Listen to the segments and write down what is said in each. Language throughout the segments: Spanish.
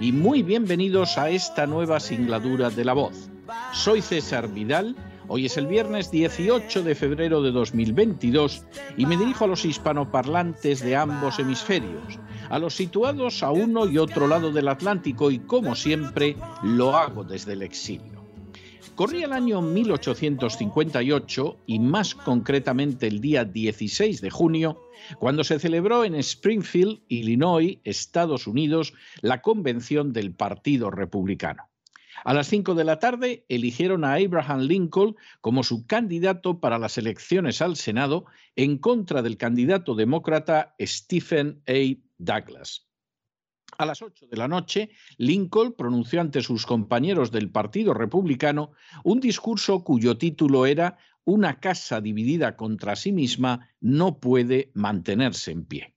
y muy bienvenidos a esta nueva singladura de La Voz. Soy César Vidal, hoy es el viernes 18 de febrero de 2022 y me dirijo a los hispanoparlantes de ambos hemisferios, a los situados a uno y otro lado del Atlántico y como siempre lo hago desde el exilio. Corría el año 1858 y más concretamente el día 16 de junio, cuando se celebró en Springfield, Illinois, Estados Unidos, la convención del Partido Republicano. A las 5 de la tarde eligieron a Abraham Lincoln como su candidato para las elecciones al Senado en contra del candidato demócrata Stephen A. Douglas. A las 8 de la noche, Lincoln pronunció ante sus compañeros del Partido Republicano un discurso cuyo título era Una casa dividida contra sí misma no puede mantenerse en pie.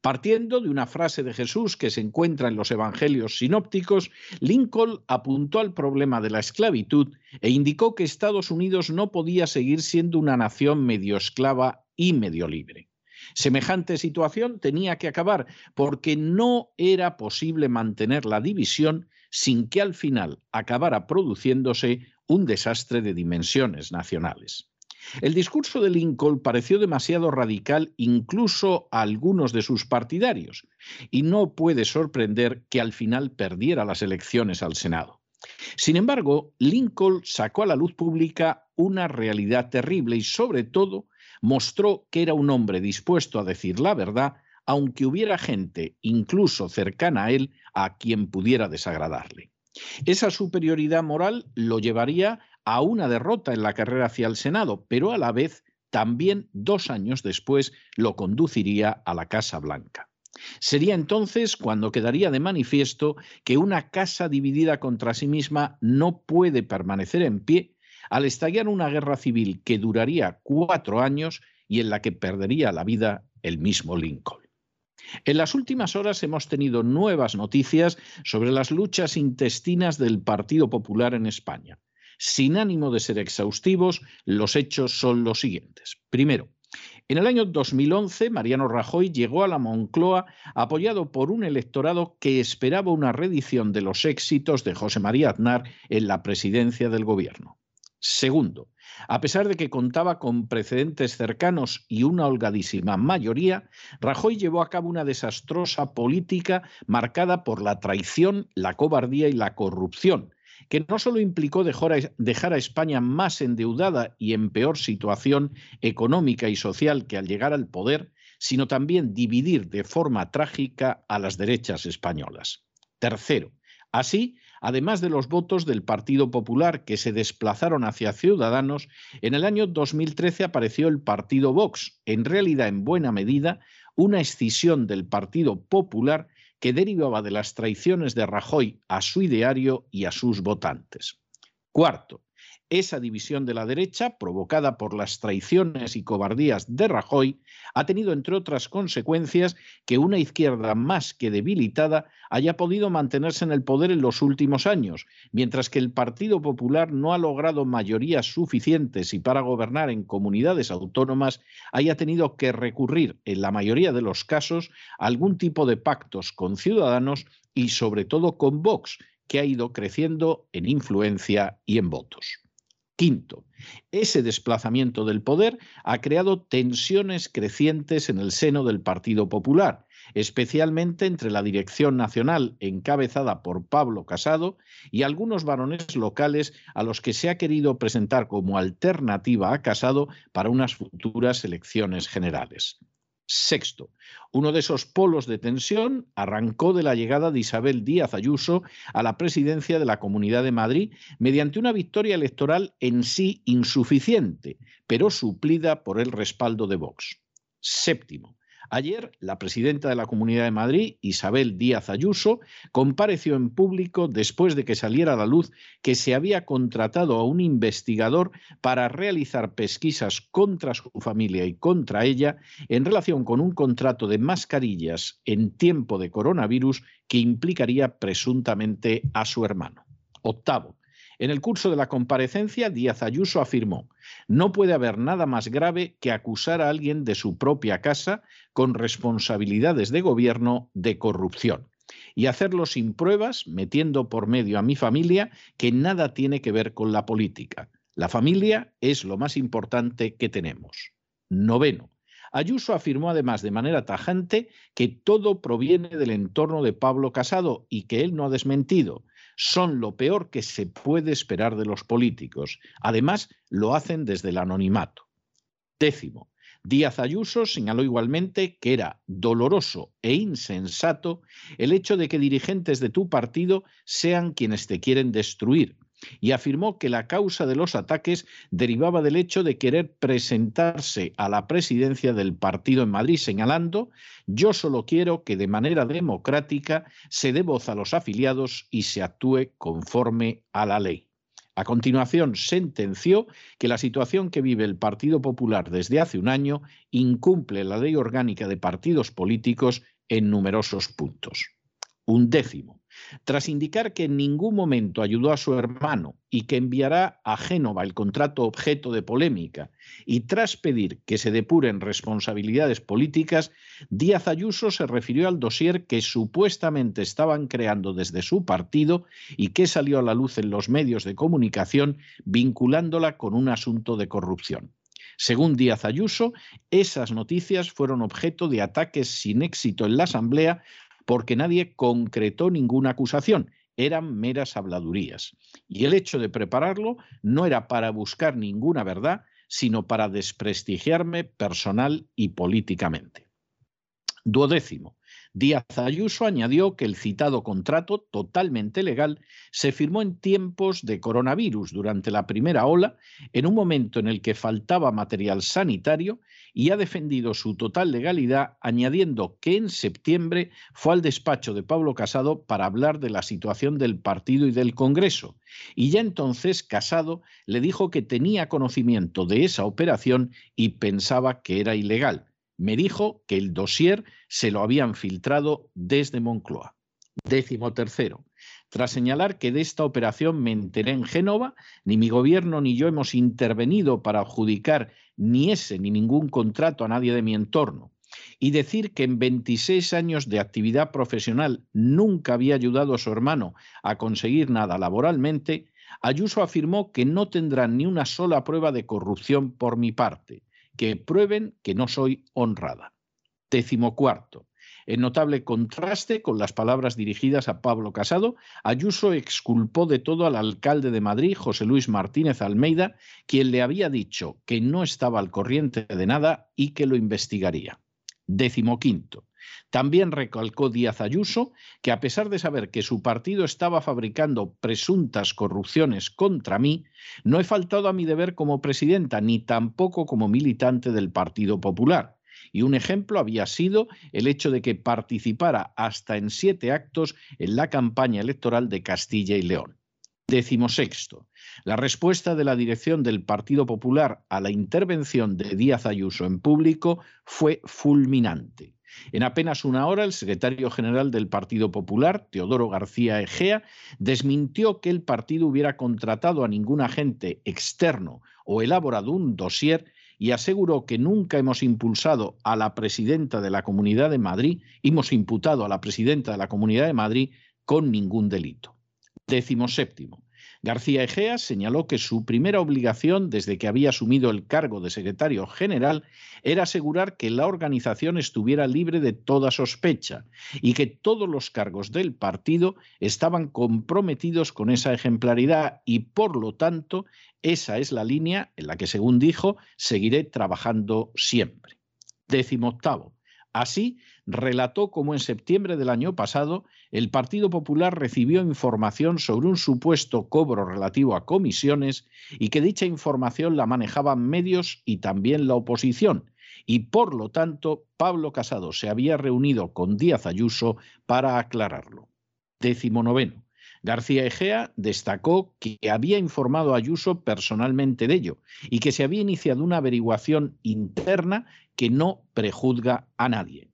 Partiendo de una frase de Jesús que se encuentra en los Evangelios sinópticos, Lincoln apuntó al problema de la esclavitud e indicó que Estados Unidos no podía seguir siendo una nación medio esclava y medio libre. Semejante situación tenía que acabar porque no era posible mantener la división sin que al final acabara produciéndose un desastre de dimensiones nacionales. El discurso de Lincoln pareció demasiado radical incluso a algunos de sus partidarios, y no puede sorprender que al final perdiera las elecciones al Senado. Sin embargo, Lincoln sacó a la luz pública una realidad terrible y sobre todo mostró que era un hombre dispuesto a decir la verdad, aunque hubiera gente, incluso cercana a él, a quien pudiera desagradarle. Esa superioridad moral lo llevaría a una derrota en la carrera hacia el Senado, pero a la vez también dos años después lo conduciría a la Casa Blanca. Sería entonces cuando quedaría de manifiesto que una casa dividida contra sí misma no puede permanecer en pie al estallar una guerra civil que duraría cuatro años y en la que perdería la vida el mismo Lincoln. En las últimas horas hemos tenido nuevas noticias sobre las luchas intestinas del Partido Popular en España. Sin ánimo de ser exhaustivos, los hechos son los siguientes. Primero, en el año 2011, Mariano Rajoy llegó a la Moncloa apoyado por un electorado que esperaba una reedición de los éxitos de José María Aznar en la presidencia del gobierno. Segundo, a pesar de que contaba con precedentes cercanos y una holgadísima mayoría, Rajoy llevó a cabo una desastrosa política marcada por la traición, la cobardía y la corrupción, que no solo implicó dejar a España más endeudada y en peor situación económica y social que al llegar al poder, sino también dividir de forma trágica a las derechas españolas. Tercero, así además de los votos del Partido Popular que se desplazaron hacia Ciudadanos, en el año 2013 apareció el Partido Vox, en realidad en buena medida una escisión del Partido Popular que derivaba de las traiciones de Rajoy a su ideario y a sus votantes. Cuarto, esa división de la derecha, provocada por las traiciones y cobardías de Rajoy, ha tenido, entre otras consecuencias, que una izquierda más que debilitada haya podido mantenerse en el poder en los últimos años, mientras que el Partido Popular no ha logrado mayorías suficientes y para gobernar en comunidades autónomas haya tenido que recurrir, en la mayoría de los casos, a algún tipo de pactos con ciudadanos y sobre todo con Vox, que ha ido creciendo en influencia y en votos. Quinto, ese desplazamiento del poder ha creado tensiones crecientes en el seno del Partido Popular, especialmente entre la dirección nacional encabezada por Pablo Casado y algunos varones locales a los que se ha querido presentar como alternativa a Casado para unas futuras elecciones generales. Sexto, uno de esos polos de tensión arrancó de la llegada de Isabel Díaz Ayuso a la presidencia de la Comunidad de Madrid mediante una victoria electoral en sí insuficiente, pero suplida por el respaldo de Vox. Séptimo, Ayer, la presidenta de la Comunidad de Madrid, Isabel Díaz Ayuso, compareció en público después de que saliera a la luz que se había contratado a un investigador para realizar pesquisas contra su familia y contra ella en relación con un contrato de mascarillas en tiempo de coronavirus que implicaría presuntamente a su hermano. Octavo, en el curso de la comparecencia, Díaz Ayuso afirmó, no puede haber nada más grave que acusar a alguien de su propia casa con responsabilidades de gobierno de corrupción y hacerlo sin pruebas, metiendo por medio a mi familia, que nada tiene que ver con la política. La familia es lo más importante que tenemos. Noveno. Ayuso afirmó además de manera tajante que todo proviene del entorno de Pablo Casado y que él no ha desmentido son lo peor que se puede esperar de los políticos. Además, lo hacen desde el anonimato. Décimo, Díaz Ayuso señaló igualmente que era doloroso e insensato el hecho de que dirigentes de tu partido sean quienes te quieren destruir y afirmó que la causa de los ataques derivaba del hecho de querer presentarse a la presidencia del partido en Madrid, señalando yo solo quiero que de manera democrática se dé voz a los afiliados y se actúe conforme a la ley. A continuación, sentenció que la situación que vive el Partido Popular desde hace un año incumple la ley orgánica de partidos políticos en numerosos puntos. Un décimo tras indicar que en ningún momento ayudó a su hermano y que enviará a Génova el contrato objeto de polémica, y tras pedir que se depuren responsabilidades políticas, Díaz Ayuso se refirió al dossier que supuestamente estaban creando desde su partido y que salió a la luz en los medios de comunicación vinculándola con un asunto de corrupción. Según Díaz Ayuso, esas noticias fueron objeto de ataques sin éxito en la Asamblea porque nadie concretó ninguna acusación, eran meras habladurías. Y el hecho de prepararlo no era para buscar ninguna verdad, sino para desprestigiarme personal y políticamente. Duodécimo. Díaz Ayuso añadió que el citado contrato, totalmente legal, se firmó en tiempos de coronavirus durante la primera ola, en un momento en el que faltaba material sanitario, y ha defendido su total legalidad, añadiendo que en septiembre fue al despacho de Pablo Casado para hablar de la situación del partido y del Congreso. Y ya entonces Casado le dijo que tenía conocimiento de esa operación y pensaba que era ilegal me dijo que el dossier se lo habían filtrado desde Moncloa. Décimo tercero. Tras señalar que de esta operación me enteré en Génova, ni mi gobierno ni yo hemos intervenido para adjudicar ni ese ni ningún contrato a nadie de mi entorno, y decir que en 26 años de actividad profesional nunca había ayudado a su hermano a conseguir nada laboralmente, Ayuso afirmó que no tendrán ni una sola prueba de corrupción por mi parte que prueben que no soy honrada. Décimo cuarto. En notable contraste con las palabras dirigidas a Pablo Casado, Ayuso exculpó de todo al alcalde de Madrid, José Luis Martínez Almeida, quien le había dicho que no estaba al corriente de nada y que lo investigaría. Décimo quinto. También recalcó Díaz Ayuso que a pesar de saber que su partido estaba fabricando presuntas corrupciones contra mí, no he faltado a mi deber como presidenta ni tampoco como militante del Partido Popular. Y un ejemplo había sido el hecho de que participara hasta en siete actos en la campaña electoral de Castilla y León. Décimo sexto. La respuesta de la dirección del Partido Popular a la intervención de Díaz Ayuso en público fue fulminante. En apenas una hora, el secretario general del Partido Popular, Teodoro García Egea, desmintió que el partido hubiera contratado a ningún agente externo o elaborado un dossier y aseguró que nunca hemos impulsado a la presidenta de la Comunidad de Madrid, hemos imputado a la presidenta de la Comunidad de Madrid con ningún delito. Décimo séptimo. García Egea señaló que su primera obligación desde que había asumido el cargo de secretario general era asegurar que la organización estuviera libre de toda sospecha y que todos los cargos del partido estaban comprometidos con esa ejemplaridad y por lo tanto esa es la línea en la que, según dijo, seguiré trabajando siempre. Décimo octavo. Así, relató cómo en septiembre del año pasado el Partido Popular recibió información sobre un supuesto cobro relativo a comisiones y que dicha información la manejaban medios y también la oposición. Y por lo tanto, Pablo Casado se había reunido con Díaz Ayuso para aclararlo. Décimo noveno. García Egea destacó que había informado a Ayuso personalmente de ello y que se había iniciado una averiguación interna que no prejuzga a nadie.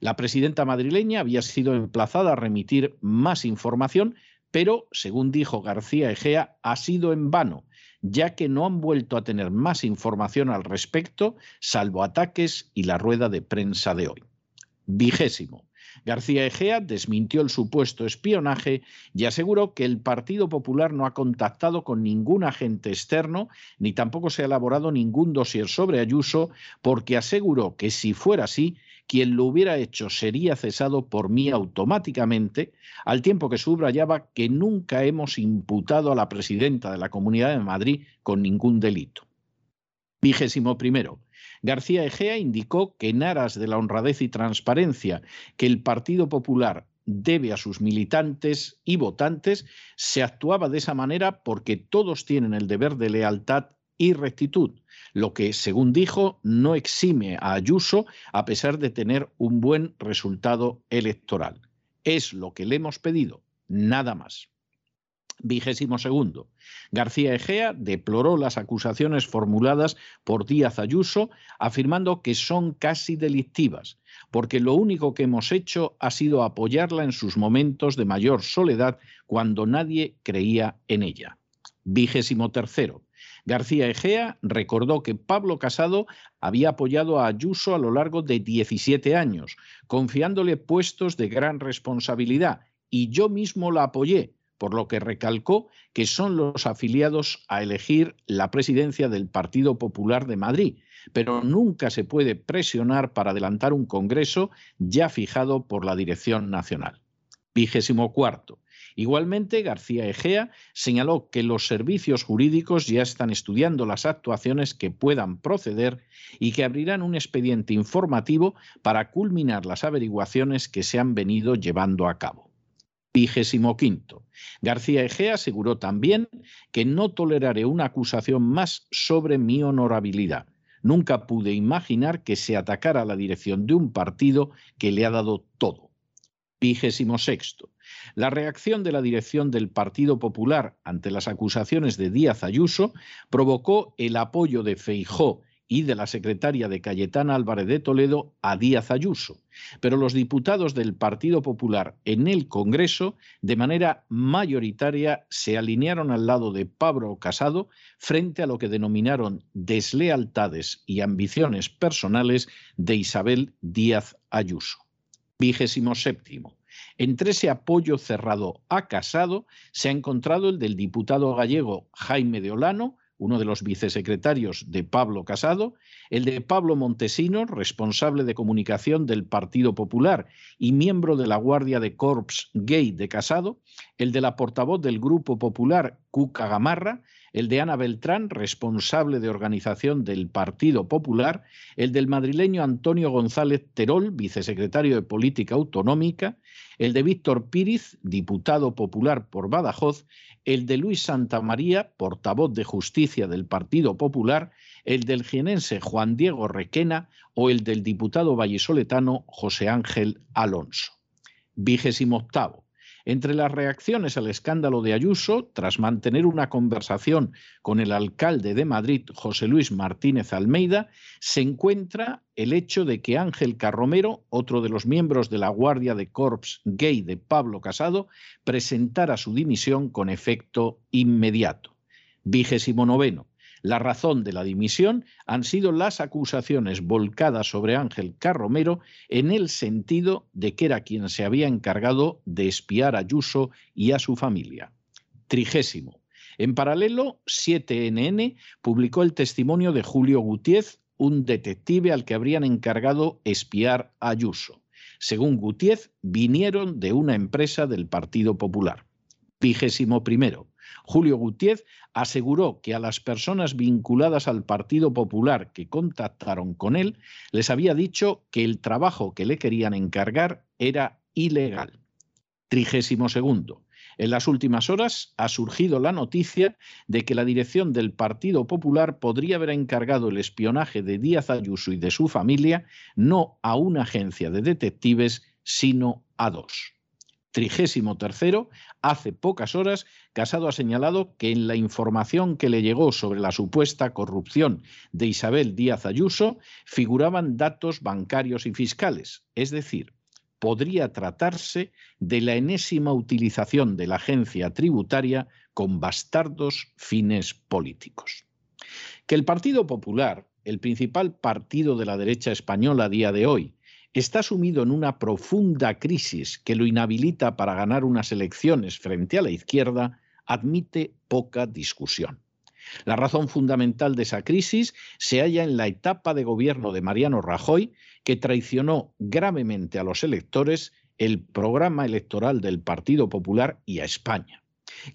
La presidenta madrileña había sido emplazada a remitir más información, pero, según dijo García Egea, ha sido en vano, ya que no han vuelto a tener más información al respecto, salvo ataques y la rueda de prensa de hoy. Vigésimo. García Egea desmintió el supuesto espionaje y aseguró que el Partido Popular no ha contactado con ningún agente externo ni tampoco se ha elaborado ningún dossier sobre Ayuso porque aseguró que si fuera así quien lo hubiera hecho sería cesado por mí automáticamente, al tiempo que subrayaba que nunca hemos imputado a la presidenta de la Comunidad de Madrid con ningún delito. Vigésimo. García Egea indicó que en aras de la honradez y transparencia que el Partido Popular debe a sus militantes y votantes, se actuaba de esa manera porque todos tienen el deber de lealtad y rectitud, lo que, según dijo, no exime a Ayuso a pesar de tener un buen resultado electoral. Es lo que le hemos pedido, nada más. Vigésimo segundo. García Egea deploró las acusaciones formuladas por Díaz Ayuso, afirmando que son casi delictivas, porque lo único que hemos hecho ha sido apoyarla en sus momentos de mayor soledad cuando nadie creía en ella. Vigésimo tercero. García Egea recordó que Pablo Casado había apoyado a Ayuso a lo largo de 17 años, confiándole puestos de gran responsabilidad, y yo mismo la apoyé, por lo que recalcó que son los afiliados a elegir la presidencia del Partido Popular de Madrid, pero nunca se puede presionar para adelantar un Congreso ya fijado por la Dirección Nacional. Vigésimo cuarto. Igualmente, García Egea señaló que los servicios jurídicos ya están estudiando las actuaciones que puedan proceder y que abrirán un expediente informativo para culminar las averiguaciones que se han venido llevando a cabo. Vigésimo quinto. García Egea aseguró también que no toleraré una acusación más sobre mi honorabilidad. Nunca pude imaginar que se atacara la dirección de un partido que le ha dado todo. Vigésimo sexto. La reacción de la dirección del Partido Popular ante las acusaciones de Díaz Ayuso provocó el apoyo de Feijó y de la secretaria de Cayetana Álvarez de Toledo a Díaz Ayuso. Pero los diputados del Partido Popular en el Congreso, de manera mayoritaria, se alinearon al lado de Pablo Casado frente a lo que denominaron deslealtades y ambiciones personales de Isabel Díaz Ayuso. Vigésimo séptimo. Entre ese apoyo cerrado a Casado se ha encontrado el del diputado gallego Jaime de Olano, uno de los vicesecretarios de Pablo Casado, el de Pablo Montesino, responsable de comunicación del Partido Popular y miembro de la Guardia de Corps Gay de Casado, el de la portavoz del Grupo Popular Cuca Gamarra, el de Ana Beltrán, responsable de organización del Partido Popular, el del madrileño Antonio González Terol, vicesecretario de Política Autonómica, el de Víctor Píriz, diputado popular por Badajoz, el de Luis Santamaría, portavoz de Justicia del Partido Popular, el del jienense Juan Diego Requena o el del diputado vallisoletano José Ángel Alonso. Vigésimo octavo. Entre las reacciones al escándalo de Ayuso, tras mantener una conversación con el alcalde de Madrid, José Luis Martínez Almeida, se encuentra el hecho de que Ángel Carromero, otro de los miembros de la Guardia de Corps Gay de Pablo Casado, presentara su dimisión con efecto inmediato. Vigésimo noveno. La razón de la dimisión han sido las acusaciones volcadas sobre Ángel Carromero en el sentido de que era quien se había encargado de espiar a Ayuso y a su familia. Trigésimo. En paralelo, 7NN publicó el testimonio de Julio Gutiérrez, un detective al que habrían encargado espiar a Ayuso. Según Gutiérrez, vinieron de una empresa del Partido Popular. Vigésimo primero. Julio Gutiérrez aseguró que a las personas vinculadas al Partido Popular que contactaron con él les había dicho que el trabajo que le querían encargar era ilegal. Trigésimo segundo. En las últimas horas ha surgido la noticia de que la dirección del Partido Popular podría haber encargado el espionaje de Díaz Ayuso y de su familia no a una agencia de detectives, sino a dos. Trigésimo tercero, hace pocas horas, Casado ha señalado que en la información que le llegó sobre la supuesta corrupción de Isabel Díaz Ayuso figuraban datos bancarios y fiscales, es decir, podría tratarse de la enésima utilización de la agencia tributaria con bastardos fines políticos. Que el Partido Popular, el principal partido de la derecha española a día de hoy, está sumido en una profunda crisis que lo inhabilita para ganar unas elecciones frente a la izquierda, admite poca discusión. La razón fundamental de esa crisis se halla en la etapa de gobierno de Mariano Rajoy, que traicionó gravemente a los electores el programa electoral del Partido Popular y a España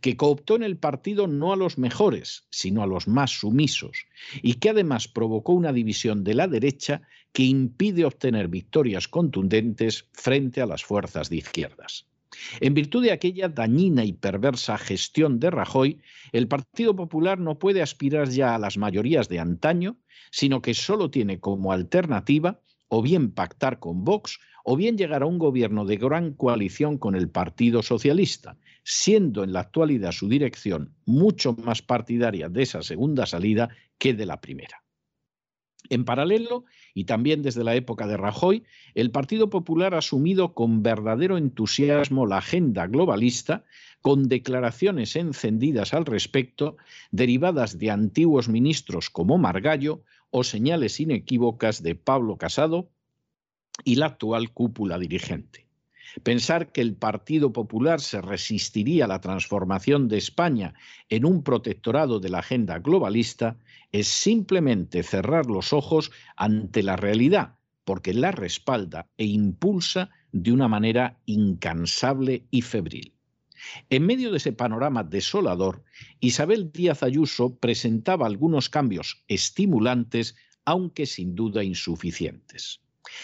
que cooptó en el partido no a los mejores, sino a los más sumisos, y que además provocó una división de la derecha que impide obtener victorias contundentes frente a las fuerzas de izquierdas. En virtud de aquella dañina y perversa gestión de Rajoy, el Partido Popular no puede aspirar ya a las mayorías de antaño, sino que solo tiene como alternativa o bien pactar con Vox o bien llegar a un gobierno de gran coalición con el Partido Socialista, siendo en la actualidad su dirección mucho más partidaria de esa segunda salida que de la primera. En paralelo, y también desde la época de Rajoy, el Partido Popular ha asumido con verdadero entusiasmo la agenda globalista, con declaraciones encendidas al respecto, derivadas de antiguos ministros como Margallo o señales inequívocas de Pablo Casado y la actual cúpula dirigente. Pensar que el Partido Popular se resistiría a la transformación de España en un protectorado de la agenda globalista es simplemente cerrar los ojos ante la realidad, porque la respalda e impulsa de una manera incansable y febril. En medio de ese panorama desolador, Isabel Díaz Ayuso presentaba algunos cambios estimulantes, aunque sin duda insuficientes.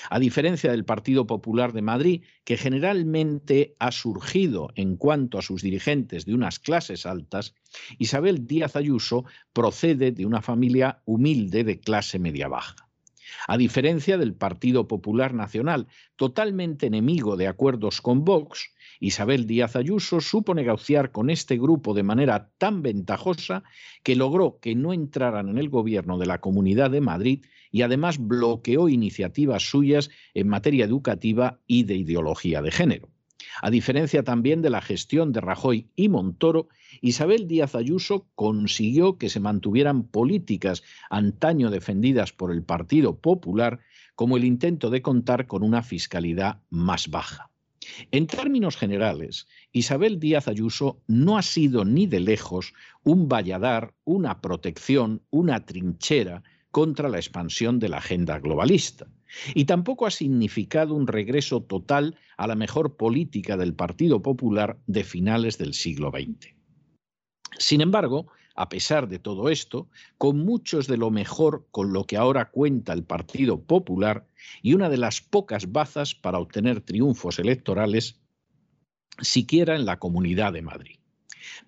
A diferencia del Partido Popular de Madrid, que generalmente ha surgido en cuanto a sus dirigentes de unas clases altas, Isabel Díaz Ayuso procede de una familia humilde de clase media-baja. A diferencia del Partido Popular Nacional, totalmente enemigo de acuerdos con Vox, Isabel Díaz Ayuso supo negociar con este grupo de manera tan ventajosa que logró que no entraran en el gobierno de la Comunidad de Madrid y además bloqueó iniciativas suyas en materia educativa y de ideología de género. A diferencia también de la gestión de Rajoy y Montoro, Isabel Díaz Ayuso consiguió que se mantuvieran políticas antaño defendidas por el Partido Popular, como el intento de contar con una fiscalidad más baja. En términos generales, Isabel Díaz Ayuso no ha sido ni de lejos un valladar, una protección, una trinchera contra la expansión de la agenda globalista. Y tampoco ha significado un regreso total a la mejor política del Partido Popular de finales del siglo XX. Sin embargo, a pesar de todo esto, con muchos de lo mejor con lo que ahora cuenta el Partido Popular y una de las pocas bazas para obtener triunfos electorales, siquiera en la Comunidad de Madrid.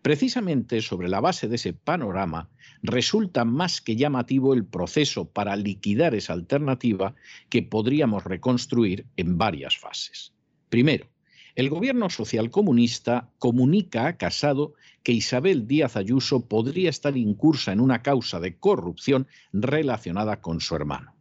Precisamente sobre la base de ese panorama, resulta más que llamativo el proceso para liquidar esa alternativa que podríamos reconstruir en varias fases. Primero, el gobierno socialcomunista comunica a Casado que Isabel Díaz Ayuso podría estar incursa en una causa de corrupción relacionada con su hermano.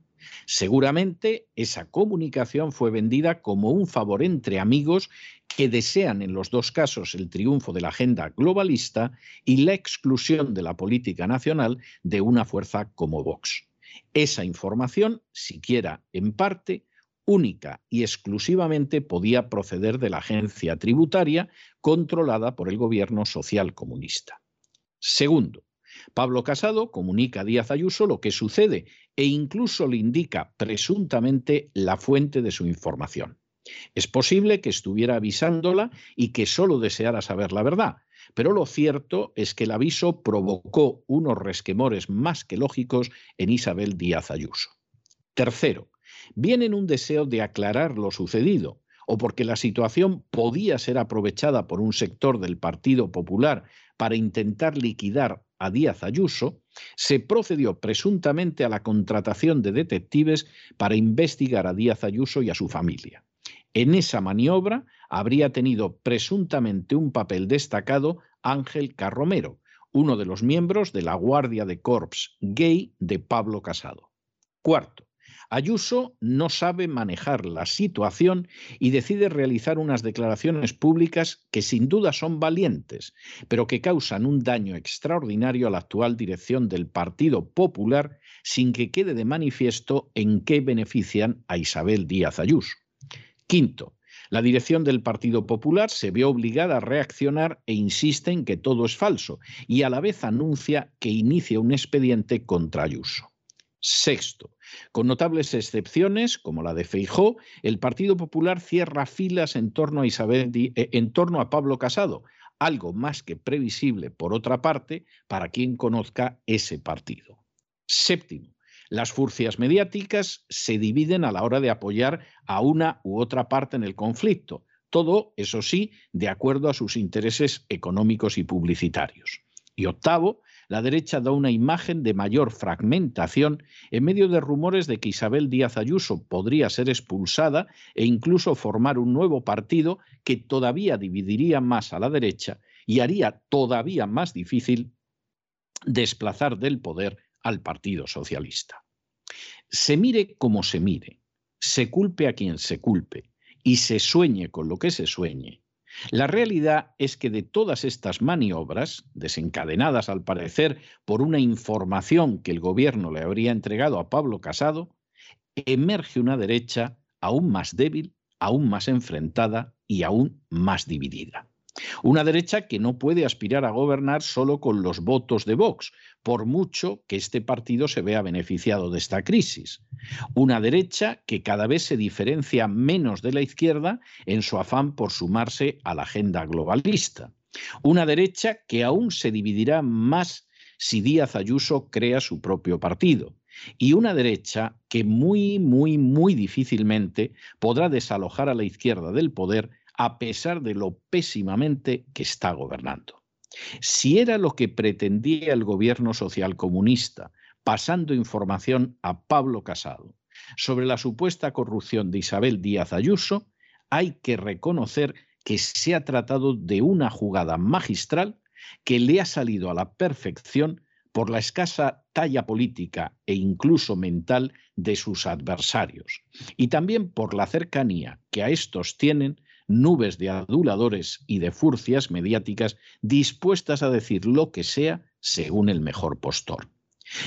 Seguramente esa comunicación fue vendida como un favor entre amigos que desean en los dos casos el triunfo de la agenda globalista y la exclusión de la política nacional de una fuerza como Vox. Esa información, siquiera en parte, única y exclusivamente podía proceder de la agencia tributaria controlada por el gobierno social comunista. Segundo, Pablo Casado comunica a Díaz Ayuso lo que sucede e incluso le indica presuntamente la fuente de su información. Es posible que estuviera avisándola y que solo deseara saber la verdad, pero lo cierto es que el aviso provocó unos resquemores más que lógicos en Isabel Díaz Ayuso. Tercero, viene en un deseo de aclarar lo sucedido, o porque la situación podía ser aprovechada por un sector del Partido Popular para intentar liquidar a Díaz Ayuso, se procedió presuntamente a la contratación de detectives para investigar a Díaz Ayuso y a su familia. En esa maniobra habría tenido presuntamente un papel destacado Ángel Carromero, uno de los miembros de la Guardia de Corps gay de Pablo Casado. Cuarto, Ayuso no sabe manejar la situación y decide realizar unas declaraciones públicas que sin duda son valientes, pero que causan un daño extraordinario a la actual dirección del Partido Popular sin que quede de manifiesto en qué benefician a Isabel Díaz Ayuso. Quinto, la dirección del Partido Popular se ve obligada a reaccionar e insiste en que todo es falso y a la vez anuncia que inicia un expediente contra Ayuso. Sexto, con notables excepciones, como la de Feijó, el Partido Popular cierra filas en torno a Isabel, eh, en torno a Pablo Casado, algo más que previsible, por otra parte, para quien conozca ese partido. Séptimo, las furcias mediáticas se dividen a la hora de apoyar a una u otra parte en el conflicto, todo, eso sí, de acuerdo a sus intereses económicos y publicitarios. Y octavo, la derecha da una imagen de mayor fragmentación en medio de rumores de que Isabel Díaz Ayuso podría ser expulsada e incluso formar un nuevo partido que todavía dividiría más a la derecha y haría todavía más difícil desplazar del poder al Partido Socialista. Se mire como se mire, se culpe a quien se culpe y se sueñe con lo que se sueñe, la realidad es que de todas estas maniobras, desencadenadas al parecer por una información que el gobierno le habría entregado a Pablo Casado, emerge una derecha aún más débil, aún más enfrentada y aún más dividida. Una derecha que no puede aspirar a gobernar solo con los votos de Vox, por mucho que este partido se vea beneficiado de esta crisis. Una derecha que cada vez se diferencia menos de la izquierda en su afán por sumarse a la agenda globalista. Una derecha que aún se dividirá más si Díaz Ayuso crea su propio partido. Y una derecha que muy, muy, muy difícilmente podrá desalojar a la izquierda del poder a pesar de lo pésimamente que está gobernando. Si era lo que pretendía el gobierno socialcomunista, pasando información a Pablo Casado sobre la supuesta corrupción de Isabel Díaz Ayuso, hay que reconocer que se ha tratado de una jugada magistral que le ha salido a la perfección por la escasa talla política e incluso mental de sus adversarios, y también por la cercanía que a estos tienen nubes de aduladores y de furcias mediáticas dispuestas a decir lo que sea según el mejor postor.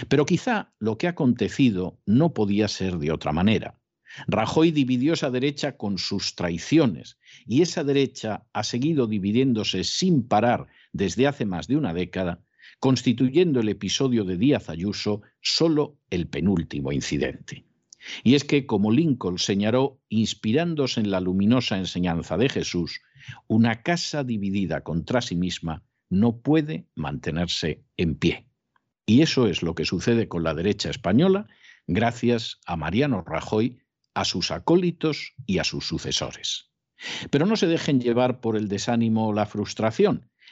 Pero quizá lo que ha acontecido no podía ser de otra manera. Rajoy dividió esa derecha con sus traiciones y esa derecha ha seguido dividiéndose sin parar desde hace más de una década, constituyendo el episodio de Díaz Ayuso solo el penúltimo incidente. Y es que, como Lincoln señaló, inspirándose en la luminosa enseñanza de Jesús, una casa dividida contra sí misma no puede mantenerse en pie. Y eso es lo que sucede con la derecha española gracias a Mariano Rajoy, a sus acólitos y a sus sucesores. Pero no se dejen llevar por el desánimo o la frustración,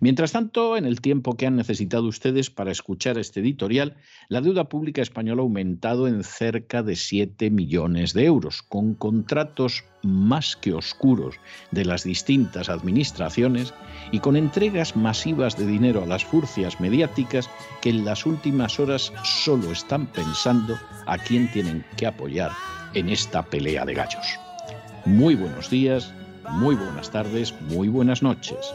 Mientras tanto, en el tiempo que han necesitado ustedes para escuchar este editorial, la deuda pública española ha aumentado en cerca de 7 millones de euros, con contratos más que oscuros de las distintas administraciones y con entregas masivas de dinero a las furcias mediáticas que en las últimas horas solo están pensando a quién tienen que apoyar en esta pelea de gallos. Muy buenos días muy buenas tardes, muy buenas noches.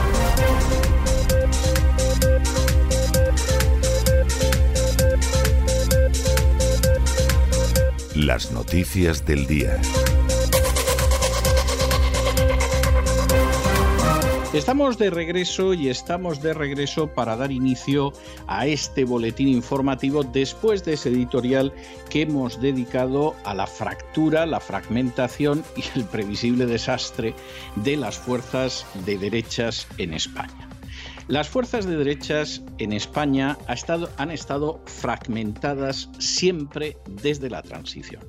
Las noticias del día. Estamos de regreso y estamos de regreso para dar inicio a este boletín informativo después de ese editorial que hemos dedicado a la fractura, la fragmentación y el previsible desastre de las fuerzas de derechas en España. Las fuerzas de derechas en España han estado fragmentadas siempre desde la transición.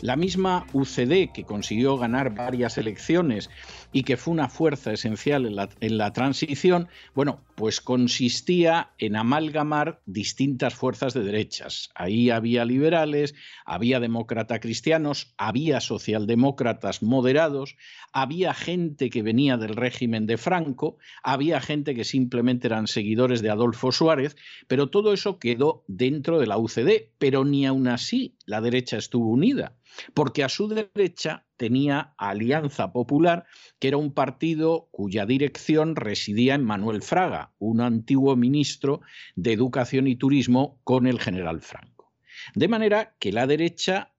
La misma UCD, que consiguió ganar varias elecciones y que fue una fuerza esencial en la, transición, bueno, pues consistía en amalgamar distintas fuerzas de derechas. Ahí había liberales, había demócratas cristianos, había socialdemócratas moderados, había gente que venía del régimen de Franco, había gente que simplemente eran seguidores de Adolfo Suárez, pero todo eso quedó dentro de la UCD, pero ni aún así la derecha estuvo unida porque a su derecha tenía Alianza Popular, que era un partido cuya dirección residía en Manuel Fraga, un antiguo ministro de Educación y Turismo con el general Franco. De manera que la derecha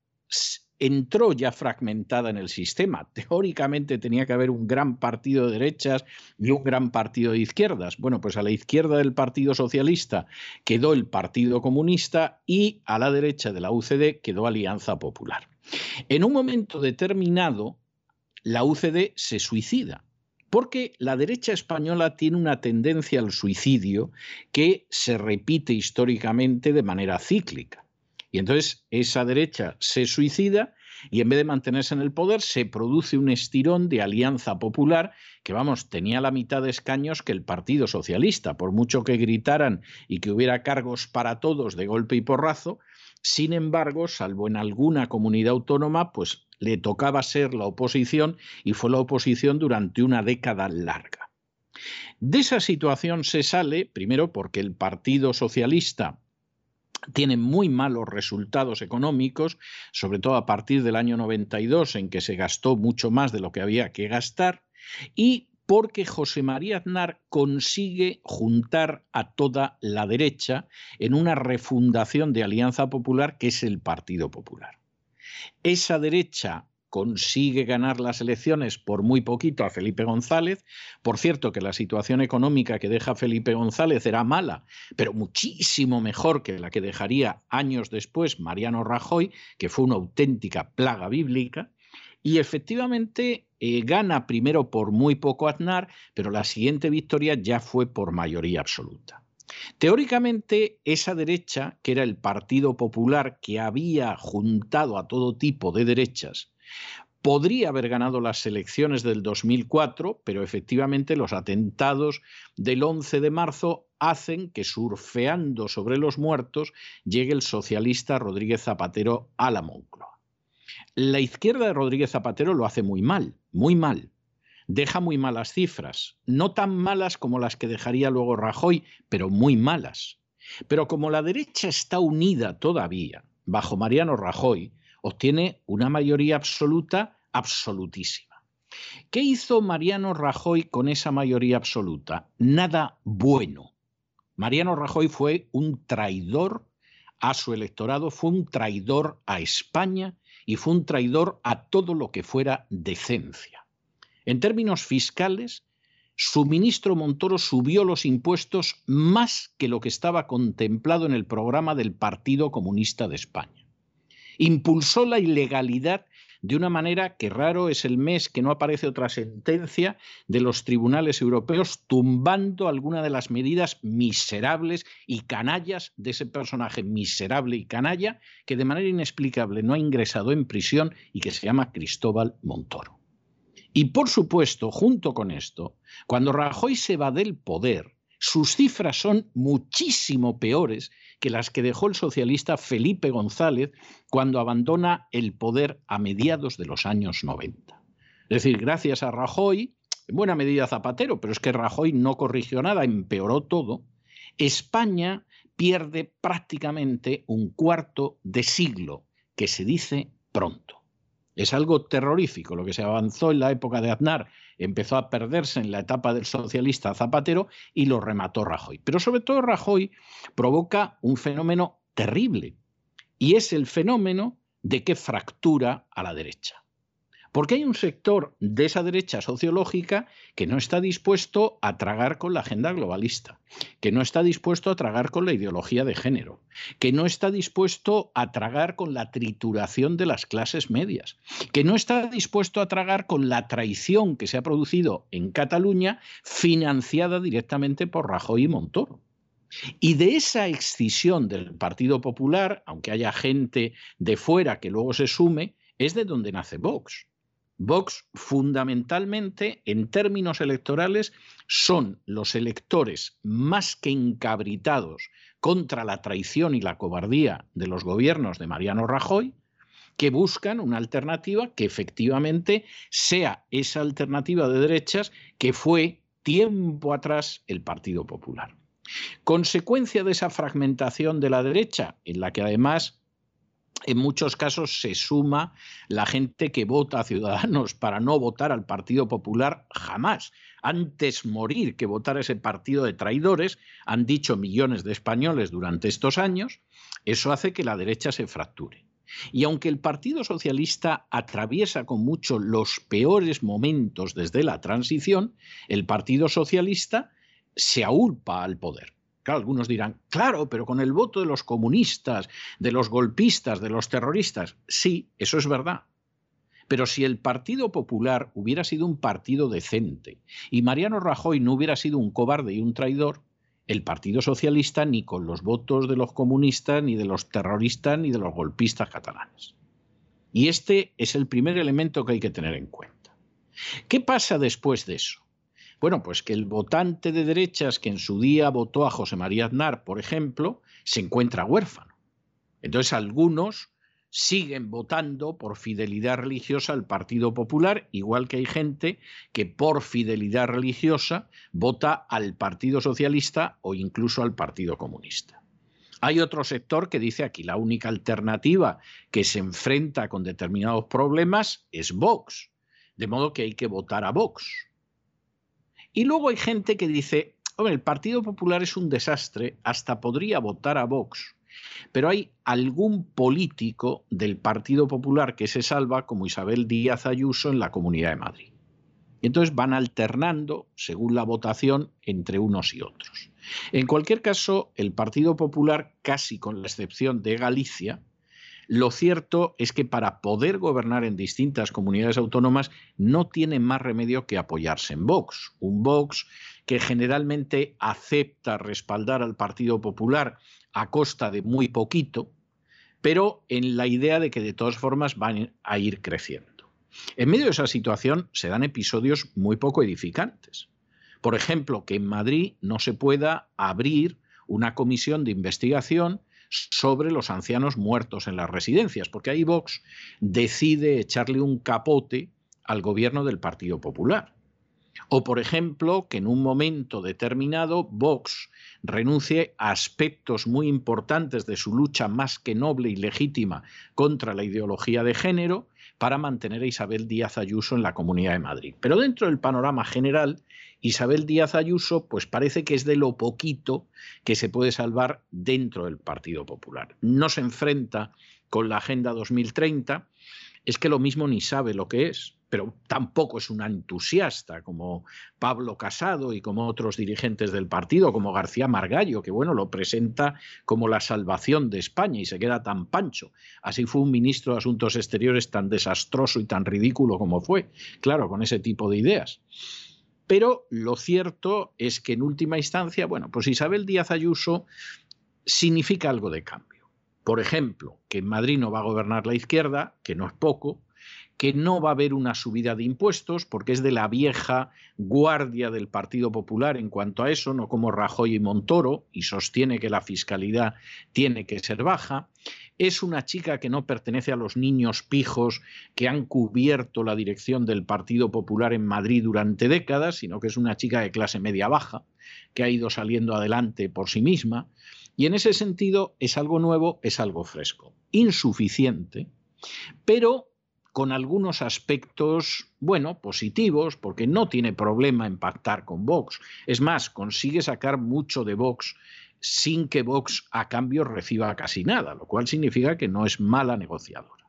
entró ya fragmentada en el sistema. Teóricamente tenía que haber un gran partido de derechas y un gran partido de izquierdas. Bueno, pues a la izquierda del Partido Socialista quedó el Partido Comunista y a la derecha de la UCD quedó Alianza Popular. En un momento determinado, la UCD se suicida, porque la derecha española tiene una tendencia al suicidio que se repite históricamente de manera cíclica. Y entonces esa derecha se suicida y en vez de mantenerse en el poder se produce un estirón de alianza popular que, vamos, tenía la mitad de escaños que el Partido Socialista, por mucho que gritaran y que hubiera cargos para todos de golpe y porrazo, sin embargo, salvo en alguna comunidad autónoma, pues le tocaba ser la oposición y fue la oposición durante una década larga. De esa situación se sale, primero porque el Partido Socialista tiene muy malos resultados económicos, sobre todo a partir del año 92, en que se gastó mucho más de lo que había que gastar, y porque José María Aznar consigue juntar a toda la derecha en una refundación de Alianza Popular que es el Partido Popular. Esa derecha consigue ganar las elecciones por muy poquito a Felipe González. Por cierto, que la situación económica que deja Felipe González era mala, pero muchísimo mejor que la que dejaría años después Mariano Rajoy, que fue una auténtica plaga bíblica. Y efectivamente eh, gana primero por muy poco Aznar, pero la siguiente victoria ya fue por mayoría absoluta. Teóricamente, esa derecha, que era el Partido Popular que había juntado a todo tipo de derechas, podría haber ganado las elecciones del 2004, pero efectivamente los atentados del 11 de marzo hacen que surfeando sobre los muertos llegue el socialista Rodríguez Zapatero a la Moncloa. La izquierda de Rodríguez Zapatero lo hace muy mal, muy mal. Deja muy malas cifras, no tan malas como las que dejaría luego Rajoy, pero muy malas. Pero como la derecha está unida todavía bajo Mariano Rajoy, obtiene una mayoría absoluta absolutísima. ¿Qué hizo Mariano Rajoy con esa mayoría absoluta? Nada bueno. Mariano Rajoy fue un traidor a su electorado, fue un traidor a España y fue un traidor a todo lo que fuera decencia. En términos fiscales, su ministro Montoro subió los impuestos más que lo que estaba contemplado en el programa del Partido Comunista de España. Impulsó la ilegalidad de una manera que raro es el mes que no aparece otra sentencia de los tribunales europeos tumbando alguna de las medidas miserables y canallas de ese personaje miserable y canalla que de manera inexplicable no ha ingresado en prisión y que se llama Cristóbal Montoro. Y por supuesto, junto con esto, cuando Rajoy se va del poder, sus cifras son muchísimo peores que las que dejó el socialista Felipe González cuando abandona el poder a mediados de los años 90. Es decir, gracias a Rajoy, en buena medida Zapatero, pero es que Rajoy no corrigió nada, empeoró todo, España pierde prácticamente un cuarto de siglo, que se dice pronto. Es algo terrorífico lo que se avanzó en la época de Aznar, empezó a perderse en la etapa del socialista Zapatero y lo remató Rajoy. Pero sobre todo Rajoy provoca un fenómeno terrible y es el fenómeno de que fractura a la derecha. Porque hay un sector de esa derecha sociológica que no está dispuesto a tragar con la agenda globalista, que no está dispuesto a tragar con la ideología de género, que no está dispuesto a tragar con la trituración de las clases medias, que no está dispuesto a tragar con la traición que se ha producido en Cataluña financiada directamente por Rajoy y Montoro. Y de esa excisión del Partido Popular, aunque haya gente de fuera que luego se sume, es de donde nace Vox. Vox fundamentalmente en términos electorales son los electores más que encabritados contra la traición y la cobardía de los gobiernos de Mariano Rajoy, que buscan una alternativa que efectivamente sea esa alternativa de derechas que fue tiempo atrás el Partido Popular. Consecuencia de esa fragmentación de la derecha, en la que además en muchos casos se suma la gente que vota a Ciudadanos para no votar al Partido Popular jamás. Antes morir que votar a ese partido de traidores, han dicho millones de españoles durante estos años, eso hace que la derecha se fracture. Y aunque el Partido Socialista atraviesa con mucho los peores momentos desde la transición, el Partido Socialista se aulpa al poder algunos dirán, claro, pero con el voto de los comunistas, de los golpistas, de los terroristas. Sí, eso es verdad. Pero si el Partido Popular hubiera sido un partido decente y Mariano Rajoy no hubiera sido un cobarde y un traidor, el Partido Socialista ni con los votos de los comunistas, ni de los terroristas, ni de los golpistas catalanes. Y este es el primer elemento que hay que tener en cuenta. ¿Qué pasa después de eso? Bueno, pues que el votante de derechas que en su día votó a José María Aznar, por ejemplo, se encuentra huérfano. Entonces algunos siguen votando por fidelidad religiosa al Partido Popular, igual que hay gente que por fidelidad religiosa vota al Partido Socialista o incluso al Partido Comunista. Hay otro sector que dice aquí la única alternativa que se enfrenta con determinados problemas es Vox, de modo que hay que votar a Vox. Y luego hay gente que dice, hombre, el Partido Popular es un desastre, hasta podría votar a Vox. Pero hay algún político del Partido Popular que se salva, como Isabel Díaz Ayuso en la Comunidad de Madrid. Y entonces van alternando, según la votación, entre unos y otros. En cualquier caso, el Partido Popular, casi con la excepción de Galicia, lo cierto es que para poder gobernar en distintas comunidades autónomas no tiene más remedio que apoyarse en Vox. Un Vox que generalmente acepta respaldar al Partido Popular a costa de muy poquito, pero en la idea de que de todas formas van a ir creciendo. En medio de esa situación se dan episodios muy poco edificantes. Por ejemplo, que en Madrid no se pueda abrir una comisión de investigación sobre los ancianos muertos en las residencias, porque ahí Vox decide echarle un capote al gobierno del Partido Popular. O, por ejemplo, que en un momento determinado Vox renuncie a aspectos muy importantes de su lucha más que noble y legítima contra la ideología de género para mantener a Isabel Díaz Ayuso en la Comunidad de Madrid. Pero dentro del panorama general, Isabel Díaz Ayuso, pues parece que es de lo poquito que se puede salvar dentro del Partido Popular. No se enfrenta con la Agenda 2030, es que lo mismo ni sabe lo que es pero tampoco es una entusiasta como Pablo Casado y como otros dirigentes del partido, como García Margallo, que bueno, lo presenta como la salvación de España y se queda tan pancho. Así fue un ministro de Asuntos Exteriores tan desastroso y tan ridículo como fue, claro, con ese tipo de ideas. Pero lo cierto es que en última instancia, bueno, pues Isabel Díaz Ayuso significa algo de cambio. Por ejemplo, que en Madrid no va a gobernar la izquierda, que no es poco, que no va a haber una subida de impuestos porque es de la vieja guardia del Partido Popular en cuanto a eso, no como Rajoy y Montoro, y sostiene que la fiscalidad tiene que ser baja. Es una chica que no pertenece a los niños pijos que han cubierto la dirección del Partido Popular en Madrid durante décadas, sino que es una chica de clase media baja, que ha ido saliendo adelante por sí misma Y en ese sentido es algo nuevo, es algo fresco. Insuficiente, pero con algunos aspectos, bueno, positivos, porque no tiene problema en pactar con Vox. Es más, consigue sacar mucho de Vox sin que Vox a cambio reciba casi nada, lo cual significa que no es mala negociadora.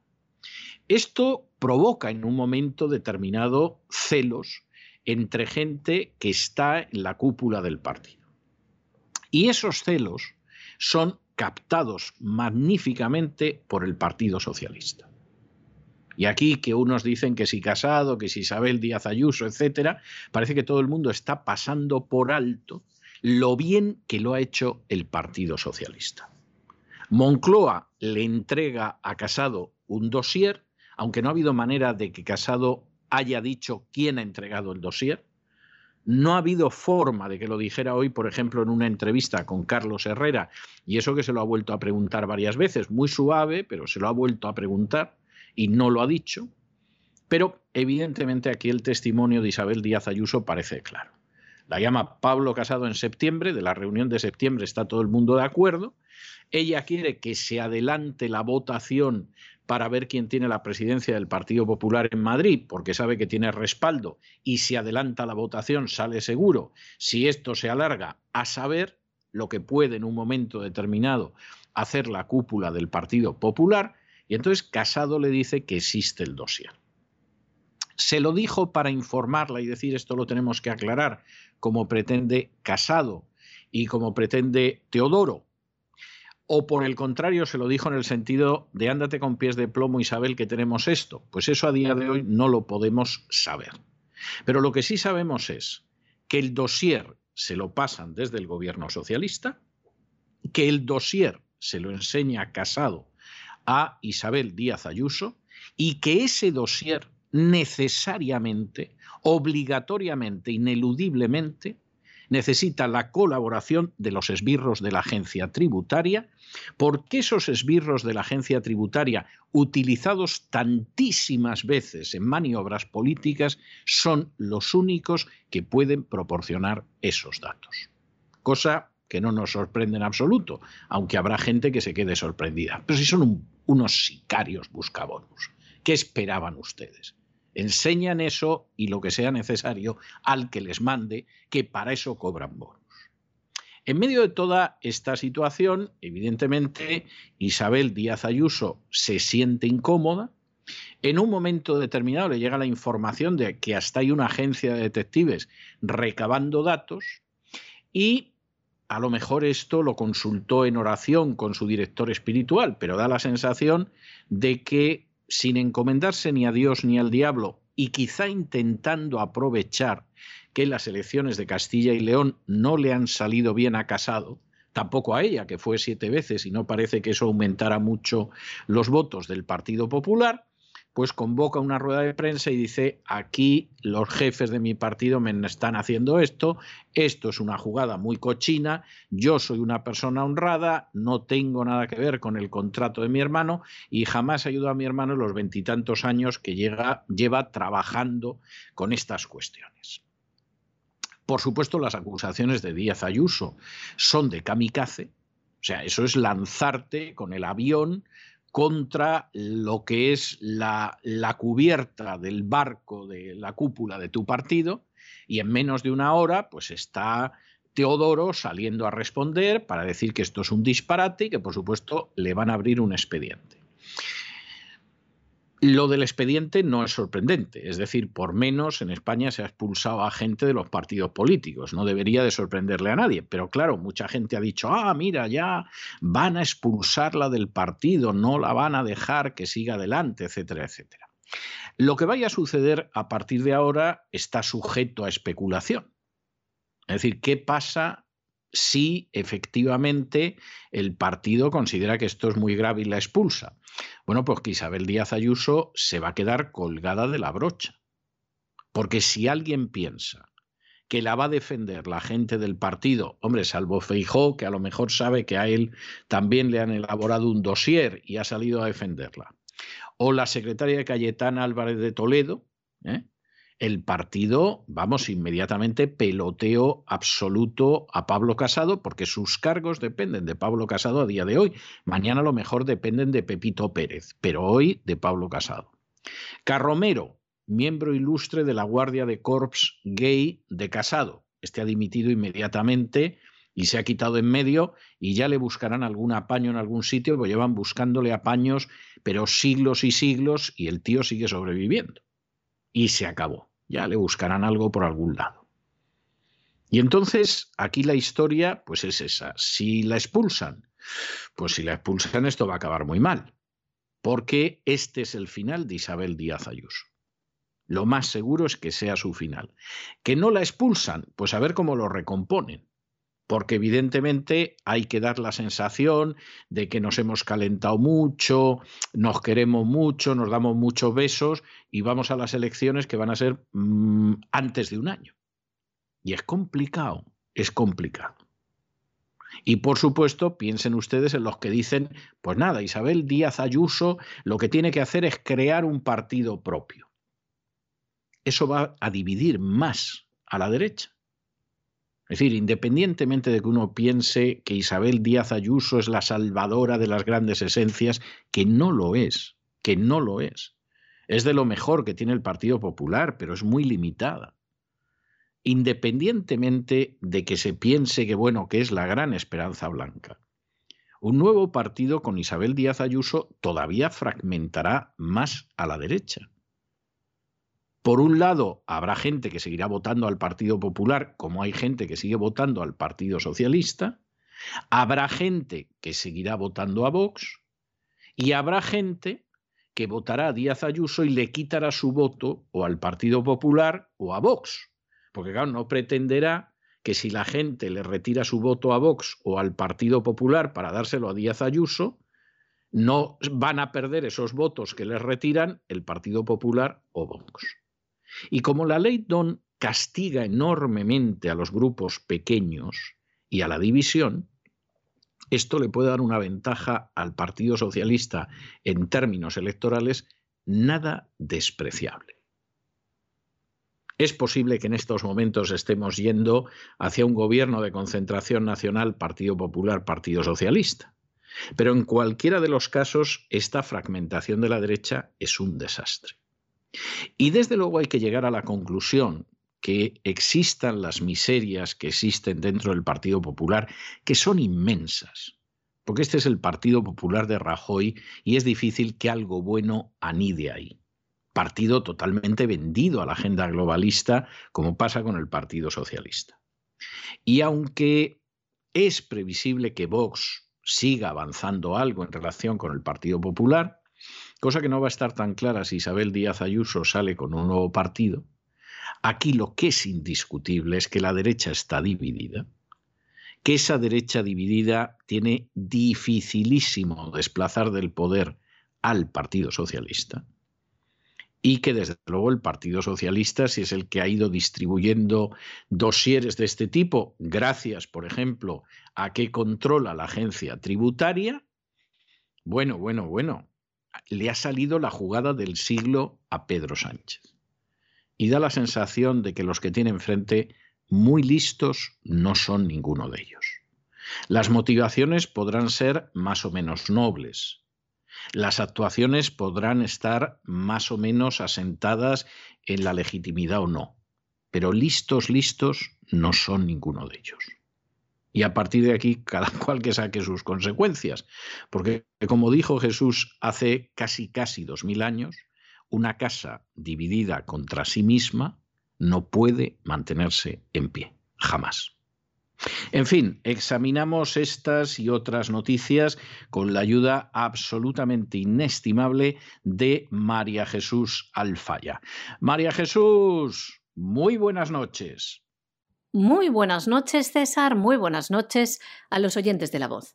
Esto provoca en un momento determinado celos entre gente que está en la cúpula del partido. Y esos celos son captados magníficamente por el Partido Socialista. Y aquí que unos dicen que si Casado, que si Isabel Díaz Ayuso, etcétera, parece que todo el mundo está pasando por alto lo bien que lo ha hecho el Partido Socialista. Moncloa le entrega a Casado un dossier, aunque no ha habido manera de que Casado haya dicho quién ha entregado el dossier. No ha habido forma de que lo dijera hoy, por ejemplo, en una entrevista con Carlos Herrera, y eso que se lo ha vuelto a preguntar varias veces, muy suave, pero se lo ha vuelto a preguntar y no lo ha dicho. Pero evidentemente aquí el testimonio de Isabel Díaz Ayuso parece claro. La llama Pablo Casado en septiembre, de la reunión de septiembre está todo el mundo de acuerdo. Ella quiere que se adelante la votación para ver quién tiene la presidencia del Partido Popular en Madrid, porque sabe que tiene respaldo y si adelanta la votación sale seguro. Si esto se alarga, a saber lo que puede en un momento determinado hacer la cúpula del Partido Popular. Y entonces Casado le dice que existe el dossier. Se lo dijo para informarla y decir esto lo tenemos que aclarar, como pretende Casado y como pretende Teodoro. O por el contrario, se lo dijo en el sentido de ándate con pies de plomo, Isabel, que tenemos esto. Pues eso a día de hoy no lo podemos saber. Pero lo que sí sabemos es que el dossier se lo pasan desde el gobierno socialista, que el dossier se lo enseña Casado a Isabel Díaz Ayuso y que ese dossier necesariamente, obligatoriamente, ineludiblemente, necesita la colaboración de los esbirros de la agencia tributaria, porque esos esbirros de la agencia tributaria, utilizados tantísimas veces en maniobras políticas, son los únicos que pueden proporcionar esos datos. Cosa que no nos sorprende en absoluto, aunque habrá gente que se quede sorprendida. Pero si son unos sicarios buscabonus, ¿qué esperaban ustedes? Enseñan eso y lo que sea necesario al que les mande, que para eso cobran bonos. En medio de toda esta situación, evidentemente, Isabel Díaz Ayuso se siente incómoda. En un momento determinado le llega la información de que hasta hay una agencia de detectives recabando datos y a lo mejor esto lo consultó en oración con su director espiritual, pero da la sensación de que sin encomendarse ni a Dios ni al diablo y quizá intentando aprovechar que las elecciones de Castilla y León no le han salido bien a Casado, tampoco a ella, que fue siete veces y no parece que eso aumentara mucho los votos del Partido Popular, pues convoca una rueda de prensa y dice, aquí los jefes de mi partido me están haciendo esto, esto es una jugada muy cochina, yo soy una persona honrada, no tengo nada que ver con el contrato de mi hermano y jamás ayudo a mi hermano en los veintitantos años que llega, lleva trabajando con estas cuestiones. Por supuesto, las acusaciones de Díaz Ayuso son de kamikaze, o sea, eso es lanzarte con el avión contra lo que es la, la, cubierta del barco de la cúpula de tu partido y en menos de una hora pues está Teodoro saliendo a responder para decir que esto es un disparate y que por supuesto le van a abrir un expediente. Lo del expediente no es sorprendente, es decir, por menos en España se ha expulsado a gente de los partidos políticos, no debería de sorprenderle a nadie, pero claro, mucha gente ha dicho, ah, mira, ya van a expulsarla del partido, no la van a dejar que siga adelante, etcétera, etcétera. Lo que vaya a suceder a partir de ahora está sujeto a especulación. Es decir, ¿qué pasa si efectivamente el partido considera que esto es muy grave y la expulsa. Bueno, pues que Isabel Díaz Ayuso se va a quedar colgada de la brocha. Porque si alguien piensa que la va a defender la gente del partido, hombre, salvo Feijó, que a lo mejor sabe que a él también le han elaborado un dossier y ha salido a defenderla, o la secretaria Cayetana Álvarez de Toledo, ¿eh? El partido, vamos, inmediatamente peloteo absoluto a Pablo Casado, porque sus cargos dependen de Pablo Casado a día de hoy. Mañana a lo mejor dependen de Pepito Pérez, pero hoy de Pablo Casado. Carromero, miembro ilustre de la Guardia de Corps Gay de Casado. Este ha dimitido inmediatamente y se ha quitado en medio y ya le buscarán algún apaño en algún sitio, pues llevan buscándole apaños, pero siglos y siglos, y el tío sigue sobreviviendo. Y se acabó ya le buscarán algo por algún lado. Y entonces aquí la historia pues es esa. Si la expulsan, pues si la expulsan esto va a acabar muy mal, porque este es el final de Isabel Díaz Ayuso. Lo más seguro es que sea su final. Que no la expulsan, pues a ver cómo lo recomponen porque evidentemente hay que dar la sensación de que nos hemos calentado mucho, nos queremos mucho, nos damos muchos besos y vamos a las elecciones que van a ser mm, antes de un año. Y es complicado, es complicado. Y por supuesto, piensen ustedes en los que dicen, pues nada, Isabel Díaz Ayuso lo que tiene que hacer es crear un partido propio. Eso va a dividir más a la derecha. Es decir, independientemente de que uno piense que Isabel Díaz Ayuso es la salvadora de las grandes esencias, que no lo es, que no lo es. Es de lo mejor que tiene el Partido Popular, pero es muy limitada. Independientemente de que se piense que bueno, que es la gran esperanza blanca. Un nuevo partido con Isabel Díaz Ayuso todavía fragmentará más a la derecha. Por un lado, habrá gente que seguirá votando al Partido Popular, como hay gente que sigue votando al Partido Socialista. Habrá gente que seguirá votando a Vox. Y habrá gente que votará a Díaz Ayuso y le quitará su voto o al Partido Popular o a Vox. Porque, claro, no pretenderá que si la gente le retira su voto a Vox o al Partido Popular para dárselo a Díaz Ayuso, no van a perder esos votos que les retiran el Partido Popular o Vox. Y como la ley Don castiga enormemente a los grupos pequeños y a la división, esto le puede dar una ventaja al Partido Socialista en términos electorales nada despreciable. Es posible que en estos momentos estemos yendo hacia un gobierno de concentración nacional Partido Popular, Partido Socialista. Pero en cualquiera de los casos, esta fragmentación de la derecha es un desastre. Y desde luego hay que llegar a la conclusión que existan las miserias que existen dentro del Partido Popular, que son inmensas, porque este es el Partido Popular de Rajoy y es difícil que algo bueno anide ahí. Partido totalmente vendido a la agenda globalista, como pasa con el Partido Socialista. Y aunque es previsible que Vox siga avanzando algo en relación con el Partido Popular, cosa que no va a estar tan clara si Isabel Díaz Ayuso sale con un nuevo partido. Aquí lo que es indiscutible es que la derecha está dividida, que esa derecha dividida tiene dificilísimo desplazar del poder al Partido Socialista y que desde luego el Partido Socialista, si es el que ha ido distribuyendo dosieres de este tipo, gracias, por ejemplo, a que controla la agencia tributaria, bueno, bueno, bueno, le ha salido la jugada del siglo a Pedro Sánchez. Y da la sensación de que los que tiene enfrente, muy listos, no son ninguno de ellos. Las motivaciones podrán ser más o menos nobles. Las actuaciones podrán estar más o menos asentadas en la legitimidad o no. Pero listos, listos, no son ninguno de ellos y a partir de aquí cada cual que saque sus consecuencias. Porque, como dijo Jesús hace casi, casi dos mil años, una casa dividida contra sí misma no puede mantenerse en pie, jamás. En fin, examinamos estas y otras noticias con la ayuda absolutamente inestimable de María Jesús Alfaya. María Jesús, muy buenas noches. Muy buenas noches, César. Muy buenas noches a los oyentes de la voz.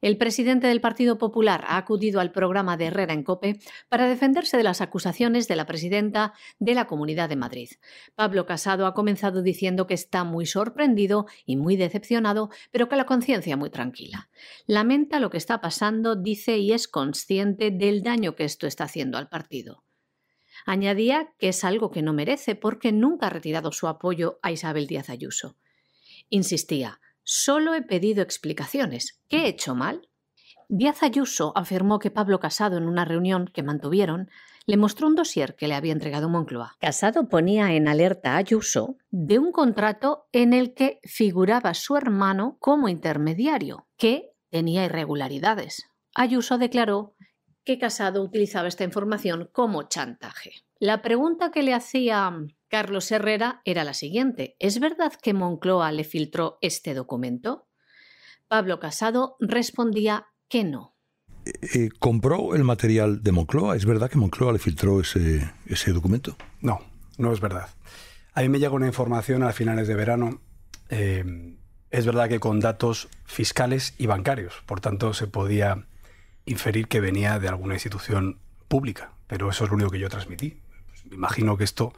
El presidente del Partido Popular ha acudido al programa de Herrera en Cope para defenderse de las acusaciones de la presidenta de la Comunidad de Madrid. Pablo Casado ha comenzado diciendo que está muy sorprendido y muy decepcionado, pero que la conciencia muy tranquila. Lamenta lo que está pasando, dice, y es consciente del daño que esto está haciendo al partido. Añadía que es algo que no merece porque nunca ha retirado su apoyo a Isabel Díaz Ayuso. Insistía, solo he pedido explicaciones. ¿Qué he hecho mal? Díaz Ayuso afirmó que Pablo Casado en una reunión que mantuvieron le mostró un dossier que le había entregado Moncloa. Casado ponía en alerta a Ayuso de un contrato en el que figuraba su hermano como intermediario, que tenía irregularidades. Ayuso declaró que Casado utilizaba esta información como chantaje. La pregunta que le hacía Carlos Herrera era la siguiente. ¿Es verdad que Moncloa le filtró este documento? Pablo Casado respondía que no. Eh, eh, ¿Compró el material de Moncloa? ¿Es verdad que Moncloa le filtró ese, ese documento? No, no es verdad. A mí me llegó una información a finales de verano. Eh, es verdad que con datos fiscales y bancarios. Por tanto, se podía inferir que venía de alguna institución pública. Pero eso es lo único que yo transmití. Me imagino que esto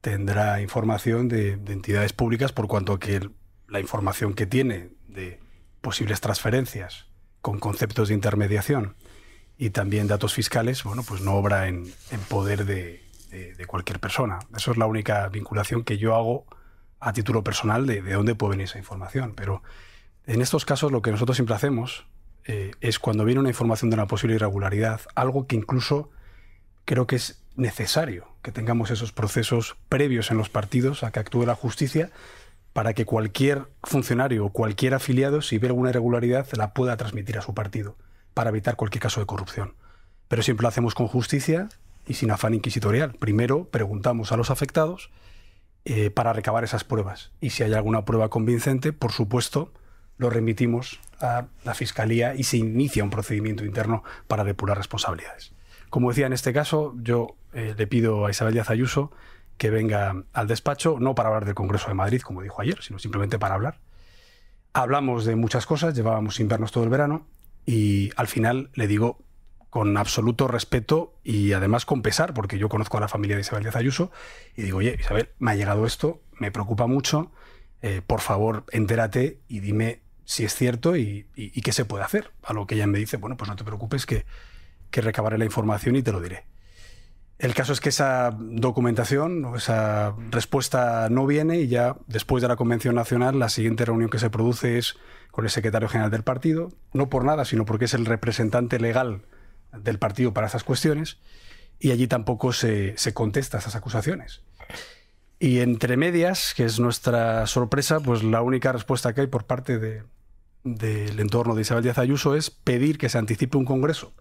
tendrá información de, de entidades públicas por cuanto que la información que tiene de posibles transferencias con conceptos de intermediación y también datos fiscales, bueno, pues no obra en, poder de, cualquier persona. Eso es la única vinculación que yo hago a título personal de, de dónde puede venir esa información. Pero en estos casos lo que nosotros siempre hacemos eh, es cuando viene una información de una posible irregularidad, algo que incluso creo que es necesario que tengamos esos procesos previos en los partidos a que actúe la justicia para que cualquier funcionario o cualquier afiliado, si ve alguna irregularidad, la pueda transmitir a su partido, para evitar cualquier caso de corrupción. Pero siempre lo hacemos con justicia y sin afán inquisitorial. Primero preguntamos a los afectados eh, para recabar esas pruebas. Y si hay alguna prueba convincente, por supuesto, lo remitimos a la Fiscalía y se inicia un procedimiento interno para depurar responsabilidades. Como decía en este caso, yo eh, le pido a Isabel Díaz Ayuso que venga al despacho, no para hablar del Congreso de Madrid, como dijo ayer, sino simplemente para hablar. Hablamos de muchas cosas, llevábamos sin vernos todo el verano y al final le digo con absoluto respeto y además con pesar, porque yo conozco a la familia de Isabel Díaz Ayuso y digo, oye, Isabel, me ha llegado esto, me preocupa mucho, eh, por favor, entérate y dime si es cierto y, qué se puede hacer. A lo que ella me dice, bueno, pues no te preocupes, que, que recabaré la información y te lo diré. El caso es que esa documentación esa respuesta no viene y ya después de la Convención Nacional la siguiente reunión que se produce es con el secretario general del partido, no por nada, sino porque es el representante legal del partido para esas cuestiones y allí tampoco se, se contesta esas acusaciones. Y entre medias, que es nuestra sorpresa, pues la única respuesta que hay por parte de, del entorno de Isabel Díaz Ayuso es pedir que se anticipe un congreso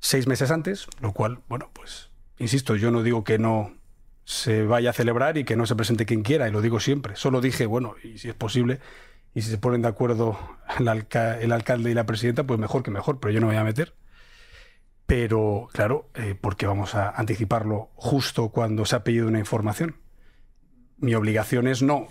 seis meses antes, lo cual, bueno, pues, insisto, yo no digo que no se vaya a celebrar y que no se presente quien quiera, y lo digo siempre. Solo dije, bueno, y si es posible, y si se ponen de acuerdo el, alcalde y la presidenta, pues mejor que mejor, pero yo no me voy a meter. Pero, claro, eh, porque vamos a anticiparlo justo cuando se ha pedido una información. Mi obligación es no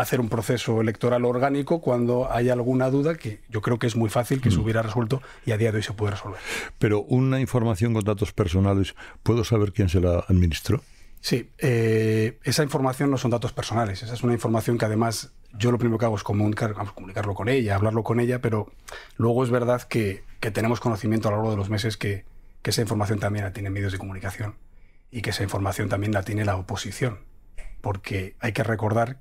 hacer un proceso electoral orgánico cuando hay alguna duda que yo creo que es muy fácil que se mm. hubiera resuelto y a día de hoy se puede resolver. Pero una información con datos personales, ¿puedo saber quién se la administró? Sí, eh, esa información no son datos personales, esa es una información que además yo lo primero que hago es comunicar, comunicarlo con ella, hablarlo con ella, pero luego es verdad que, tenemos conocimiento a lo largo de los meses que, que esa información también la tienen medios de comunicación y que esa información también la tiene la oposición, porque hay que recordar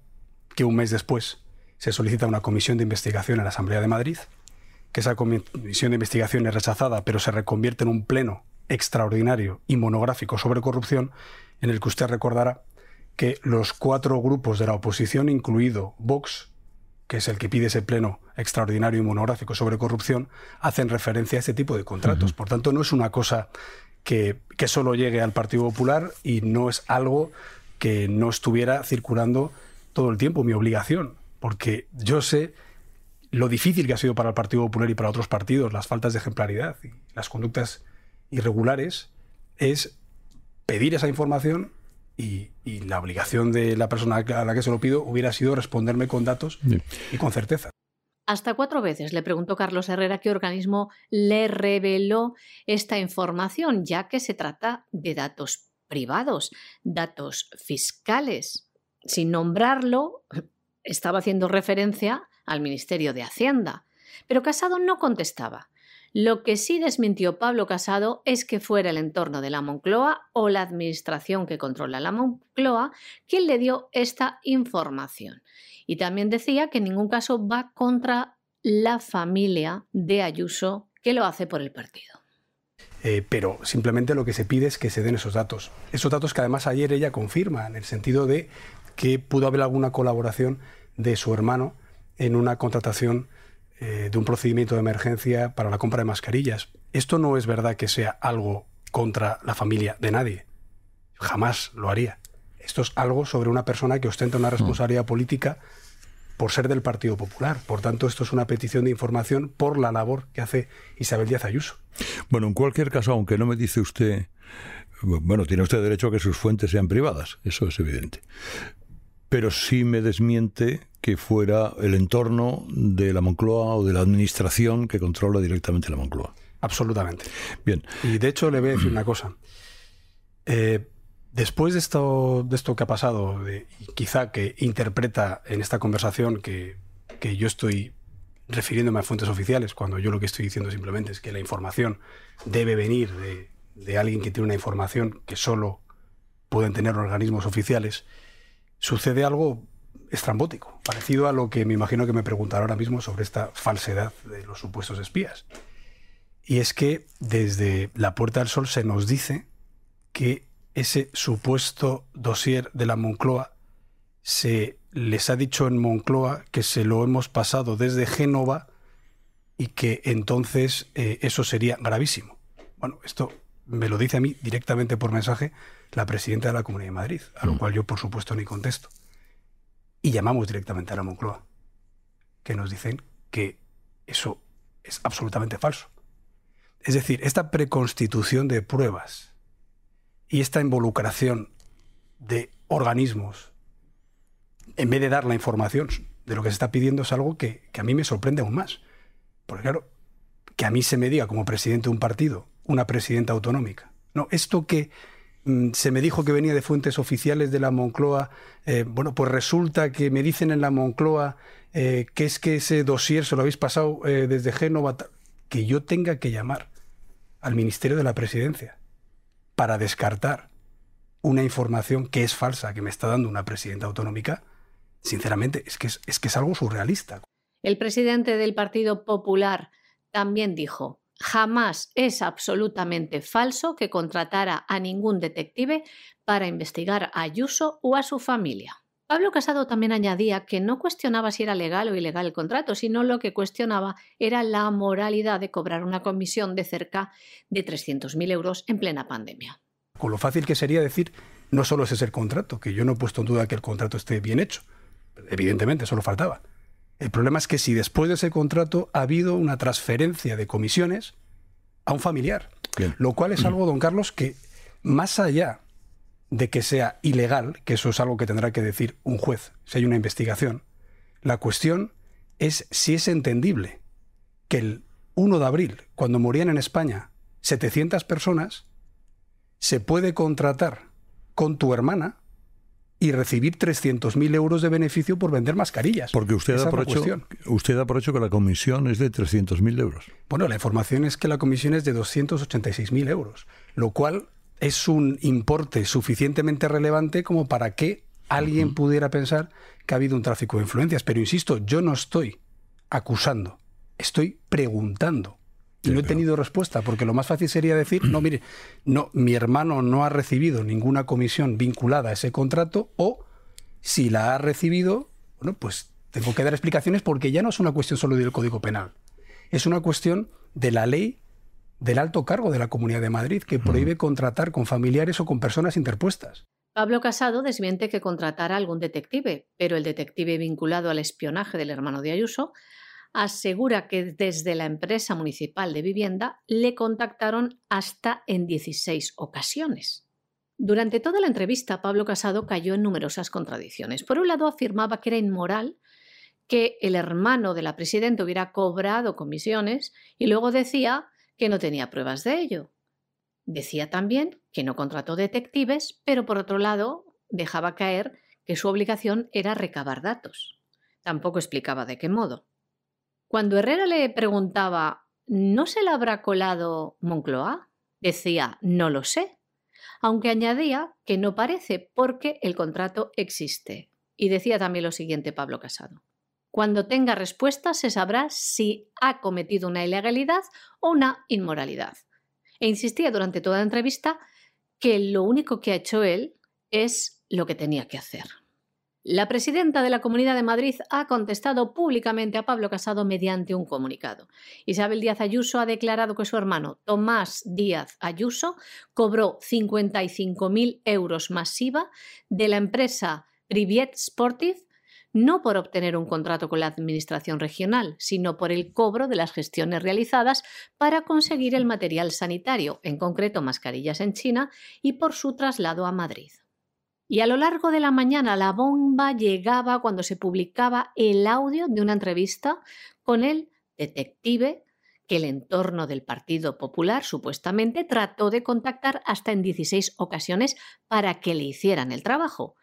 que un mes después se solicita una comisión de investigación en la Asamblea de Madrid, que esa comisión de investigación es rechazada, pero se reconvierte en un pleno extraordinario y monográfico sobre corrupción, en el que usted recordará que los cuatro grupos de la oposición, incluido Vox, que es el que pide ese pleno extraordinario y monográfico sobre corrupción, hacen referencia a este tipo de contratos. Por tanto, no es una cosa que, que solo llegue al Partido Popular y no es algo que no estuviera circulando todo el tiempo, mi obligación, porque yo sé lo difícil que ha sido para el Partido Popular y para otros partidos las faltas de ejemplaridad. Y las conductas irregulares, es pedir esa información y, la obligación de la persona a la que se lo pido hubiera sido responderme con datos y con certeza. Hasta cuatro veces le preguntó Carlos Herrera qué organismo le reveló esta información, ya que se trata de datos privados, datos fiscales sin nombrarlo, estaba haciendo referencia al Ministerio de Hacienda. Pero Casado no contestaba. Lo que sí desmintió Pablo Casado es que fuera el entorno de la Moncloa o la administración que controla la Moncloa quien le dio esta información. Y también decía que en ningún caso va contra la familia de Ayuso que lo hace por el partido. Eh, pero simplemente lo que se pide es que se den esos datos. Esos datos que además ayer ella confirma, en el sentido de que pudo haber alguna colaboración de su hermano en una contratación eh, de un procedimiento de emergencia para la compra de mascarillas. Esto no es verdad que sea algo contra la familia de nadie. Jamás lo haría. Esto es algo sobre una persona que ostenta una responsabilidad política por ser del Partido Popular. Por tanto, esto es una petición de información por la labor que hace Isabel Díaz Ayuso. Bueno, en cualquier caso, aunque no me dice usted, bueno, tiene usted derecho a que sus fuentes sean privadas, eso es evidente. Pero sí me desmiente que fuera el entorno de la Moncloa o de la administración que controla directamente la Moncloa. Absolutamente. Bien. Y de hecho le voy a decir una cosa. Eh, Después de esto, de esto que ha pasado, quizá que interpreta en esta conversación que, yo estoy refiriéndome a fuentes oficiales, cuando yo lo que estoy diciendo simplemente es que la información debe venir de, de alguien que tiene una información que solo pueden tener organismos oficiales, sucede algo estrambótico, parecido a lo que me imagino que me preguntará ahora mismo sobre esta falsedad de los supuestos espías. Y es que desde la Puerta del Sol se nos dice que ese supuesto dossier de la Moncloa, se les ha dicho en Moncloa que se lo hemos pasado desde Génova y que entonces eh, eso sería gravísimo. Bueno, esto me lo dice a mí directamente por mensaje la presidenta de la Comunidad de Madrid, a lo mm. cual yo por supuesto ni contesto. Y llamamos directamente a la Moncloa, que nos dicen que eso es absolutamente falso. Es decir, esta preconstitución de pruebas y esta involucración de organismos, en vez de dar la información de lo que se está pidiendo, es algo que, a mí me sorprende aún más. Porque claro, que a mí se me diga como presidente de un partido, una presidenta autonómica. No, esto que se me dijo que venía de fuentes oficiales de la Moncloa, eh, bueno, pues resulta que me dicen en la Moncloa eh, que es que ese dossier se lo habéis pasado eh, desde Génova, que yo tenga que llamar al Ministerio de la Presidencia para descartar una información que es falsa, que me está dando una presidenta autonómica, sinceramente, es que es algo surrealista. El presidente del Partido Popular también dijo, jamás es absolutamente falso que contratara a ningún detective para investigar a Ayuso o a su familia. Pablo Casado también añadía que no cuestionaba si era legal o ilegal el contrato, sino lo que cuestionaba era la moralidad de cobrar una comisión de cerca de 300.000 euros en plena pandemia. Con lo fácil que sería decir, no solo ese es el contrato, que yo no he puesto en duda que el contrato esté bien hecho. Evidentemente, solo faltaba. El problema es que si después de ese contrato ha habido una transferencia de comisiones a un familiar, lo cual es algo, don Carlos, que más allá de que sea ilegal, que eso es algo que tendrá que decir un juez si hay una investigación, la cuestión es si es entendible que el 1 de abril, cuando morían en España 700 personas, se puede contratar con tu hermana y recibir 300.000 euros de beneficio por vender mascarillas. Porque usted da, por hecho, usted da por hecho que la comisión es de 300.000 euros. Bueno, la información es que la comisión es de 286.000 euros, lo cual es un importe suficientemente relevante como para que alguien pudiera pensar que ha habido un tráfico de influencias. Pero insisto, yo no estoy acusando, estoy preguntando. Y no he tenido respuesta, porque lo más fácil sería decir, no, mire, no, mi hermano no ha recibido ninguna comisión vinculada a ese contrato, o si la ha recibido, bueno, pues tengo que dar explicaciones porque ya no es una cuestión solo del Código Penal, es una cuestión de la ley del alto cargo de la Comunidad de Madrid, que prohíbe contratar con familiares o con personas interpuestas. Pablo Casado desmiente que contratara a algún detective, pero el detective vinculado al espionaje del hermano de Ayuso asegura que desde la empresa municipal de vivienda le contactaron hasta en 16 ocasiones. Durante toda la entrevista, Pablo Casado cayó en numerosas contradicciones. Por un lado, afirmaba que era inmoral que el hermano de la presidenta hubiera cobrado comisiones y luego decía que no tenía pruebas de ello. Decía también que no contrató detectives, pero por otro lado dejaba caer que su obligación era recabar datos. Tampoco explicaba de qué modo. Cuando Herrera le preguntaba ¿no se le habrá colado Moncloa? Decía, no lo sé, aunque añadía que no parece porque el contrato existe. Y decía también lo siguiente Pablo Casado. Cuando tenga respuesta se sabrá si ha cometido una ilegalidad o una inmoralidad. E insistía durante toda la entrevista que lo único que ha hecho él es lo que tenía que hacer. La presidenta de la Comunidad de Madrid ha contestado públicamente a Pablo Casado mediante un comunicado. Isabel Díaz Ayuso ha declarado que su hermano Tomás Díaz Ayuso cobró 55.000 euros masiva de la empresa Priviet Sportive no por obtener un contrato con la Administración regional, sino por el cobro de las gestiones realizadas para conseguir el material sanitario, en concreto mascarillas en China, y por su traslado a Madrid. Y a lo largo de la mañana la bomba llegaba cuando se publicaba el audio de una entrevista con el detective que el entorno del Partido Popular supuestamente trató de contactar hasta en 16 ocasiones para que le hicieran el trabajo.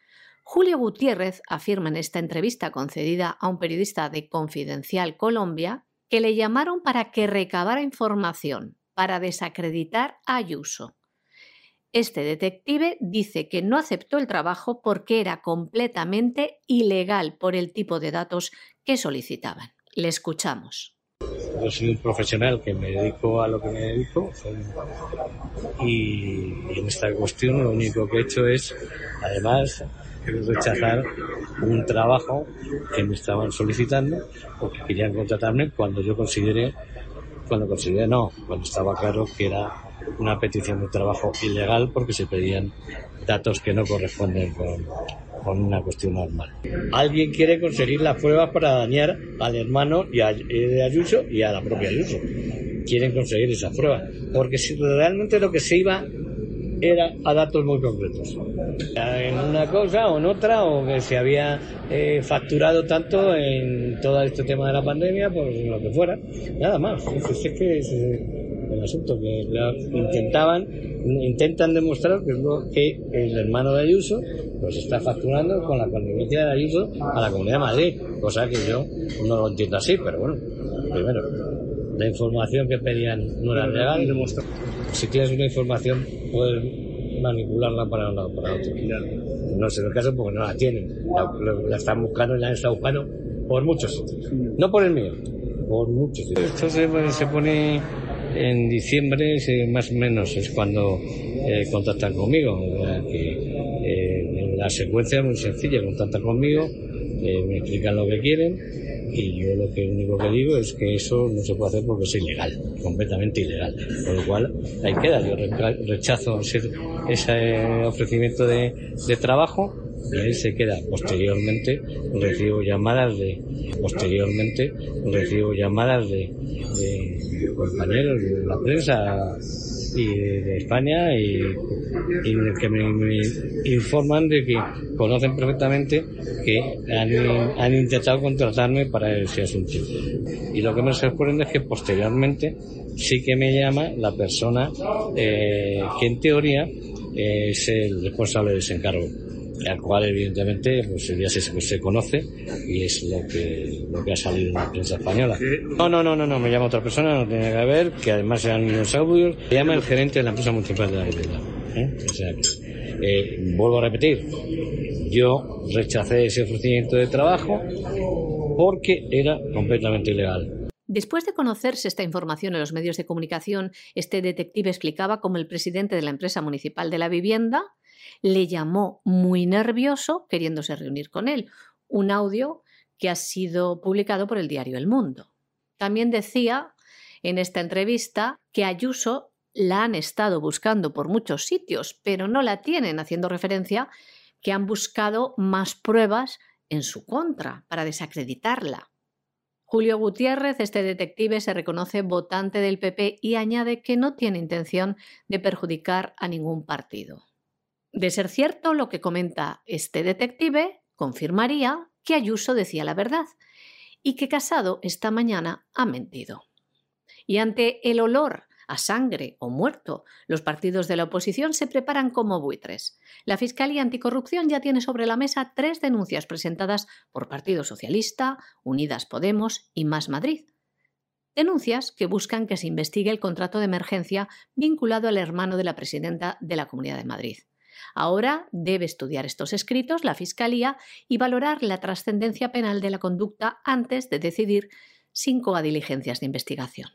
Julio Gutiérrez afirma en esta entrevista concedida a un periodista de Confidencial Colombia que le llamaron para que recabara información para desacreditar a Ayuso. Este detective dice que no aceptó el trabajo porque era completamente ilegal por el tipo de datos que solicitaban. Le escuchamos. Yo soy un profesional que me dedico a lo que me dedico y, en esta cuestión lo único que he hecho es, además, rechazar un trabajo que me estaban solicitando porque querían contratarme cuando yo consideré, cuando consideré no, cuando estaba claro que era una petición de trabajo ilegal porque se pedían datos que no corresponden con, una cuestión normal. Alguien quiere conseguir las pruebas para dañar al hermano y a, eh, de Ayuso y a la propia Ayuso. Quieren conseguir esas pruebas. Porque si realmente lo que se iba era a datos muy concretos. En una cosa o en otra, o que se había eh, facturado tanto en todo este tema de la pandemia, pues lo que fuera. Nada más. Es que es, el asunto, que intentaban, intentan demostrar que, es lo que el hermano de Ayuso pues está facturando con la connivencia de Ayuso a la Comunidad de Madrid, cosa que yo no lo entiendo así, pero bueno, primero, la información que pedían no era legal. Si tienes una información, puedes manipularla para un lado para otro. No sé el caso porque no la tienen. La, están buscando y la han estado buscando por muchos sitios. No por el mío, por muchos sitios. Esto se pone en diciembre más o menos es cuando eh, contactan conmigo. Eh, la secuencia es muy sencilla, contactan conmigo, eh, me explican lo que quieren y yo lo que único que digo es que eso no se puede hacer porque es ilegal, completamente ilegal. Con lo cual ahí queda, yo rechazo ese, ese ofrecimiento de trabajo y él se queda. Posteriormente recibo llamadas de posteriormente recibo llamadas de, compañeros de la prensa y de España y, que me, informan de que conocen perfectamente que han, intentado contratarme para ese asunto. Y lo que me sorprende es que posteriormente sí que me llama la persona eh, que en teoría es el responsable de ese encargo al cual evidentemente pues ya se, se, conoce y es lo que lo que ha salido en la prensa española. No, no, no, no, no, me llama otra persona, no tiene que ver, que además eran unos audios, me llama el gerente de la empresa municipal de la vivienda. ¿eh? O sea eh, vuelvo a repetir, yo rechacé ese ofrecimiento de trabajo porque era completamente ilegal. Después de conocerse esta información en los medios de comunicación, este detective explicaba cómo el presidente de la empresa municipal de la vivienda le llamó muy nervioso queriéndose reunir con él. Un audio que ha sido publicado por el diario El Mundo. También decía en esta entrevista que Ayuso la han estado buscando por muchos sitios, pero no la tienen, haciendo referencia que han buscado más pruebas en su contra para desacreditarla. Julio Gutiérrez, este detective, se reconoce votante del PP y añade que no tiene intención de perjudicar a ningún partido. De ser cierto lo que comenta este detective, confirmaría que Ayuso decía la verdad y que Casado esta mañana ha mentido. Y ante el olor a sangre o muerto, los partidos de la oposición se preparan como buitres. La Fiscalía Anticorrupción ya tiene sobre la mesa tres denuncias presentadas por Partido Socialista, Unidas Podemos y Más Madrid. Denuncias que buscan que se investigue el contrato de emergencia vinculado al hermano de la presidenta de la Comunidad de Madrid. Ahora debe estudiar estos escritos la Fiscalía y valorar la trascendencia penal de la conducta antes de decidir sin diligencias de investigación.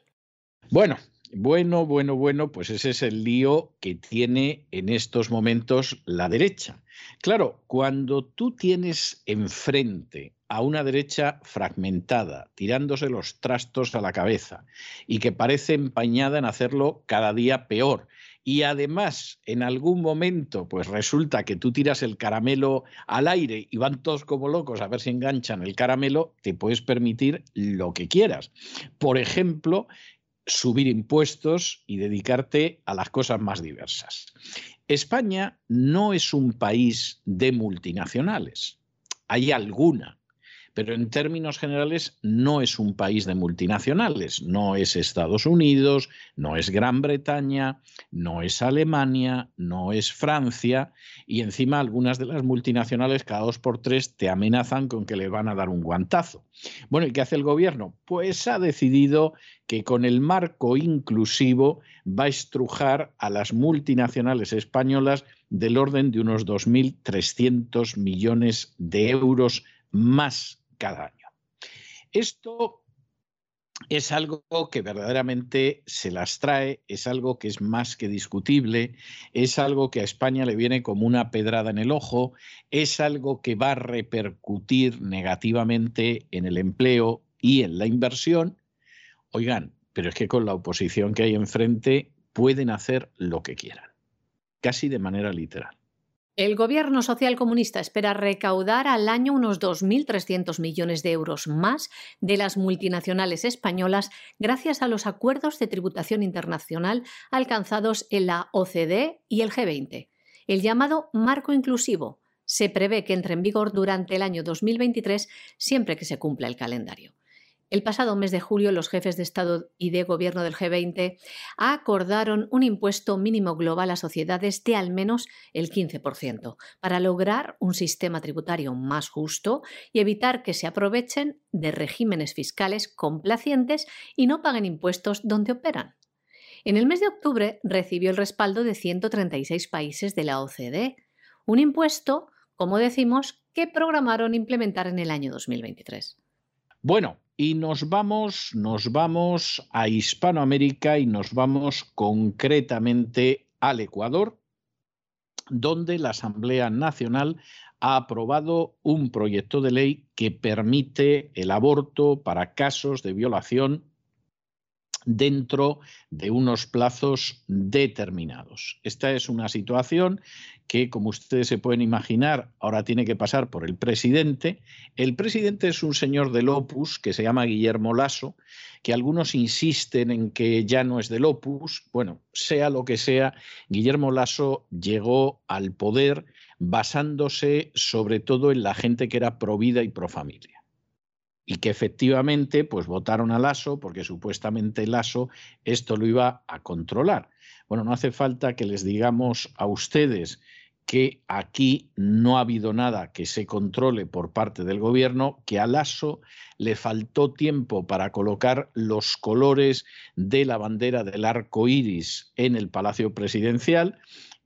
Bueno, bueno, bueno, bueno, pues ese es el lío que tiene en estos momentos la derecha. Claro, cuando tú tienes enfrente a una derecha fragmentada, tirándose los trastos a la cabeza y que parece empañada en hacerlo cada día peor, y además en algún momento pues resulta que tú tiras el caramelo al aire y van todos como locos a ver si enganchan el caramelo, te puedes permitir lo que quieras. Por ejemplo, subir impuestos y dedicarte a las cosas más diversas. España no es un país de multinacionales. Hay alguna, pero en términos generales no es un país de multinacionales, no es Estados Unidos, no es Gran Bretaña, no es Alemania, no es Francia, y encima algunas de las multinacionales cada dos por tres te amenazan con que le van a dar un guantazo. Bueno, ¿y qué hace el gobierno? Pues ha decidido que con el marco inclusivo va a estrujar a las multinacionales españolas del orden de unos 2.300 millones de euros más cada año. Esto es algo que verdaderamente se las trae, es algo que es más que discutible, es algo que a España le viene como una pedrada en el ojo, es algo que va a repercutir negativamente en el empleo y en la inversión. Oigan, pero es que con la oposición que hay enfrente pueden hacer lo que quieran, casi de manera literal. El gobierno socialcomunista espera recaudar al año unos 2.300 millones de euros más de las multinacionales españolas gracias a los acuerdos de tributación internacional alcanzados en la OCDE y el G20. El llamado marco inclusivo se prevé que entre en vigor durante el año 2023 siempre que se cumpla el calendario. El pasado mes de julio, los jefes de Estado y de Gobierno del G20 acordaron un impuesto mínimo global a sociedades de al menos el 15%, para lograr un sistema tributario más justo y evitar que se aprovechen de regímenes fiscales complacientes y no paguen impuestos donde operan. En el mes de octubre recibió el respaldo de 136 países de la OCDE, un impuesto, como decimos, que programaron implementar en el año 2023. Bueno, y nos vamos, nos vamos a Hispanoamérica y nos vamos concretamente al Ecuador, donde la Asamblea Nacional ha aprobado un proyecto de ley que permite el aborto para casos de violación dentro de unos plazos determinados. Esta es una situación que, como ustedes se pueden imaginar, ahora tiene que pasar por el presidente. El presidente es un señor del Opus que se llama Guillermo Lasso, que algunos insisten en que ya no es del Opus. Bueno, sea lo que sea, Guillermo Lasso llegó al poder basándose sobre todo en la gente que era pro vida y pro familia y que efectivamente pues votaron a Lasso porque supuestamente Lasso esto lo iba a controlar. Bueno, no hace falta que les digamos a ustedes que aquí no ha habido nada que se controle por parte del gobierno, que a Lasso le faltó tiempo para colocar los colores de la bandera del arco iris en el Palacio Presidencial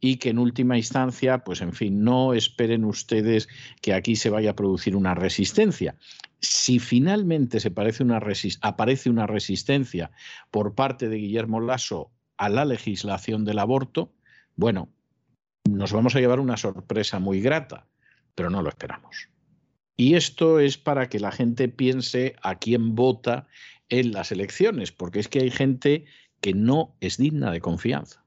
y que en última instancia, pues en fin, no esperen ustedes que aquí se vaya a producir una resistencia. Si finalmente se una aparece una resistencia por parte de Guillermo Lasso a la legislación del aborto, bueno, nos vamos a llevar una sorpresa muy grata, pero no lo esperamos. Y esto es para que la gente piense a quién vota en las elecciones, porque es que hay gente que no es digna de confianza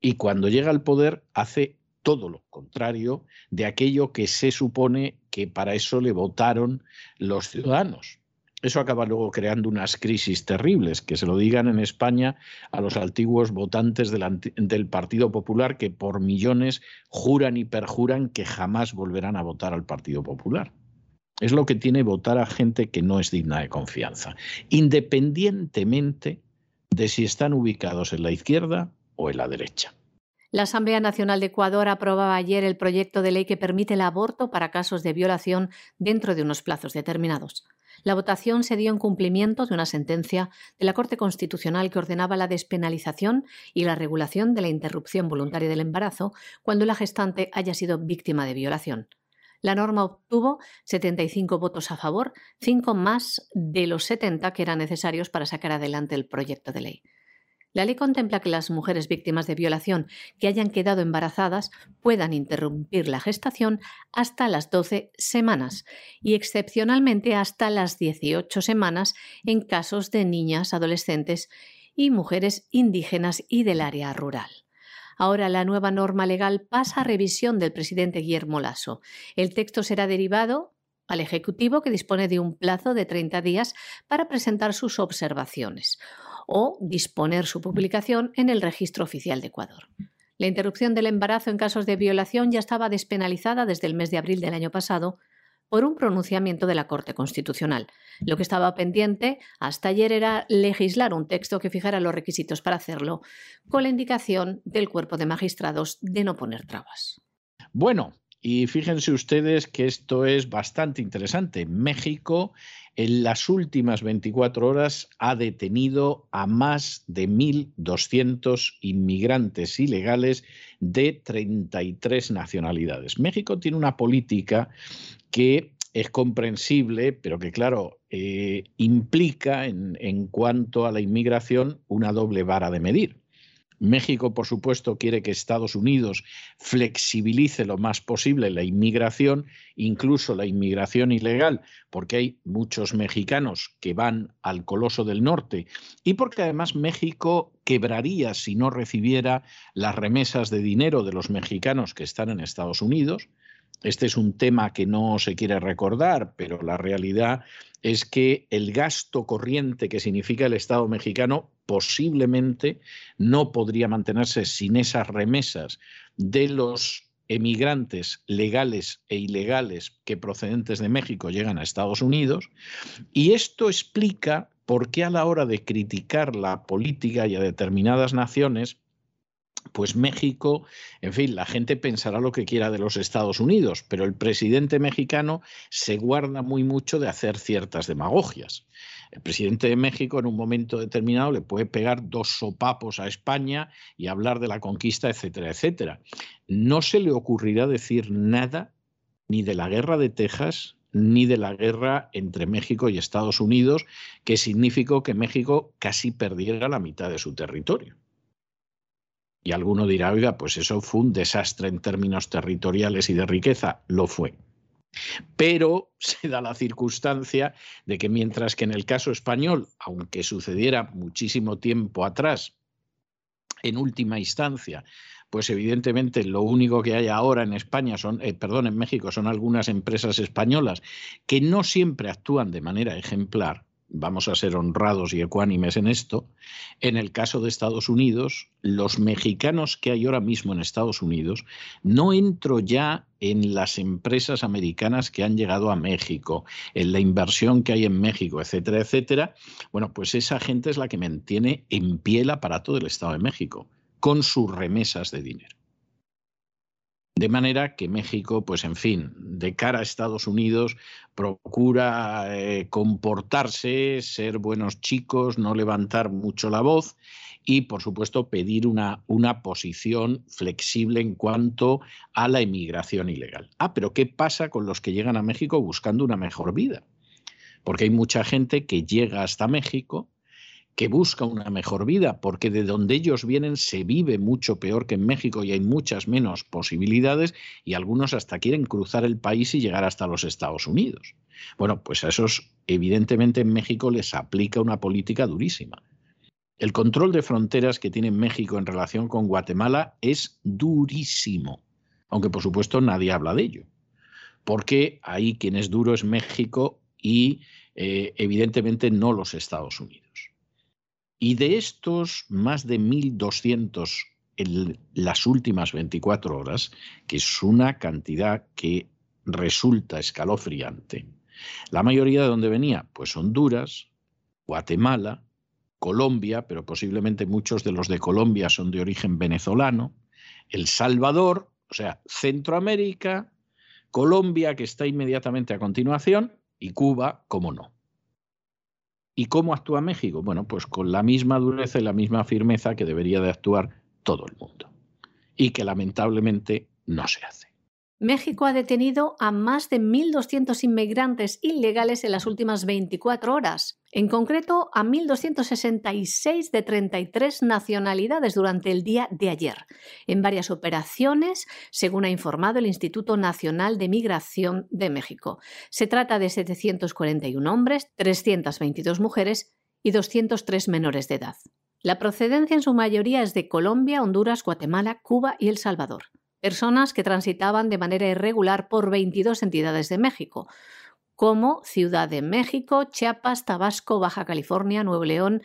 y cuando llega al poder hace todo lo contrario de aquello que se supone que para eso le votaron los ciudadanos. Eso acaba luego creando unas crisis terribles, que se lo digan en España a los antiguos votantes del, Partido Popular que por millones juran y perjuran que jamás volverán a votar al Partido Popular. Es lo que tiene votar a gente que no es digna de confianza, independientemente de si están ubicados en la izquierda en la derecha. La Asamblea Nacional de Ecuador aprobaba ayer el proyecto de ley que permite el aborto para casos de violación dentro de unos plazos determinados. La votación se dio en cumplimiento de una sentencia de la Corte Constitucional que ordenaba la despenalización y la regulación de la interrupción voluntaria del embarazo cuando la gestante haya sido víctima de violación. La norma obtuvo 75 votos a favor, 5 más de los 70 que eran necesarios para sacar adelante el proyecto de ley. La ley contempla que las mujeres víctimas de violación que hayan quedado embarazadas puedan interrumpir la gestación hasta las 12 semanas y excepcionalmente hasta las 18 semanas en casos de niñas, adolescentes y mujeres indígenas y del área rural. Ahora la nueva norma legal pasa a revisión del presidente Guillermo Lasso. El texto será derivado al Ejecutivo que dispone de un plazo de 30 días para presentar sus observaciones o disponer su publicación en el Registro Oficial de Ecuador. La interrupción del embarazo en casos de violación ya estaba despenalizada desde el mes de abril del año pasado por un pronunciamiento de la Corte Constitucional. Lo que estaba pendiente hasta ayer era legislar un texto que fijara los requisitos para hacerlo, con la indicación del cuerpo de magistrados de no poner trabas. Bueno, y fíjense ustedes que esto es bastante interesante. México en las últimas 24 horas ha detenido a más de 1.200 inmigrantes ilegales de 33 nacionalidades. México tiene una política que es comprensible, pero que claro, eh, implica en, en cuanto a la inmigración una doble vara de medir. México, por supuesto, quiere que Estados Unidos flexibilice lo más posible la inmigración, incluso la inmigración ilegal, porque hay muchos mexicanos que van al Coloso del Norte y porque además México quebraría si no recibiera las remesas de dinero de los mexicanos que están en Estados Unidos. Este es un tema que no se quiere recordar, pero la realidad es que el gasto corriente que significa el Estado mexicano posiblemente no podría mantenerse sin esas remesas de los emigrantes legales e ilegales que procedentes de México llegan a Estados Unidos. Y esto explica por qué a la hora de criticar la política y a determinadas naciones, pues México, en fin, la gente pensará lo que quiera de los Estados Unidos, pero el presidente mexicano se guarda muy mucho de hacer ciertas demagogias. El presidente de México en un momento determinado le puede pegar dos sopapos a España y hablar de la conquista, etcétera, etcétera. No se le ocurrirá decir nada ni de la guerra de Texas, ni de la guerra entre México y Estados Unidos, que significó que México casi perdiera la mitad de su territorio. Y alguno dirá, oiga, pues eso fue un desastre en términos territoriales y de riqueza. Lo fue. Pero se da la circunstancia de que mientras que en el caso español, aunque sucediera muchísimo tiempo atrás, en última instancia, pues evidentemente lo único que hay ahora en España son, eh, perdón, en México son algunas empresas españolas que no siempre actúan de manera ejemplar, vamos a ser honrados y ecuánimes en esto, en el caso de Estados Unidos, los mexicanos que hay ahora mismo en Estados Unidos, no entro ya en las empresas americanas que han llegado a México, en la inversión que hay en México, etcétera, etcétera. Bueno, pues esa gente es la que mantiene en pie el aparato del Estado de México, con sus remesas de dinero. De manera que México, pues en fin, de cara a Estados Unidos, procura eh, comportarse, ser buenos chicos, no levantar mucho la voz y, por supuesto, pedir una, una posición flexible en cuanto a la inmigración ilegal. Ah, pero ¿qué pasa con los que llegan a México buscando una mejor vida? Porque hay mucha gente que llega hasta México que busca una mejor vida, porque de donde ellos vienen se vive mucho peor que en México y hay muchas menos posibilidades y algunos hasta quieren cruzar el país y llegar hasta los Estados Unidos. Bueno, pues a esos evidentemente en México les aplica una política durísima. El control de fronteras que tiene México en relación con Guatemala es durísimo, aunque por supuesto nadie habla de ello, porque ahí quien es duro es México y eh, evidentemente no los Estados Unidos. Y de estos más de 1.200 en las últimas 24 horas, que es una cantidad que resulta escalofriante, la mayoría de dónde venía, pues Honduras, Guatemala, Colombia, pero posiblemente muchos de los de Colombia son de origen venezolano, El Salvador, o sea, Centroamérica, Colombia, que está inmediatamente a continuación, y Cuba, como no. ¿Y cómo actúa México? Bueno, pues con la misma dureza y la misma firmeza que debería de actuar todo el mundo. Y que lamentablemente no se hace. México ha detenido a más de 1.200 inmigrantes ilegales en las últimas 24 horas, en concreto a 1.266 de 33 nacionalidades durante el día de ayer, en varias operaciones, según ha informado el Instituto Nacional de Migración de México. Se trata de 741 hombres, 322 mujeres y 203 menores de edad. La procedencia en su mayoría es de Colombia, Honduras, Guatemala, Cuba y El Salvador personas que transitaban de manera irregular por 22 entidades de México, como Ciudad de México, Chiapas, Tabasco, Baja California, Nuevo León,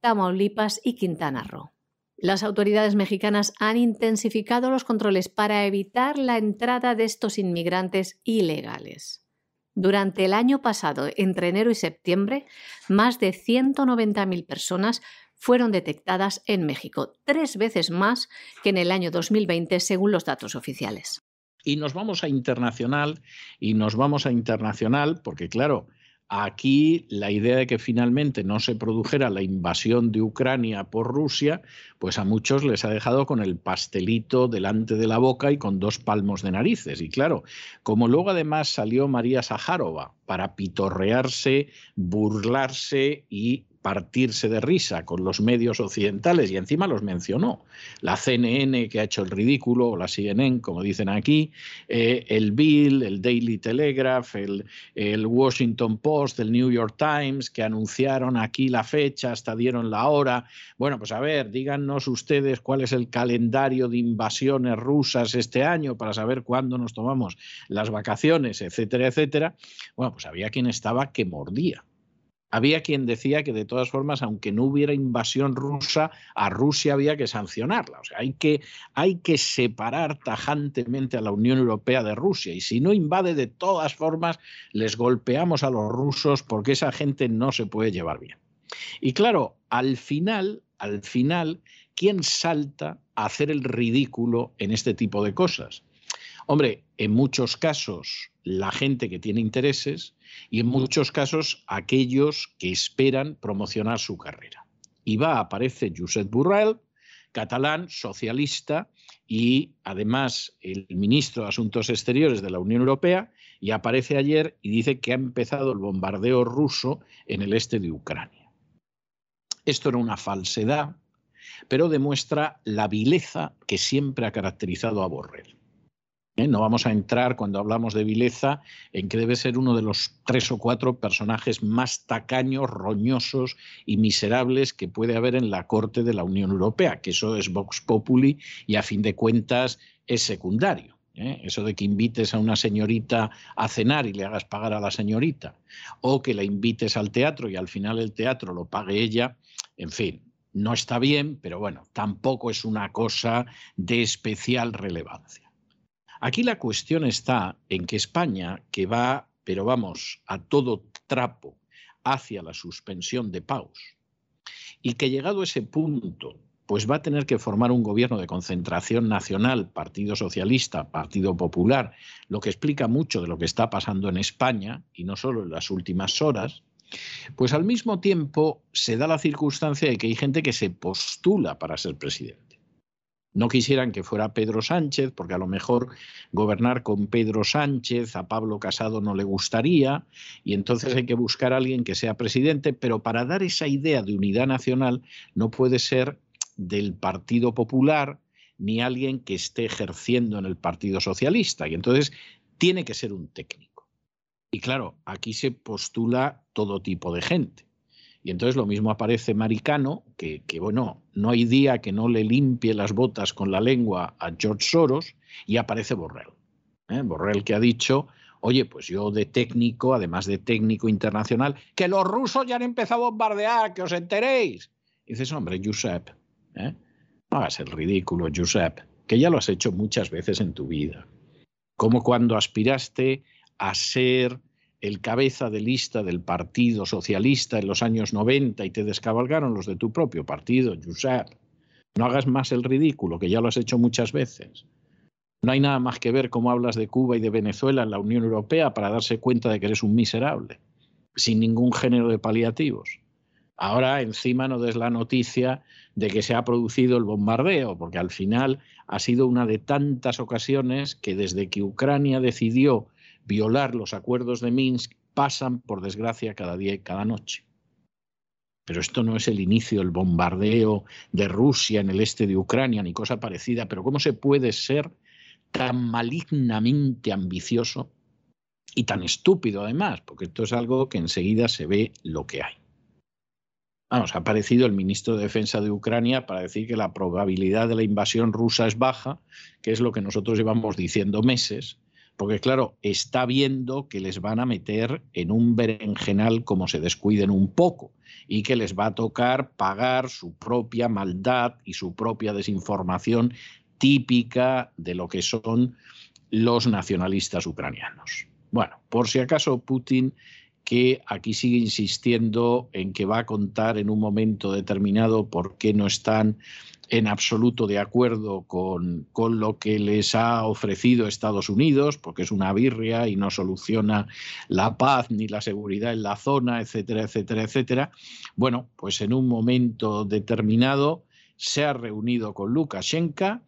Tamaulipas y Quintana Roo. Las autoridades mexicanas han intensificado los controles para evitar la entrada de estos inmigrantes ilegales. Durante el año pasado, entre enero y septiembre, más de 190.000 personas fueron detectadas en México, tres veces más que en el año 2020, según los datos oficiales. Y nos vamos a internacional, y nos vamos a internacional, porque claro, Aquí la idea de que finalmente no se produjera la invasión de Ucrania por Rusia, pues a muchos les ha dejado con el pastelito delante de la boca y con dos palmos de narices. Y claro, como luego además salió María Sajárova para pitorrearse, burlarse y partirse de risa con los medios occidentales y encima los mencionó. La CNN que ha hecho el ridículo, o la CNN, como dicen aquí, eh, el Bill, el Daily Telegraph, el, el, Washington Post, el New York Times, que anunciaron aquí la fecha, hasta dieron la hora. Bueno, pues a ver, díganos ustedes cuál es el calendario de invasiones rusas este año para saber cuándo nos tomamos las vacaciones, etcétera, etcétera. Bueno, pues había quien estaba que mordía. Había quien decía que de todas formas, aunque no hubiera invasión rusa, a Rusia había que sancionarla. O sea, hay que, hay que separar tajantemente a la Unión Europea de Rusia. Y si no invade de todas formas, les golpeamos a los rusos porque esa gente no se puede llevar bien. Y claro, al final, al final, ¿quién salta a hacer el ridículo en este tipo de cosas? Hombre, en muchos casos la gente que tiene intereses y en muchos casos aquellos que esperan promocionar su carrera. Y va, aparece Josep Borrell, catalán, socialista y además el ministro de Asuntos Exteriores de la Unión Europea, y aparece ayer y dice que ha empezado el bombardeo ruso en el este de Ucrania. Esto era una falsedad, pero demuestra la vileza que siempre ha caracterizado a Borrell. ¿Eh? No vamos a entrar cuando hablamos de vileza en que debe ser uno de los tres o cuatro personajes más tacaños, roñosos y miserables que puede haber en la Corte de la Unión Europea, que eso es Vox Populi y a fin de cuentas es secundario. ¿eh? Eso de que invites a una señorita a cenar y le hagas pagar a la señorita, o que la invites al teatro y al final el teatro lo pague ella, en fin, no está bien, pero bueno, tampoco es una cosa de especial relevancia. Aquí la cuestión está en que España, que va, pero vamos, a todo trapo hacia la suspensión de pagos, y que llegado a ese punto, pues va a tener que formar un gobierno de concentración nacional, Partido Socialista, Partido Popular, lo que explica mucho de lo que está pasando en España, y no solo en las últimas horas, pues al mismo tiempo se da la circunstancia de que hay gente que se postula para ser presidente. No quisieran que fuera Pedro Sánchez, porque a lo mejor gobernar con Pedro Sánchez a Pablo Casado no le gustaría, y entonces hay que buscar a alguien que sea presidente, pero para dar esa idea de unidad nacional no puede ser del Partido Popular ni alguien que esté ejerciendo en el Partido Socialista, y entonces tiene que ser un técnico. Y claro, aquí se postula todo tipo de gente. Y entonces lo mismo aparece Maricano, que, bueno, no hay día que no le limpie las botas con la lengua a George Soros, y aparece Borrell. ¿eh? Borrell que ha dicho, oye, pues yo de técnico, además de técnico internacional, que los rusos ya han empezado a bombardear, que os enteréis. Y dices, hombre, Josep, ¿eh? no hagas el ridículo, Josep, que ya lo has hecho muchas veces en tu vida. Como cuando aspiraste a ser el cabeza de lista del Partido Socialista en los años 90 y te descabalgaron los de tu propio partido, Josep. No hagas más el ridículo, que ya lo has hecho muchas veces. No hay nada más que ver cómo hablas de Cuba y de Venezuela en la Unión Europea para darse cuenta de que eres un miserable, sin ningún género de paliativos. Ahora encima no des la noticia de que se ha producido el bombardeo, porque al final ha sido una de tantas ocasiones que desde que Ucrania decidió violar los acuerdos de Minsk pasan, por desgracia, cada día y cada noche. Pero esto no es el inicio del bombardeo de Rusia en el este de Ucrania ni cosa parecida. Pero ¿cómo se puede ser tan malignamente ambicioso y tan estúpido además? Porque esto es algo que enseguida se ve lo que hay. Vamos, ha aparecido el ministro de Defensa de Ucrania para decir que la probabilidad de la invasión rusa es baja, que es lo que nosotros llevamos diciendo meses, porque claro, está viendo que les van a meter en un berenjenal como se descuiden un poco y que les va a tocar pagar su propia maldad y su propia desinformación típica de lo que son los nacionalistas ucranianos. Bueno, por si acaso Putin que aquí sigue insistiendo en que va a contar en un momento determinado por qué no están en absoluto de acuerdo con, con, lo que les ha ofrecido Estados Unidos, porque es una birria y no soluciona la paz ni la seguridad en la zona, etcétera, etcétera, etcétera. Bueno, pues en un momento determinado se ha reunido con Lukashenko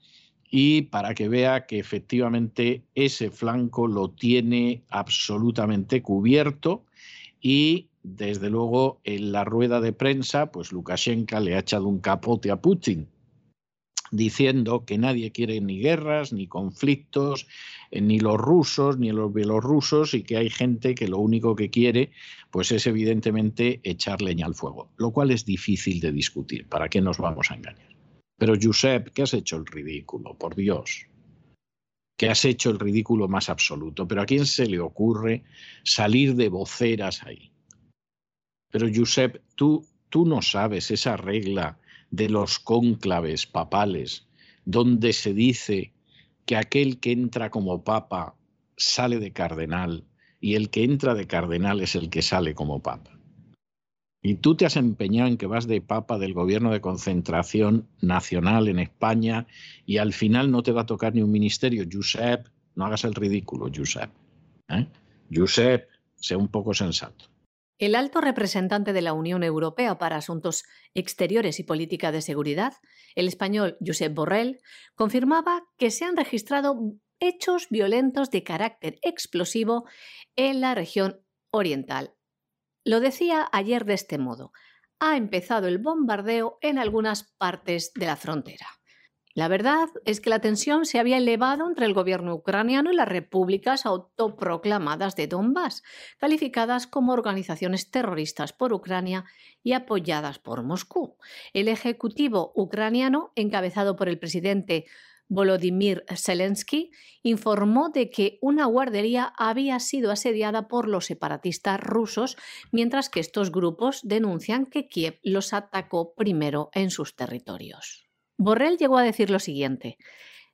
y para que vea que efectivamente ese flanco lo tiene absolutamente cubierto y desde luego en la rueda de prensa, pues Lukashenko le ha echado un capote a Putin diciendo que nadie quiere ni guerras, ni conflictos, eh, ni los rusos, ni los bielorrusos, y que hay gente que lo único que quiere, pues es evidentemente echar leña al fuego, lo cual es difícil de discutir, ¿para qué nos vamos a engañar? Pero Josep, ¿qué has hecho el ridículo? Por Dios que has hecho el ridículo más absoluto. Pero ¿a quién se le ocurre salir de voceras ahí? Pero, Josep, tú, tú no sabes esa regla de los cónclaves papales, donde se dice que aquel que entra como papa sale de cardenal y el que entra de cardenal es el que sale como papa. Y tú te has empeñado en que vas de papa del gobierno de concentración nacional en España y al final no te va a tocar ni un ministerio. Josep, no hagas el ridículo, Josep. ¿eh? Sea un poco sensato. El alto representante de la Unión Europea para Asuntos Exteriores y Política de Seguridad, el español Josep Borrell, confirmaba que se han registrado hechos violentos de carácter explosivo en la región oriental lo decía ayer de este modo. Ha empezado el bombardeo en algunas partes de la frontera. La verdad es que la tensión se había elevado entre el gobierno ucraniano y las repúblicas autoproclamadas de Donbass, calificadas como organizaciones terroristas por Ucrania y apoyadas por Moscú. El ejecutivo ucraniano, encabezado por el presidente Volodymyr Zelensky informó de que una guardería había sido asediada por los separatistas rusos, mientras que estos grupos denuncian que Kiev los atacó primero en sus territorios. Borrell llegó a decir lo siguiente.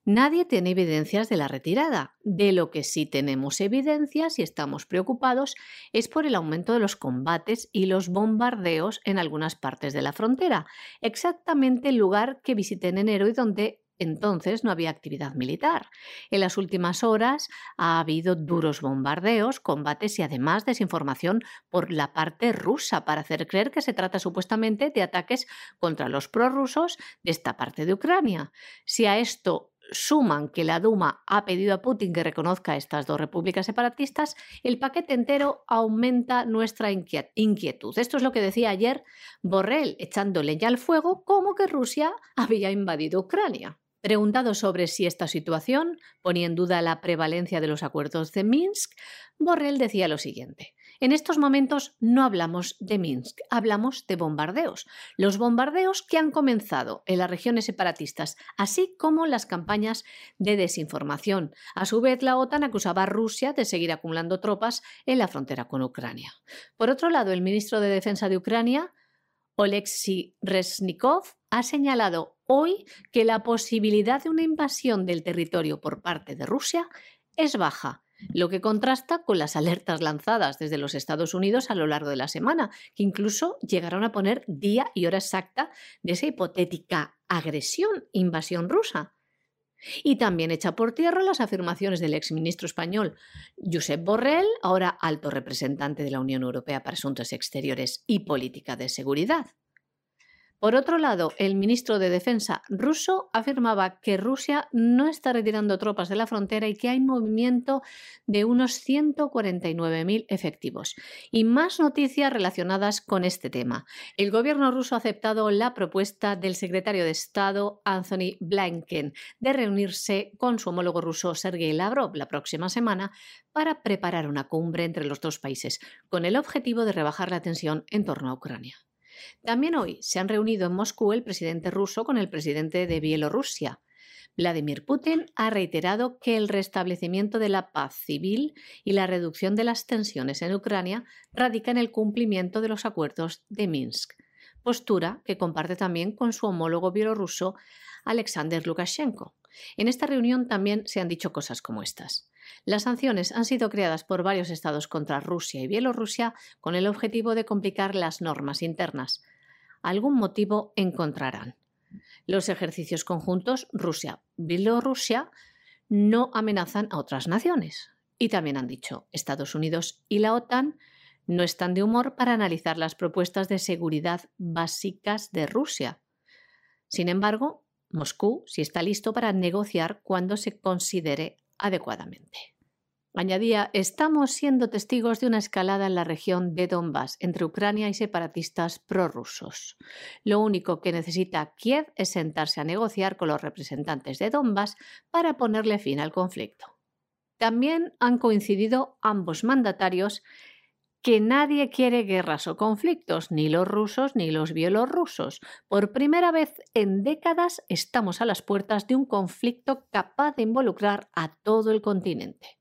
Nadie tiene evidencias de la retirada. De lo que sí tenemos evidencias y estamos preocupados es por el aumento de los combates y los bombardeos en algunas partes de la frontera, exactamente el lugar que visité en enero y donde entonces no había actividad militar. En las últimas horas ha habido duros bombardeos, combates y además desinformación por la parte rusa para hacer creer que se trata supuestamente de ataques contra los prorrusos de esta parte de Ucrania. Si a esto suman que la Duma ha pedido a Putin que reconozca estas dos repúblicas separatistas, el paquete entero aumenta nuestra inquietud. Esto es lo que decía ayer Borrell, echando leña al fuego como que Rusia había invadido Ucrania. Preguntado sobre si esta situación ponía en duda la prevalencia de los acuerdos de Minsk, Borrell decía lo siguiente. En estos momentos no hablamos de Minsk, hablamos de bombardeos. Los bombardeos que han comenzado en las regiones separatistas, así como las campañas de desinformación. A su vez, la OTAN acusaba a Rusia de seguir acumulando tropas en la frontera con Ucrania. Por otro lado, el ministro de Defensa de Ucrania, Oleksiy Resnikov, ha señalado hoy que la posibilidad de una invasión del territorio por parte de Rusia es baja, lo que contrasta con las alertas lanzadas desde los Estados Unidos a lo largo de la semana, que incluso llegaron a poner día y hora exacta de esa hipotética agresión, invasión rusa. Y también echa por tierra las afirmaciones del exministro español Josep Borrell, ahora alto representante de la Unión Europea para Asuntos Exteriores y Política de Seguridad. Por otro lado, el ministro de Defensa ruso afirmaba que Rusia no está retirando tropas de la frontera y que hay movimiento de unos 149.000 efectivos. Y más noticias relacionadas con este tema. El gobierno ruso ha aceptado la propuesta del secretario de Estado Anthony Blinken de reunirse con su homólogo ruso Sergei Lavrov la próxima semana para preparar una cumbre entre los dos países, con el objetivo de rebajar la tensión en torno a Ucrania. También hoy se han reunido en Moscú el presidente ruso con el presidente de Bielorrusia. Vladimir Putin ha reiterado que el restablecimiento de la paz civil y la reducción de las tensiones en Ucrania radica en el cumplimiento de los acuerdos de Minsk, postura que comparte también con su homólogo bielorruso Alexander Lukashenko. En esta reunión también se han dicho cosas como estas. Las sanciones han sido creadas por varios estados contra Rusia y Bielorrusia con el objetivo de complicar las normas internas. Algún motivo encontrarán. Los ejercicios conjuntos Rusia-Bielorrusia no amenazan a otras naciones. Y también han dicho, Estados Unidos y la OTAN no están de humor para analizar las propuestas de seguridad básicas de Rusia. Sin embargo, Moscú sí está listo para negociar cuando se considere adecuadamente. Añadía, estamos siendo testigos de una escalada en la región de Donbass entre Ucrania y separatistas prorrusos. Lo único que necesita Kiev es sentarse a negociar con los representantes de Donbass para ponerle fin al conflicto. También han coincidido ambos mandatarios que nadie quiere guerras o conflictos, ni los rusos ni los bielorrusos. Por primera vez en décadas estamos a las puertas de un conflicto capaz de involucrar a todo el continente.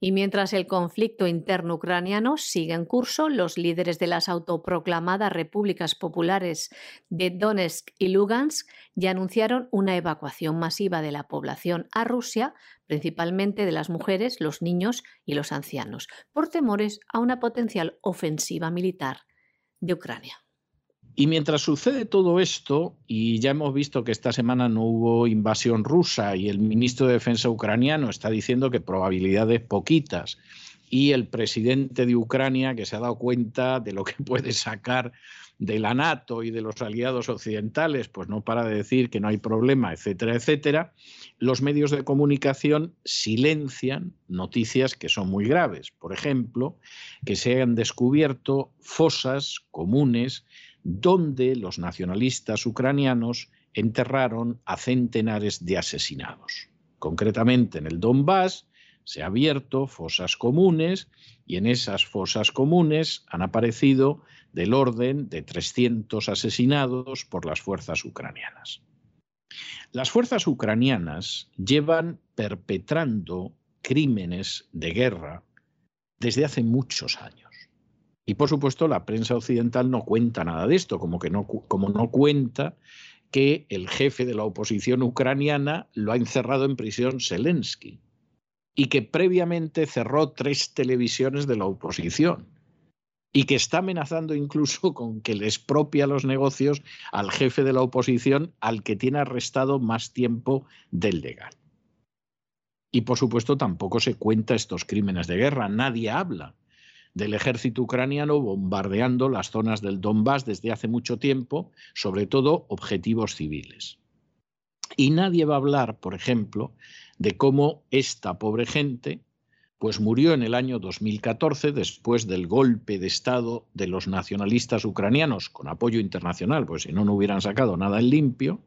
Y mientras el conflicto interno ucraniano sigue en curso, los líderes de las autoproclamadas repúblicas populares de Donetsk y Lugansk ya anunciaron una evacuación masiva de la población a Rusia, principalmente de las mujeres, los niños y los ancianos, por temores a una potencial ofensiva militar de Ucrania. Y mientras sucede todo esto, y ya hemos visto que esta semana no hubo invasión rusa y el ministro de Defensa ucraniano está diciendo que probabilidades poquitas, y el presidente de Ucrania que se ha dado cuenta de lo que puede sacar de la NATO y de los aliados occidentales, pues no para de decir que no hay problema, etcétera, etcétera, los medios de comunicación silencian noticias que son muy graves. Por ejemplo, que se han descubierto fosas comunes donde los nacionalistas ucranianos enterraron a centenares de asesinados. Concretamente en el Donbass se han abierto fosas comunes y en esas fosas comunes han aparecido del orden de 300 asesinados por las fuerzas ucranianas. Las fuerzas ucranianas llevan perpetrando crímenes de guerra desde hace muchos años. Y por supuesto la prensa occidental no cuenta nada de esto, como, que no, como no cuenta que el jefe de la oposición ucraniana lo ha encerrado en prisión Zelensky y que previamente cerró tres televisiones de la oposición y que está amenazando incluso con que le expropia los negocios al jefe de la oposición al que tiene arrestado más tiempo del legal. Y por supuesto tampoco se cuenta estos crímenes de guerra, nadie habla del ejército ucraniano bombardeando las zonas del Donbass desde hace mucho tiempo, sobre todo objetivos civiles. Y nadie va a hablar, por ejemplo, de cómo esta pobre gente pues murió en el año 2014 después del golpe de Estado de los nacionalistas ucranianos con apoyo internacional, pues si no, no hubieran sacado nada en limpio,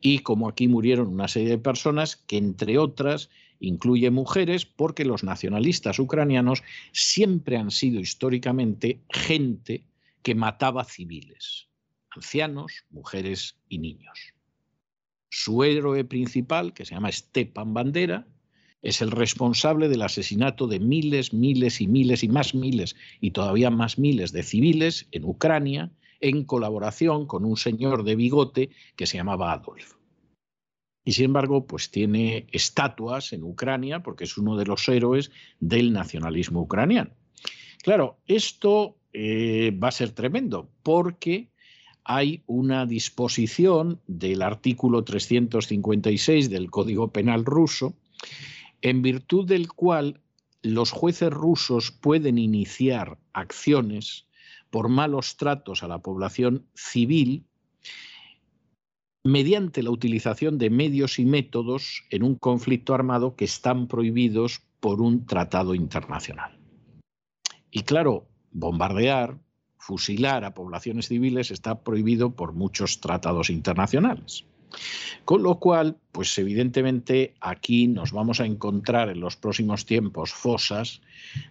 y como aquí murieron una serie de personas que, entre otras, incluye mujeres, porque los nacionalistas ucranianos siempre han sido históricamente gente que mataba civiles, ancianos, mujeres y niños. Su héroe principal, que se llama Stepan Bandera, es el responsable del asesinato de miles, miles y miles y más miles y todavía más miles de civiles en Ucrania en colaboración con un señor de bigote que se llamaba Adolf. Y sin embargo, pues tiene estatuas en Ucrania porque es uno de los héroes del nacionalismo ucraniano. Claro, esto eh, va a ser tremendo porque hay una disposición del artículo 356 del Código Penal ruso, en virtud del cual los jueces rusos pueden iniciar acciones por malos tratos a la población civil mediante la utilización de medios y métodos en un conflicto armado que están prohibidos por un tratado internacional. Y claro, bombardear, fusilar a poblaciones civiles está prohibido por muchos tratados internacionales. Con lo cual, pues evidentemente aquí nos vamos a encontrar en los próximos tiempos fosas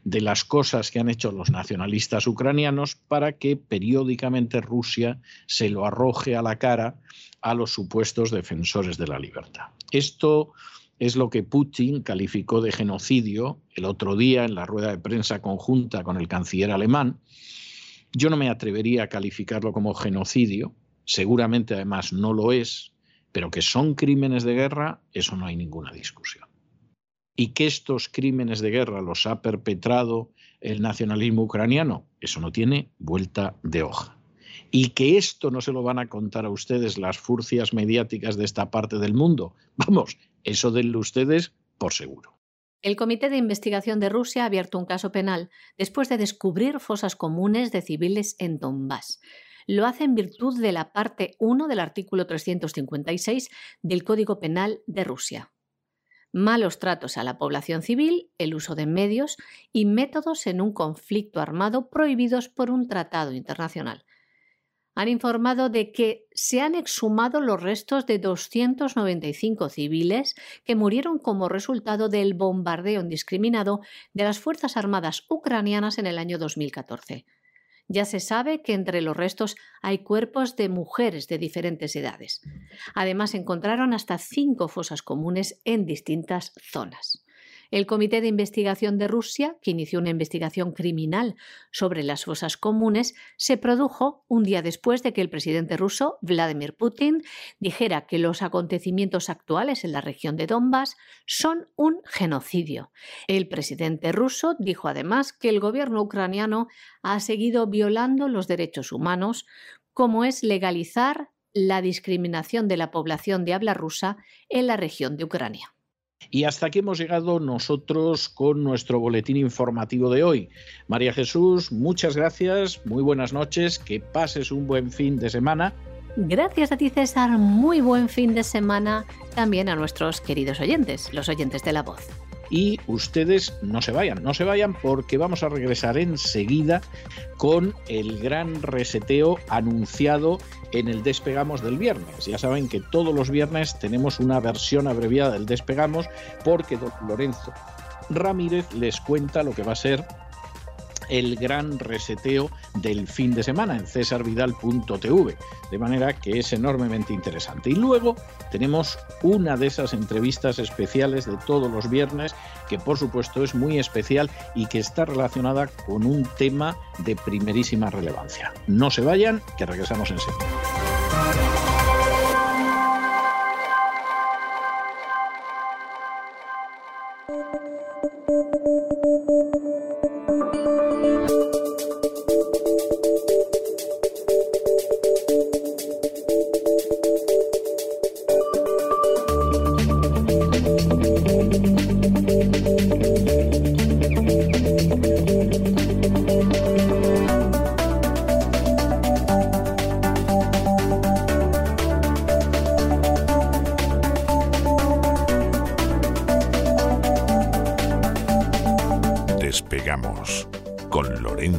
de las cosas que han hecho los nacionalistas ucranianos para que periódicamente Rusia se lo arroje a la cara a los supuestos defensores de la libertad. Esto es lo que Putin calificó de genocidio el otro día en la rueda de prensa conjunta con el canciller alemán. Yo no me atrevería a calificarlo como genocidio, seguramente además no lo es, pero que son crímenes de guerra, eso no hay ninguna discusión. Y que estos crímenes de guerra los ha perpetrado el nacionalismo ucraniano, eso no tiene vuelta de hoja. Y que esto no se lo van a contar a ustedes las furcias mediáticas de esta parte del mundo, vamos, eso denle ustedes por seguro. El Comité de Investigación de Rusia ha abierto un caso penal después de descubrir fosas comunes de civiles en Donbass lo hace en virtud de la parte 1 del artículo 356 del Código Penal de Rusia. Malos tratos a la población civil, el uso de medios y métodos en un conflicto armado prohibidos por un tratado internacional. Han informado de que se han exhumado los restos de 295 civiles que murieron como resultado del bombardeo indiscriminado de las Fuerzas Armadas ucranianas en el año 2014. Ya se sabe que entre los restos hay cuerpos de mujeres de diferentes edades. Además, encontraron hasta cinco fosas comunes en distintas zonas. El Comité de Investigación de Rusia, que inició una investigación criminal sobre las fosas comunes, se produjo un día después de que el presidente ruso, Vladimir Putin, dijera que los acontecimientos actuales en la región de Donbass son un genocidio. El presidente ruso dijo además que el gobierno ucraniano ha seguido violando los derechos humanos, como es legalizar la discriminación de la población de habla rusa en la región de Ucrania. Y hasta aquí hemos llegado nosotros con nuestro boletín informativo de hoy. María Jesús, muchas gracias, muy buenas noches, que pases un buen fin de semana. Gracias a ti César, muy buen fin de semana también a nuestros queridos oyentes, los oyentes de la voz. Y ustedes no se vayan, no se vayan porque vamos a regresar enseguida con el gran reseteo anunciado en el Despegamos del viernes. Ya saben que todos los viernes tenemos una versión abreviada del Despegamos porque don Lorenzo Ramírez les cuenta lo que va a ser el gran reseteo del fin de semana en cesarvidal.tv, de manera que es enormemente interesante. Y luego tenemos una de esas entrevistas especiales de todos los viernes, que por supuesto es muy especial y que está relacionada con un tema de primerísima relevancia. No se vayan, que regresamos enseguida.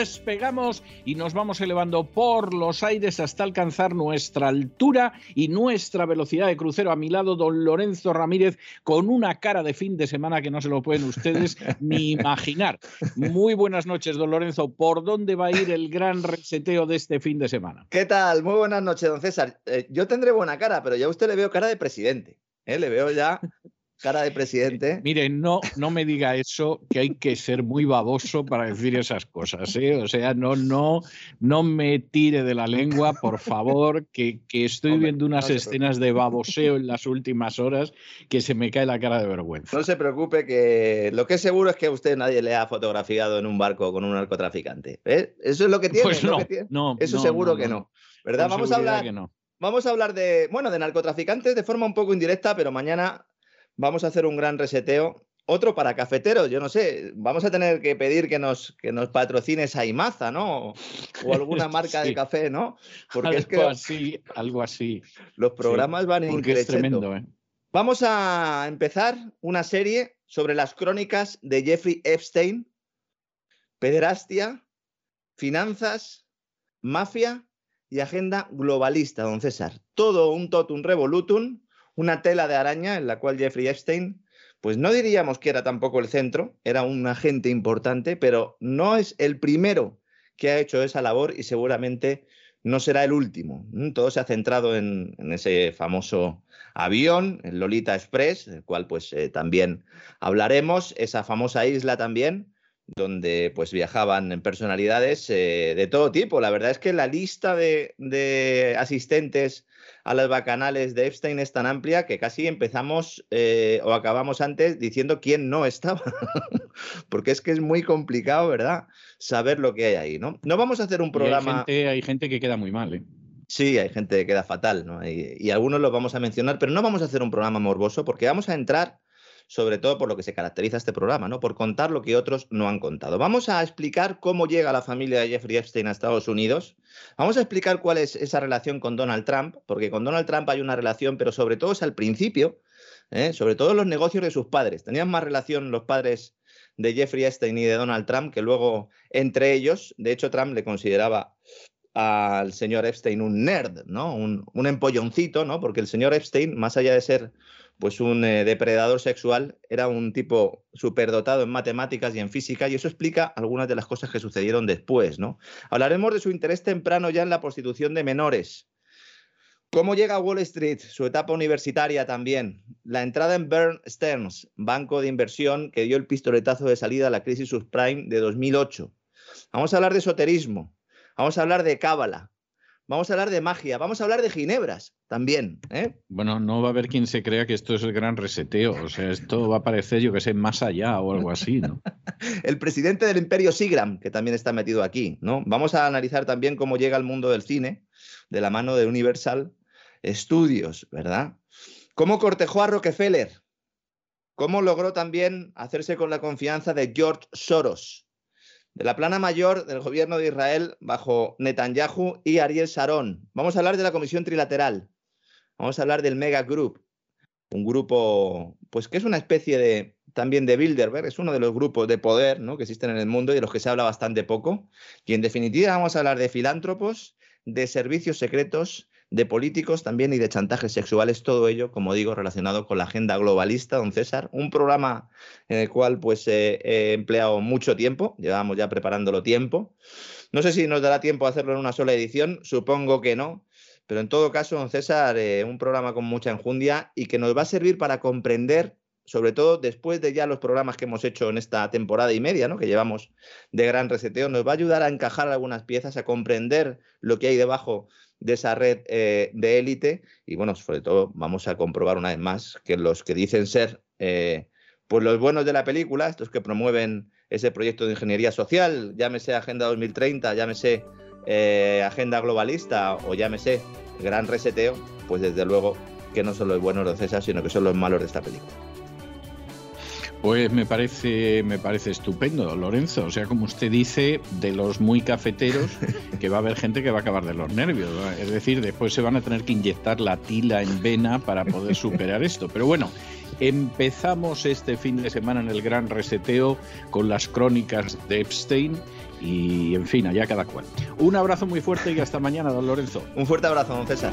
despegamos y nos vamos elevando por los aires hasta alcanzar nuestra altura y nuestra velocidad de crucero. A mi lado, don Lorenzo Ramírez, con una cara de fin de semana que no se lo pueden ustedes ni imaginar. Muy buenas noches, don Lorenzo. ¿Por dónde va a ir el gran reseteo de este fin de semana? ¿Qué tal? Muy buenas noches, don César. Eh, yo tendré buena cara, pero ya a usted le veo cara de presidente. ¿eh? Le veo ya cara de presidente. Mire, no, no me diga eso, que hay que ser muy baboso para decir esas cosas. ¿eh? O sea, no, no, no me tire de la lengua, por favor, que, que estoy viendo unas escenas de baboseo en las últimas horas que se me cae la cara de vergüenza. No se preocupe, que lo que es seguro es que a usted nadie le ha fotografiado en un barco con un narcotraficante. ¿eh? Eso es lo que tiene. Pues no, no Eso seguro que no. ¿Verdad? Vamos a hablar. Vamos a hablar de, bueno, de narcotraficantes de forma un poco indirecta, pero mañana vamos a hacer un gran reseteo. Otro para cafeteros, yo no sé, vamos a tener que pedir que nos, que nos patrocine Saimaza, ¿no? O alguna marca de café, ¿no? Porque algo es que así, algo así. Los programas van en es tremendo, ¿eh? Vamos a empezar una serie sobre las crónicas de Jeffrey Epstein, pederastia, finanzas, mafia y agenda globalista, don César. Todo un totum revolutum una tela de araña en la cual Jeffrey Epstein, pues no diríamos que era tampoco el centro, era un agente importante, pero no es el primero que ha hecho esa labor y seguramente no será el último. Todo se ha centrado en, ese famoso avión, el Lolita Express, del cual pues eh, también hablaremos, esa famosa isla también, donde pues viajaban personalidades eh, de todo tipo. La verdad es que la lista de, de asistentes a las bacanales de Epstein es tan amplia que casi empezamos eh, o acabamos antes diciendo quién no estaba. Porque es que es muy complicado, ¿verdad? Saber lo que hay ahí, ¿no? No vamos a hacer un programa. hay, gente, que queda muy mal, ¿eh? Sí, hay gente que queda fatal, ¿no? y algunos los vamos a mencionar, pero no vamos a hacer un programa morboso porque vamos a entrar sobre todo por lo que se caracteriza este programa, ¿no? Por contar lo que otros no han contado. Vamos a explicar cómo llega la familia de Jeffrey Epstein a Estados Unidos. Vamos a explicar cuál es esa relación con Donald Trump, porque con Donald Trump hay una relación, pero sobre todo es al principio, ¿eh? sobre todo los negocios de sus padres. Tenían más relación los padres de Jeffrey Epstein y de Donald Trump que luego entre ellos, de hecho Trump le consideraba al señor Epstein un nerd, ¿no? Un, un empolloncito, ¿no? Porque el señor Epstein, más allá de ser pues un eh, depredador sexual, era un tipo superdotado en matemáticas y en física, y eso explica algunas de las cosas que sucedieron después, ¿no? Hablaremos de su interés temprano ya en la prostitución de menores. ¿Cómo llega a Wall Street? Su etapa universitaria también. La entrada en Bern Stearns, banco de inversión que dio el pistoletazo de salida a la crisis subprime de 2008. Vamos a hablar de esoterismo. Vamos a hablar de cábala. Vamos a hablar de magia, vamos a hablar de ginebras también. ¿eh? Bueno, no va a haber quien se crea que esto es el gran reseteo. O sea, esto va a parecer, yo que sé, más allá o algo así, ¿no? el presidente del imperio Sigram, que también está metido aquí, ¿no? Vamos a analizar también cómo llega al mundo del cine de la mano de Universal Studios, ¿verdad? Cómo cortejó a Rockefeller. Cómo logró también hacerse con la confianza de George Soros de la plana mayor del gobierno de Israel bajo Netanyahu y Ariel Sharon. Vamos a hablar de la Comisión Trilateral. Vamos a hablar del Mega Group, un grupo, pues que es una especie de también de Bilderberg, es uno de los grupos de poder ¿no? que existen en el mundo y de los que se habla bastante poco. Y en definitiva vamos a hablar de filántropos, de servicios secretos de políticos también y de chantajes sexuales, todo ello, como digo, relacionado con la agenda globalista, don César, un programa en el cual pues he empleado mucho tiempo, llevamos ya preparándolo tiempo. No sé si nos dará tiempo a hacerlo en una sola edición, supongo que no, pero en todo caso, don César, eh, un programa con mucha enjundia y que nos va a servir para comprender sobre todo después de ya los programas que hemos hecho en esta temporada y media, ¿no? que llevamos de gran reseteo, nos va a ayudar a encajar algunas piezas, a comprender lo que hay debajo de esa red eh, de élite y bueno, sobre todo vamos a comprobar una vez más que los que dicen ser eh, pues los buenos de la película, estos que promueven ese proyecto de ingeniería social, llámese Agenda 2030, llámese eh, Agenda Globalista o llámese Gran Reseteo, pues desde luego que no son los buenos de César, sino que son los malos de esta película. Pues me parece, me parece estupendo, Lorenzo. O sea, como usted dice, de los muy cafeteros, que va a haber gente que va a acabar de los nervios. Es decir, después se van a tener que inyectar la tila en vena para poder superar esto. Pero bueno, empezamos este fin de semana en el gran reseteo con las crónicas de Epstein y, en fin, allá cada cual. Un abrazo muy fuerte y hasta mañana, don Lorenzo. Un fuerte abrazo, don César.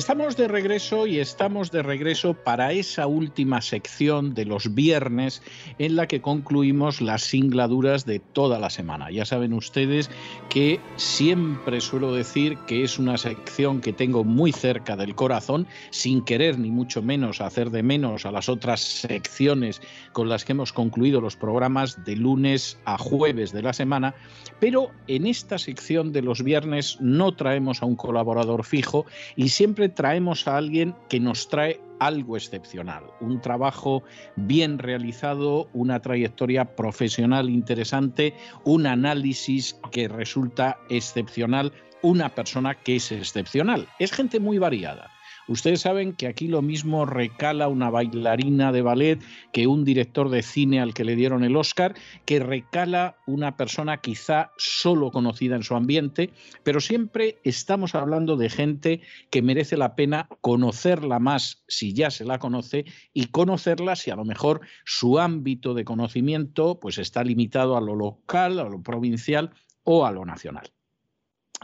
Estamos de regreso y estamos de regreso para esa última sección de los viernes en la que concluimos las singladuras de toda la semana. Ya saben ustedes que siempre suelo decir que es una sección que tengo muy cerca del corazón, sin querer ni mucho menos hacer de menos a las otras secciones con las que hemos concluido los programas de lunes a jueves de la semana, pero en esta sección de los viernes no traemos a un colaborador fijo y siempre traemos a alguien que nos trae algo excepcional, un trabajo bien realizado, una trayectoria profesional interesante, un análisis que resulta excepcional, una persona que es excepcional. Es gente muy variada Ustedes saben que aquí lo mismo recala una bailarina de ballet que un director de cine al que le dieron el Oscar, que recala una persona quizá solo conocida en su ambiente, pero siempre estamos hablando de gente que merece la pena conocerla más si ya se la conoce y conocerla si a lo mejor su ámbito de conocimiento pues está limitado a lo local, a lo provincial o a lo nacional.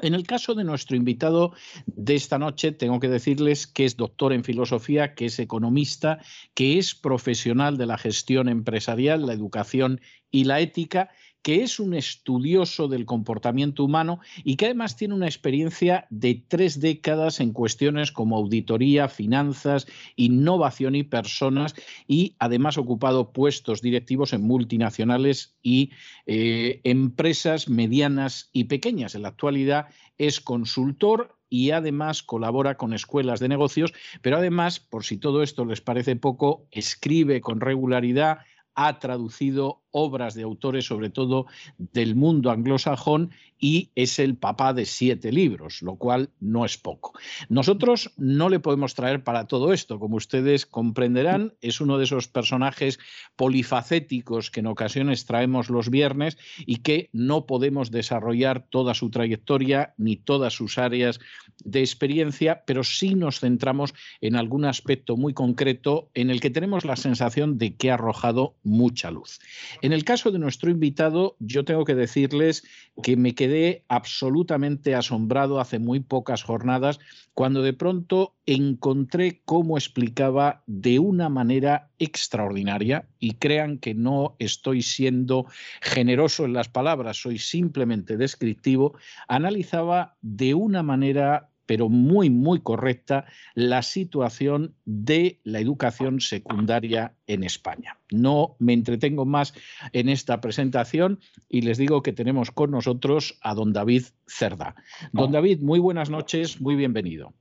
En el caso de nuestro invitado de esta noche, tengo que decirles que es doctor en filosofía, que es economista, que es profesional de la gestión empresarial, la educación y la ética que es un estudioso del comportamiento humano y que además tiene una experiencia de tres décadas en cuestiones como auditoría, finanzas, innovación y personas y además ha ocupado puestos directivos en multinacionales y eh, empresas medianas y pequeñas. En la actualidad es consultor y además colabora con escuelas de negocios, pero además, por si todo esto les parece poco, escribe con regularidad, ha traducido obras de autores, sobre todo del mundo anglosajón, y es el papá de siete libros, lo cual no es poco. Nosotros no le podemos traer para todo esto, como ustedes comprenderán, es uno de esos personajes polifacéticos que en ocasiones traemos los viernes y que no podemos desarrollar toda su trayectoria ni todas sus áreas de experiencia, pero sí nos centramos en algún aspecto muy concreto en el que tenemos la sensación de que ha arrojado mucha luz. En el caso de nuestro invitado, yo tengo que decirles que me quedé absolutamente asombrado hace muy pocas jornadas cuando de pronto encontré cómo explicaba de una manera extraordinaria, y crean que no estoy siendo generoso en las palabras, soy simplemente descriptivo, analizaba de una manera pero muy, muy correcta, la situación de la educación secundaria en España. No me entretengo más en esta presentación y les digo que tenemos con nosotros a don David Cerda. Don David, muy buenas noches, muy bienvenido.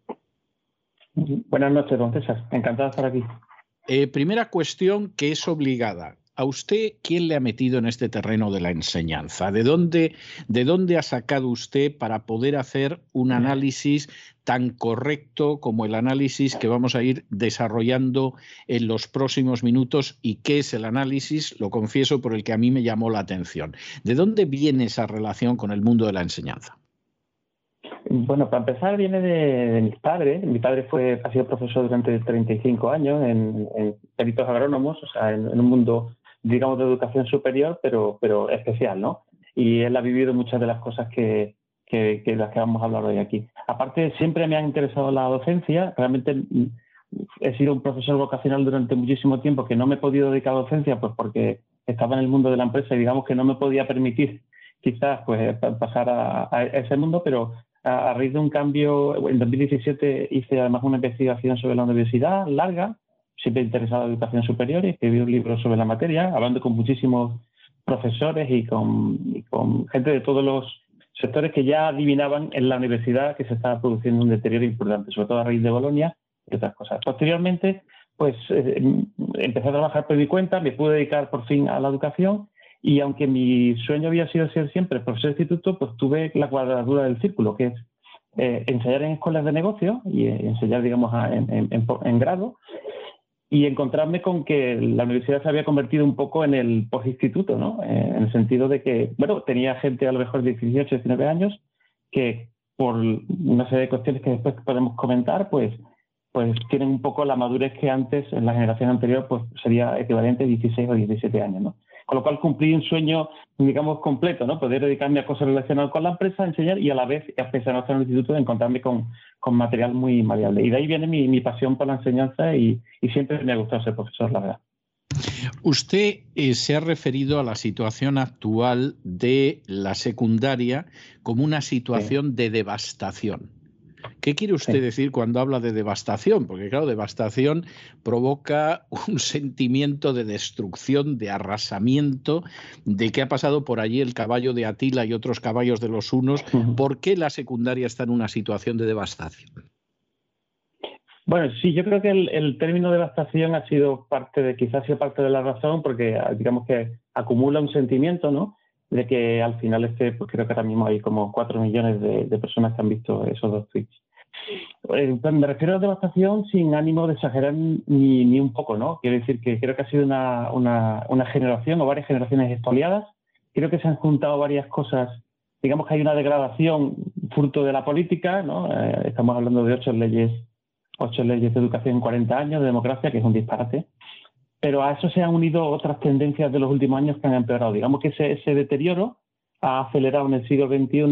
Buenas noches, don César. Encantado de estar aquí. Eh, primera cuestión que es obligada. ¿A usted quién le ha metido en este terreno de la enseñanza? ¿De dónde, ¿De dónde ha sacado usted para poder hacer un análisis tan correcto como el análisis que vamos a ir desarrollando en los próximos minutos y qué es el análisis, lo confieso, por el que a mí me llamó la atención. ¿De dónde viene esa relación con el mundo de la enseñanza? Bueno, para empezar viene de, mis padres. Mi padre fue, ha sido profesor durante 35 años en, en peritos agrónomos, o sea, en, un mundo digamos, de educación superior, pero, pero especial, ¿no? Y él ha vivido muchas de las cosas que, que, que, las que vamos a hablar hoy aquí. Aparte, siempre me ha interesado la docencia. Realmente mm, he sido un profesor vocacional durante muchísimo tiempo que no me he podido dedicar a docencia, pues porque estaba en el mundo de la empresa y digamos que no me podía permitir quizás pues pasar a, a ese mundo, pero a, a, raíz de un cambio, en 2017 hice además una investigación sobre la universidad larga, siempre interesado en educación superior y escribí un libro sobre la materia, hablando con muchísimos profesores y con, con gente de todos los sectores que ya adivinaban en la universidad que se estaba produciendo un deterioro importante, sobre todo a raíz de Bolonia y otras cosas. Posteriormente, pues eh, empecé a trabajar por mi cuenta, me pude dedicar por fin a la educación y aunque mi sueño había sido ser siempre profesor de instituto, pues tuve la cuadratura del círculo, que es eh, enseñar en escuelas de negocios y eh, enseñar, digamos, en, grado y encontrarme con que la universidad se había convertido un poco en el postinstituto, ¿no? en el sentido de que, bueno, tenía gente a lo mejor de 18, 19 años que por una serie de cuestiones que después podemos comentar, pues pues tienen un poco la madurez que antes, en la generación anterior, pues sería equivalente a 16 o 17 años, ¿no? Con lo cual cumplí un sueño, digamos, completo, ¿no? Poder dedicarme a cosas relacionadas con la empresa, enseñar y a la vez, a pesar de estar en el instituto, encontrarme con, con material muy maleable. Y de ahí viene mi, mi pasión por la enseñanza y, y, siempre me ha gustado ser profesor, la verdad. Usted eh, se ha referido a la situación actual de la secundaria como una situación de devastación. ¿Qué quiere usted decir cuando habla de devastación? Porque claro, devastación provoca un sentimiento de destrucción, de arrasamiento, de que ha pasado por allí el caballo de Atila y otros caballos de los unos. ¿Por qué la secundaria está en una situación de devastación? Bueno, sí, yo creo que el, término devastación ha sido parte de, quizás ha sido parte de la razón, porque digamos que acumula un sentimiento, ¿no? De que al final este, pues creo que ahora mismo hay como cuatro millones de, personas que han visto esos dos tweets. Eh, me refiero a devastación sin ánimo de exagerar ni, ni un poco, ¿no? Quiero decir que creo que ha sido una, una, una generación o varias generaciones expoliadas. Creo que se han juntado varias cosas. Digamos que hay una degradación fruto de la política, ¿no? Eh, estamos hablando de ocho leyes, ocho leyes de educación en 40 años de democracia, que es un disparate pero a eso se han unido otras tendencias de los últimos años que han empeorado. Digamos que ese, deterioro ha acelerado en el siglo XXI,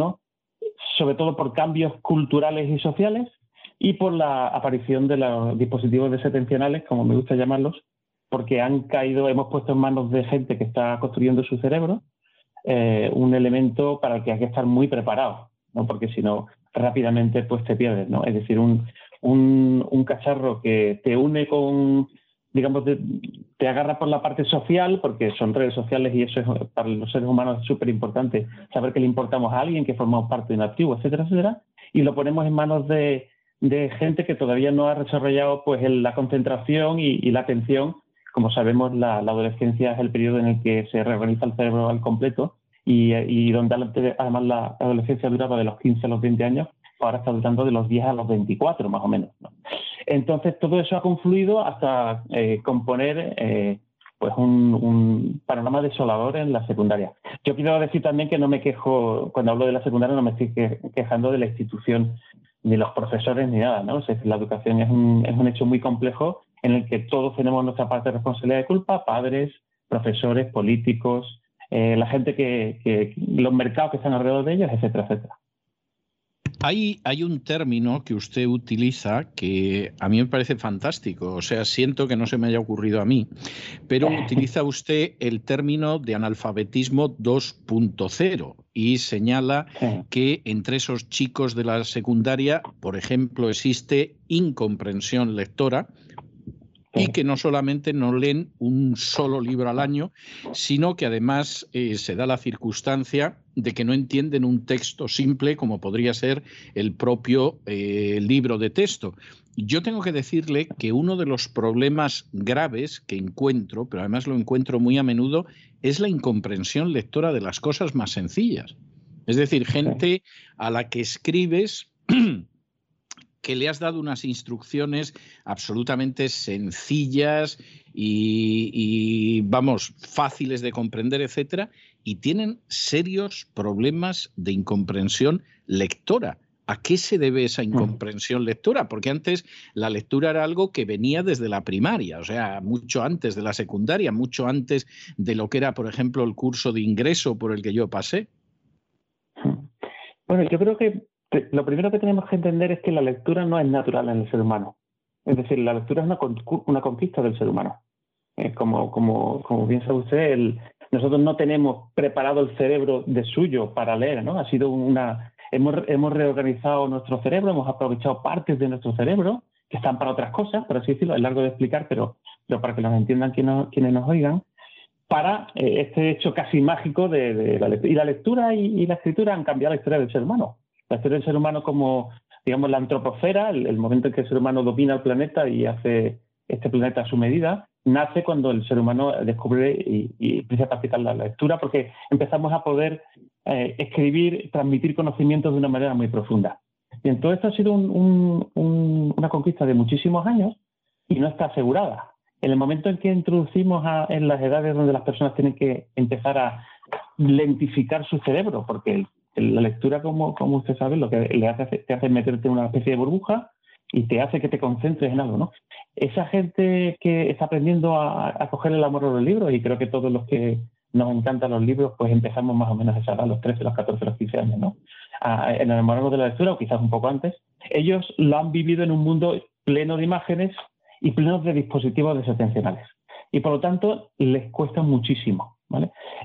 sobre todo por cambios culturales y sociales y por la aparición de los dispositivos desatencionales, como me gusta llamarlos, porque han caído, hemos puesto en manos de gente que está construyendo su cerebro eh, un elemento para el que hay que estar muy preparado, ¿no? porque si no, rápidamente pues te pierdes. ¿no? Es decir, un, un cacharro que te une con digamos, te, agarra por la parte social, porque son redes sociales y eso es, para los seres humanos es súper importante, saber que le importamos a alguien, que formamos parte de un activo, etcétera, etcétera, y lo ponemos en manos de, gente que todavía no ha desarrollado pues, la concentración y, la atención. Como sabemos, la, adolescencia es el periodo en el que se reorganiza el cerebro al completo y, donde además la adolescencia duraba de los 15 a los 20 años, ahora está durando de los 10 a los 24 más o menos. Entonces, todo eso ha confluido hasta eh, componer eh, pues un, panorama desolador en la secundaria. Yo quiero decir también que no me quejo, cuando hablo de la secundaria, no me estoy quejando de la institución, ni los profesores, ni nada. ¿no? la educación es un, es un hecho muy complejo en el que todos tenemos nuestra parte de responsabilidad de culpa, padres, profesores, políticos, eh, la gente que, que, los mercados que están alrededor de ellos, etcétera, etcétera. Hay, hay, un término que usted utiliza que a mí me parece fantástico, o sea, siento que no se me haya ocurrido a mí, pero utiliza usted el término de analfabetismo 2.0 y señala que entre esos chicos de la secundaria, por ejemplo, existe incomprensión lectora, y que no solamente no leen un solo libro al año, sino que además eh, se da la circunstancia de que no entienden un texto simple como podría ser el propio eh, libro de texto. Yo tengo que decirle que uno de los problemas graves que encuentro, pero además lo encuentro muy a menudo, es la incomprensión lectora de las cosas más sencillas. Es decir, gente a la que escribes que le has dado unas instrucciones absolutamente sencillas y, vamos, fáciles de comprender, etcétera, y tienen serios problemas de incomprensión lectora. ¿A qué se debe esa incomprensión lectora? Porque antes la lectura era algo que venía desde la primaria, o sea, mucho antes de la secundaria, mucho antes de lo que era, por ejemplo, el curso de ingreso por el que yo pasé. Bueno, yo creo que lo primero que tenemos que entender es que la lectura no es natural en el ser humano. Es decir, la lectura es una, conquista del ser humano. como, como, como bien usted, nosotros no tenemos preparado el cerebro de suyo para leer, ¿no? Ha sido una... Hemos, hemos reorganizado nuestro cerebro, hemos aprovechado partes de nuestro cerebro que están para otras cosas, por así decirlo, es largo de explicar, pero, pero para que nos entiendan quienes, quienes nos oigan, para eh, este hecho casi mágico de, la lectura. Y la lectura y, la escritura han cambiado la historia del ser humano historia del ser humano como, digamos, la antroposfera, el, momento en que el ser humano domina el planeta y hace este planeta a su medida, nace cuando el ser humano descubre y, empieza a practicar la lectura, porque empezamos a poder eh, escribir, transmitir conocimientos de una manera muy profunda. Bien, todo esto ha sido una conquista de muchísimos años y no está asegurada. En el momento en que introducimos en las edades donde las personas tienen que empezar a lentificar su cerebro, porque la lectura, como, como usted sabe, lo que le hace, te hace meterte en una especie de burbuja y te hace que te concentres en algo, ¿no? Esa gente que está aprendiendo a, a coger el amor a los libros, y creo que todos los que nos encantan los libros, pues empezamos más o menos a esa edad, los 13, los 14, los 15 años, ¿no? A, enamorarnos de la lectura, o quizás un poco antes. Ellos lo han vivido en un mundo pleno de imágenes y pleno de dispositivos desatencionales. Y por lo tanto, les cuesta muchísimo.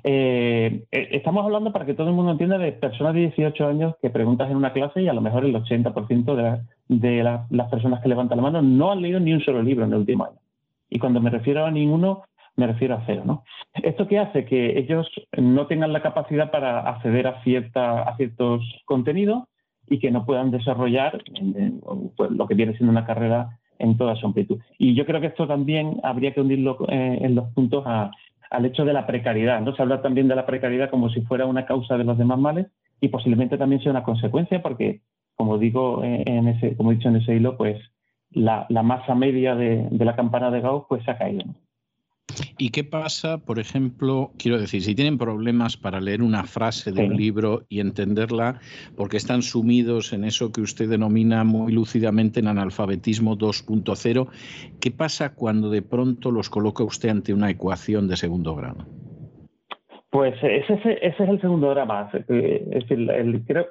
Eh, eh, estamos hablando, para que todo el mundo entienda, de personas de 18 años que preguntas en una clase y a lo mejor el 80% de, de las personas que levantan la mano no han leído ni un solo libro en el último año. Y cuando me refiero a ninguno, me refiero a cero. ¿no? ¿Esto qué hace? Que ellos no tengan la capacidad para acceder a, cierta, a ciertos contenidos y que no puedan desarrollar pues, lo que viene siendo una carrera en toda su amplitud. Y yo creo que esto también habría que unirlo eh, en los puntos al hecho de la precariedad. ¿no? Se habla también de la precariedad como si fuera una causa de los demás males y posiblemente también sea una consecuencia porque, como digo, eh, en ese, como he dicho en ese hilo, pues la, masa media de, de, la campana de Gauss pues se ha caído. ¿Y qué pasa, por ejemplo, quiero decir, si tienen problemas para leer una frase de un libro y entenderla, porque están sumidos en eso que usted denomina muy lúcidamente en analfabetismo 2.0, ¿qué pasa cuando de pronto los coloca usted ante una ecuación de segundo grado? Pues ese, ese es el segundo drama. Eh, es decir,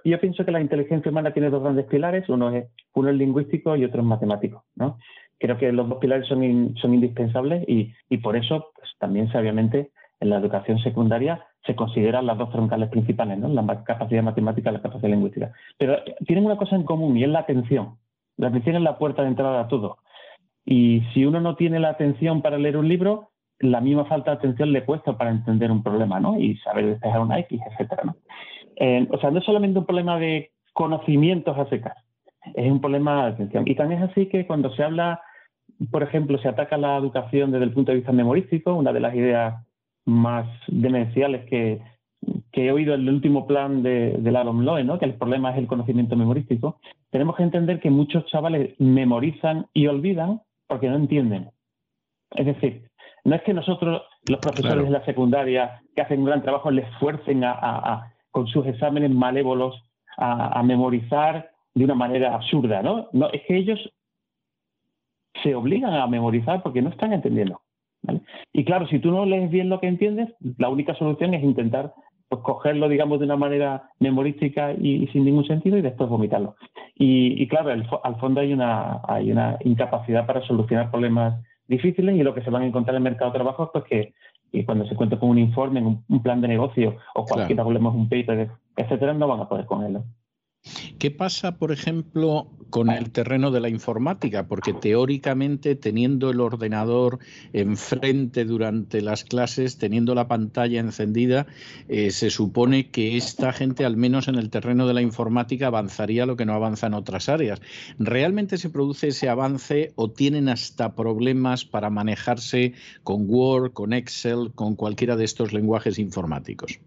yo pienso que la inteligencia humana tiene dos grandes pilares, uno es, uno es lingüístico y otro es matemático. ¿no? Creo que los dos pilares son, son indispensables y, y por eso pues, también sabiamente en la educación secundaria se consideran las dos troncales principales, ¿no? la capacidad matemática y la capacidad lingüística. Pero tienen una cosa en común y es la atención. La atención es la puerta de entrada a todo. Y si uno no tiene la atención para leer un libro, la misma falta de atención le cuesta para entender un problema, ¿no? Y saber despejar una X, ¿no? Eh, o sea, no es solamente un problema de conocimientos a secas, es un problema de atención. Y también es así que cuando se habla por ejemplo, se ataca la educación desde el punto de vista memorístico, una de las ideas más demenciales que, he oído en el último plan de, de Aaron Loe, ¿no? que el problema es el conocimiento memorístico, tenemos que entender que muchos chavales memorizan y olvidan porque no entienden. Es decir, no es que nosotros, los profesores de la secundaria, que hacen un gran trabajo, les fuercen a, con sus exámenes malévolos a, a, memorizar de una manera absurda, ¿no? No, es que ellos se obligan a memorizar porque no están entendiendo. Y claro, si tú no lees bien lo que entiendes, la única solución es intentar pues, cogerlo, digamos, de una manera memorística y, sin ningún sentido y después vomitarlo. Y, claro, al fondo hay una, hay una incapacidad para solucionar problemas difíciles y lo que se van a encontrar en el mercado de trabajo es pues, que, cuando se cuenta con un informe, un, plan de negocio o cualquier hablemos un paper, etcétera, no van a poder con él. ¿Qué pasa, por ejemplo, con el terreno de la informática? Porque teóricamente, teniendo el ordenador enfrente durante las clases, teniendo la pantalla encendida, eh, se supone que esta gente, al menos en el terreno de la informática, avanzaría lo que no avanza en otras áreas. ¿Realmente se produce ese avance o tienen hasta problemas para manejarse con Word, con Excel, con cualquiera de estos lenguajes informáticos?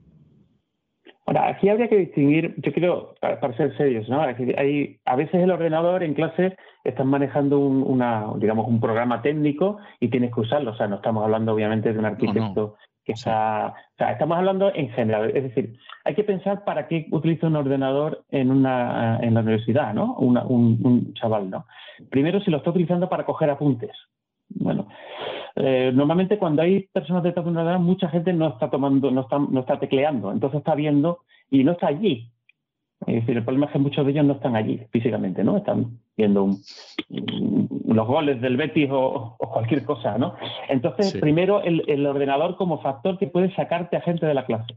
Ahora, aquí habría que distinguir, yo creo, para, ser serios, ¿no? Hay, a veces el ordenador en clase estás manejando un, una, digamos, un programa técnico y tienes que usarlo. O sea, no estamos hablando obviamente de un arquitecto que está. O sea, estamos hablando en general. Es decir, hay que pensar para qué utiliza un ordenador en, una, en la universidad, ¿no? un, un chaval, ¿no? Primero, si lo está utilizando para coger apuntes. Bueno, eh, normalmente cuando hay personas detrás de una edad, mucha gente no está tomando, no está, no está tecleando, entonces está viendo y no está allí. Es decir, el problema es que muchos de ellos no están allí físicamente, ¿no? Están viendo los goles del Betis o, cualquier cosa, ¿no? Entonces, primero el, el, ordenador como factor que puede sacarte a gente de la clase,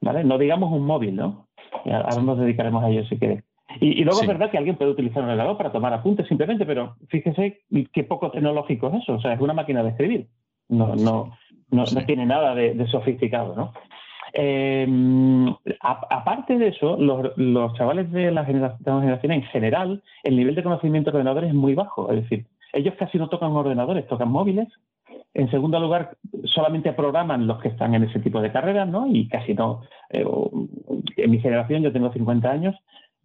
¿vale? No digamos un móvil, ¿no? Ahora nos dedicaremos a ello si quieres. Y, luego es verdad que alguien puede utilizar un ordenador para tomar apuntes simplemente, pero fíjese qué poco tecnológico es eso. O sea, es una máquina de escribir. No, no, no, tiene nada de, sofisticado, ¿no? Eh, aparte de eso, los, los chavales de la, generación, en general, el nivel de conocimiento de ordenadores es muy bajo. Es decir, ellos casi no tocan ordenadores, tocan móviles. En segundo lugar, solamente programan los que están en ese tipo de carreras, ¿no? Y casi no. Eh, en mi generación, yo tengo 50 años,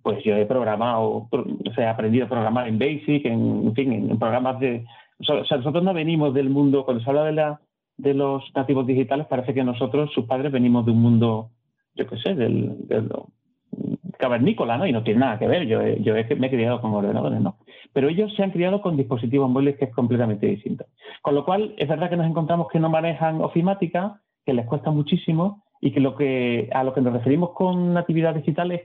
pues yo he programado, o sea, he aprendido a programar en Basic, en, fin, en, programas de... O sea, nosotros no venimos del mundo, cuando se habla de, la, de los nativos digitales, parece que nosotros, sus padres, venimos de un mundo, yo qué sé, del, del cavernícola, ¿no? Y no tiene nada que ver, yo, yo me he criado con ordenadores, ¿no? Pero ellos se han criado con dispositivos móviles que es completamente distinto. Con lo cual, es verdad que nos encontramos que no manejan ofimática, que les cuesta muchísimo y que, lo que a lo que nos referimos con natividad digital es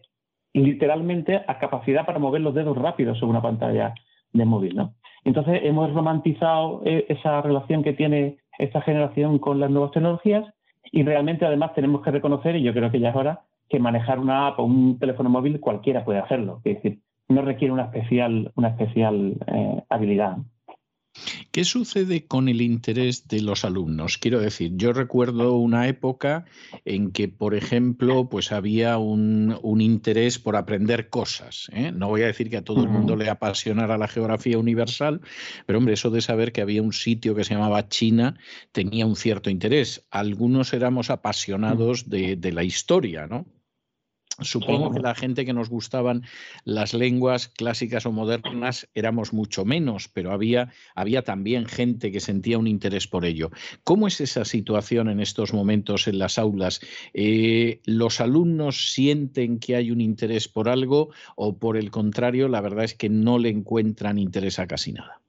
literalmente a capacidad para mover los dedos rápido sobre una pantalla de móvil, ¿no? Entonces hemos romantizado eh, esa relación que tiene esta generación con las nuevas tecnologías y realmente además tenemos que reconocer, y yo creo que ya es hora, que manejar una app o un teléfono móvil cualquiera puede hacerlo. Es decir, no requiere una especial, una especial eh, habilidad. ¿Qué sucede con el interés de los alumnos? Quiero decir, yo recuerdo una época en que, por ejemplo, pues había un, interés por aprender cosas. ¿eh? No voy a decir que a todo el mundo le apasionara la geografía universal, pero hombre, eso de saber que había un sitio que se llamaba China tenía un cierto interés. Algunos éramos apasionados de, de la historia, ¿no? Supongo que la gente que nos gustaban las lenguas clásicas o modernas éramos mucho menos, pero había, había también gente que sentía un interés por ello. ¿Cómo es esa situación en estos momentos en las aulas? Eh, ¿Los alumnos sienten que hay un interés por algo o por el contrario, la verdad es que no le encuentran interés a casi nada?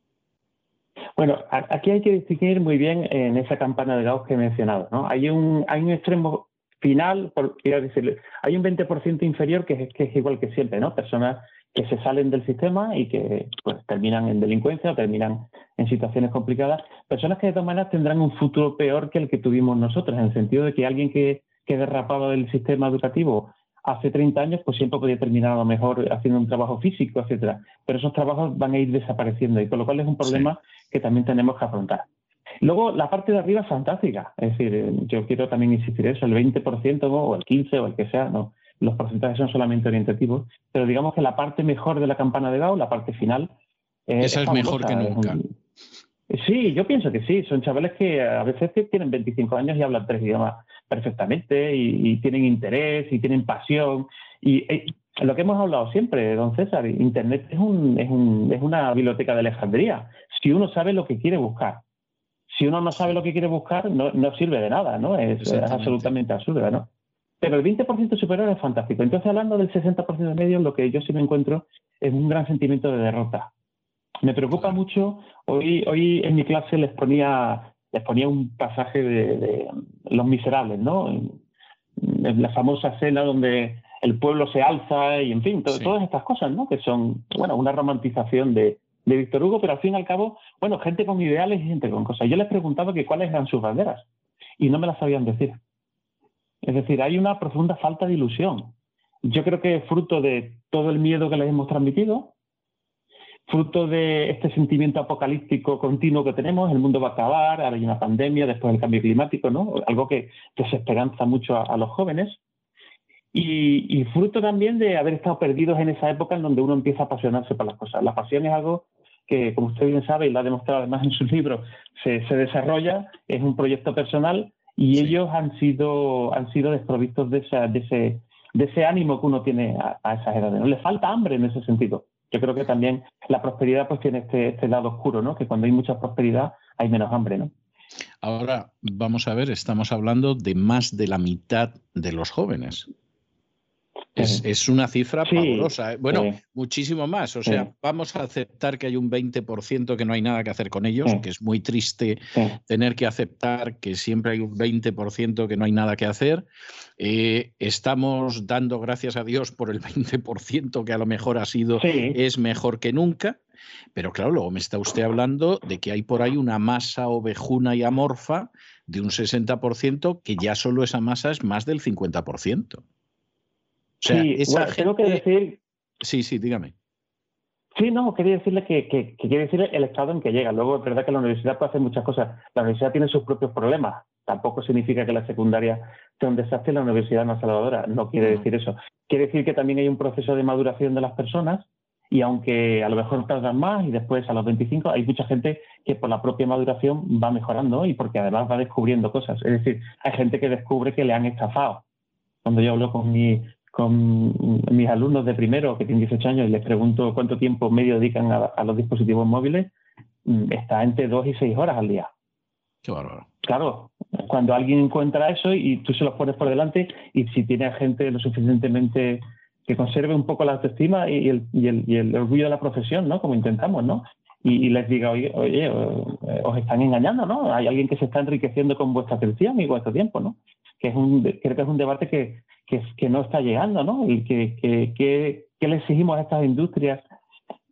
Bueno, aquí hay que distinguir muy bien en esa campana de Gauss que he mencionado. ¿no? Hay, un, hay un extremo final, por, decirle, hay un 20% inferior que es, que es igual que siempre, ¿no? Personas que se salen del sistema y que pues, terminan en delincuencia o terminan en situaciones complicadas. Personas que de todas maneras tendrán un futuro peor que el que tuvimos nosotros, en el sentido de que alguien que, que derrapado del sistema educativo hace 30 años, pues siempre podría terminar a lo mejor haciendo un trabajo físico, etcétera. Pero esos trabajos van a ir desapareciendo y con lo cual es un problema que también tenemos que afrontar. Luego, la parte de arriba es fantástica. Es decir, eh, yo quiero también insistir eso, el 20% o el 15% o el que sea, no. Los porcentajes son solamente orientativos, pero digamos que la parte mejor de la campana de Gauss, la parte final... Esa es, mejor que nunca. Sí, yo pienso que sí. Son chavales que a veces tienen 25 años y hablan tres idiomas perfectamente y, tienen interés y tienen pasión. Y eh, lo que hemos hablado siempre, don César, Internet es, un, es, un, es una biblioteca de Alejandría. Si uno sabe lo que quiere buscar, si uno no sabe lo que quiere buscar, no, sirve de nada, ¿no? Es, absolutamente absurdo, ¿no? Pero el 20% superior es fantástico. Entonces, hablando del 60% de medio, lo que yo sí me encuentro es un gran sentimiento de derrota. Me preocupa mucho, hoy, hoy en mi clase les ponía, les ponía un pasaje de, Los Miserables, ¿no? la famosa escena donde el pueblo se alza y, en fin, todas estas cosas, ¿no? Que son, bueno, una romantización de, de Víctor Hugo, pero al fin y al cabo, bueno, gente con ideales y gente con cosas. Yo les preguntaba que cuáles eran sus banderas y no me las sabían decir. Es decir, hay una profunda falta de ilusión. Yo creo que es fruto de todo el miedo que les hemos transmitido, fruto de este sentimiento apocalíptico continuo que tenemos, el mundo va a acabar, ahora hay una pandemia, después el cambio climático, ¿no? Algo que desesperanza mucho a, los jóvenes. Y, y, fruto también de haber estado perdidos en esa época en donde uno empieza a apasionarse por las cosas. La pasión es algo que, como usted bien sabe y lo ha demostrado además en sus libros, se, desarrolla, es un proyecto personal y ellos han sido, han sido desprovistos de, de, ese, de ese ánimo que uno tiene a, a esas edades. ¿no? Le falta hambre en ese sentido. Yo creo que también la prosperidad pues tiene este, este lado oscuro, ¿no? que cuando hay mucha prosperidad hay menos hambre. ¿no? Ahora, vamos a ver, estamos hablando de más de la mitad de los jóvenes. Es, una cifra pavorosa. ¿eh? Bueno, muchísimo más. O sea, vamos a aceptar que hay un 20% que no hay nada que hacer con ellos, que es muy triste tener que aceptar que siempre hay un 20% que no hay nada que hacer. Eh, estamos dando gracias a Dios por el 20% que a lo mejor ha sido, es mejor que nunca. Pero claro, luego me está usted hablando de que hay por ahí una masa ovejuna y amorfa de un 60% que ya solo esa masa es más del 50% sí, tengo que decir... Sí, sí, dígame. Sí, no, quería decirle que, quiere decir el estado en que llega. Luego es verdad que la universidad puede hacer muchas cosas. La universidad tiene sus propios problemas. Tampoco significa que la secundaria sea un desastre y la universidad no salvadora. No quiere decir eso. Quiere decir que también hay un proceso de maduración de las personas y aunque a lo mejor tardan más y después a los 25 hay mucha gente que por la propia maduración va mejorando y porque además va descubriendo cosas. Es decir, hay gente que descubre que le han estafado. Cuando yo hablo con mi con mis alumnos de primero que tienen 18 años y les pregunto cuánto tiempo medio dedican a, los dispositivos móviles, mm, está entre 2 y 6 horas al día. Qué bárbaro. Claro, cuando alguien encuentra eso y tú se los pones por delante y si tiene gente lo suficientemente que conserve un poco la autoestima y el, y el, y el orgullo de la profesión, ¿no? Como intentamos, ¿no? Y, les diga, oye, oye, eh, os están engañando, ¿no? Hay alguien que se está enriqueciendo con vuestra atención y vuestro tiempo, ¿no? Que es un, creo que es un debate que, que, no está llegando, ¿no? Y que, que, que, le exigimos a estas industrias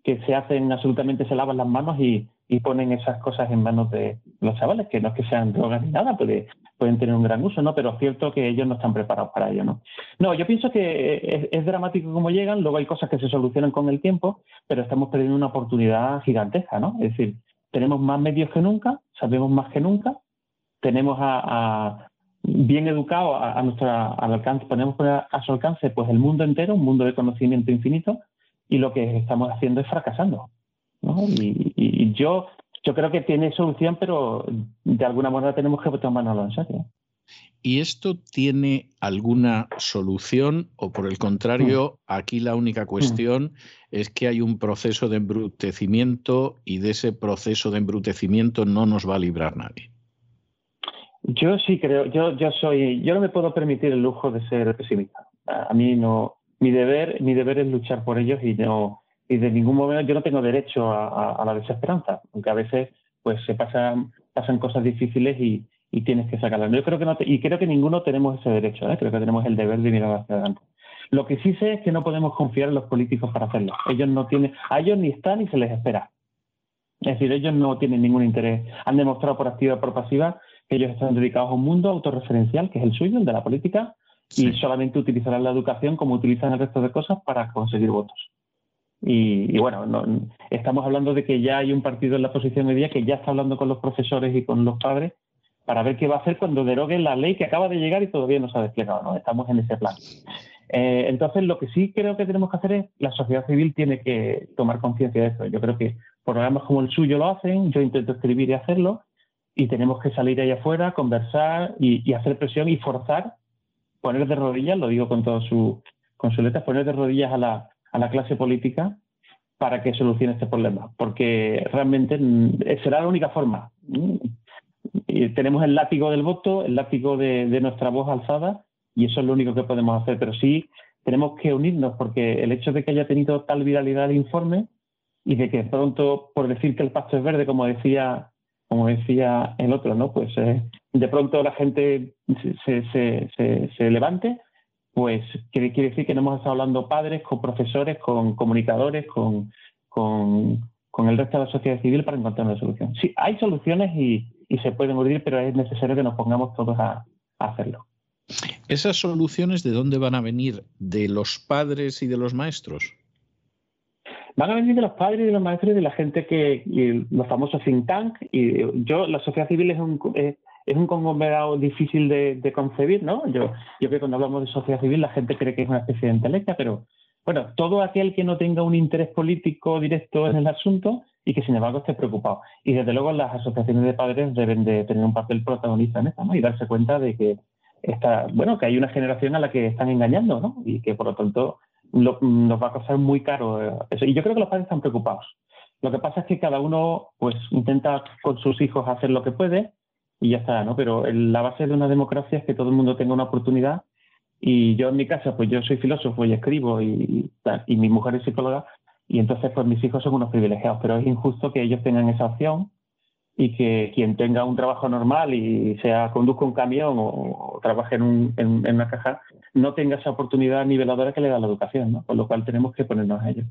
que se hacen absolutamente, se lavan las manos y, y ponen esas cosas en manos de los chavales, que no es que sean drogas ni nada, puede, pueden tener un gran uso, ¿no? Pero es cierto que ellos no están preparados para ello, ¿no? No, yo pienso que es, dramático como llegan, luego hay cosas que se solucionan con el tiempo, pero estamos perdiendo una oportunidad gigantesca, ¿no? Es decir, tenemos más medios que nunca, sabemos más que nunca, tenemos a, bien educado a, nuestra al alcance, ponemos a su alcance pues el mundo entero, un mundo de conocimiento infinito, y lo que estamos haciendo es fracasando. Y, yo, yo creo que tiene solución, pero de alguna manera tenemos que tomárnoslo en serio. ¿Y esto tiene alguna solución o por el contrario, mm. aquí la única mm. cuestión es que hay un proceso de embrutecimiento y de ese proceso de embrutecimiento no nos va a librar nadie? Yo sí creo, yo, yo soy, yo no me puedo permitir el lujo de ser pesimista. A mí no, mi deber, mi deber es luchar por ellos y no, y de ningún momento yo no tengo derecho a, la desesperanza, aunque a veces pues se pasan, pasan cosas difíciles y, tienes que sacarlas. Yo creo que no y creo que ninguno tenemos ese derecho, ¿eh? creo que tenemos el deber de mirar hacia adelante. Lo que sí sé es que no podemos confiar en los políticos para hacerlo. Ellos no tienen, a ellos ni están ni se les espera. Es decir, ellos no tienen ningún interés. Han demostrado por activa y por pasiva ellos están dedicados a un mundo autorreferencial, que es el suyo, el de la política, y solamente utilizarán la educación como utilizan el resto de cosas para conseguir votos. Y, bueno, estamos hablando de que ya hay un partido en la posición de día que ya está hablando con los profesores y con los padres para ver qué va a hacer cuando deroguen la ley que acaba de llegar y todavía no se ha desplegado. ¿no? Estamos en ese plan. Eh, entonces, lo que sí creo que tenemos que hacer es, la sociedad civil tiene que tomar conciencia de esto. Yo creo que programas como el suyo lo hacen, yo intento escribir y hacerlo, y tenemos que salir ahí afuera, conversar y, hacer presión y forzar, poner de rodillas, lo digo con todo su, con su letra, poner de rodillas a la, a la clase política para que solucione este problema, porque realmente mm, será la única forma. Y tenemos el látigo del voto, el látigo de, nuestra voz alzada, y eso es lo único que podemos hacer. Pero sí tenemos que unirnos, porque el hecho de que haya tenido tal viralidad el informe y de que pronto, por decir que el pasto es verde, como decía, como decía el otro, ¿no? Pues eh, de pronto la gente se, se, se, levante pues quiere, decir que no hemos estado hablando padres, con profesores, con comunicadores, con, con, el resto de la sociedad civil para encontrar una solución. Sí, hay soluciones y, se pueden urdir, pero es necesario que nos pongamos todos a, hacerlo. ¿Esas soluciones de dónde van a venir? ¿De los padres y de los maestros? Van a venir de los padres de los maestros de la gente que, los famosos think tank. Y yo, la sociedad civil es un, es un conglomerado difícil de, concebir, ¿no? Yo, yo creo que cuando hablamos de sociedad civil la gente cree que es una especie de intelecta, pero bueno, todo aquel que no tenga un interés político directo en el asunto y que sin embargo esté preocupado. Y desde luego las asociaciones de padres deben de tener un papel protagonista en esto, ¿no? Y darse cuenta de que está, bueno, que hay una generación a la que están engañando, ¿no? Y que por lo tanto nos va a costar muy caro eh, eso. Y yo creo que los padres están preocupados. Lo que pasa es que cada uno pues intenta con sus hijos hacer lo que puede y ya está, ¿no? Pero la base de una democracia es que todo el mundo tenga una oportunidad y yo en mi casa, pues yo soy filósofo y escribo y, mi mujer es psicóloga y entonces pues mis hijos son unos privilegiados, pero es injusto que ellos tengan esa opción y que quien tenga un trabajo normal y sea conduzca un camión o, trabaje en, una caja no tenga esa oportunidad niveladora que le da la educación, ¿no? Con lo cual tenemos que ponernos a ello.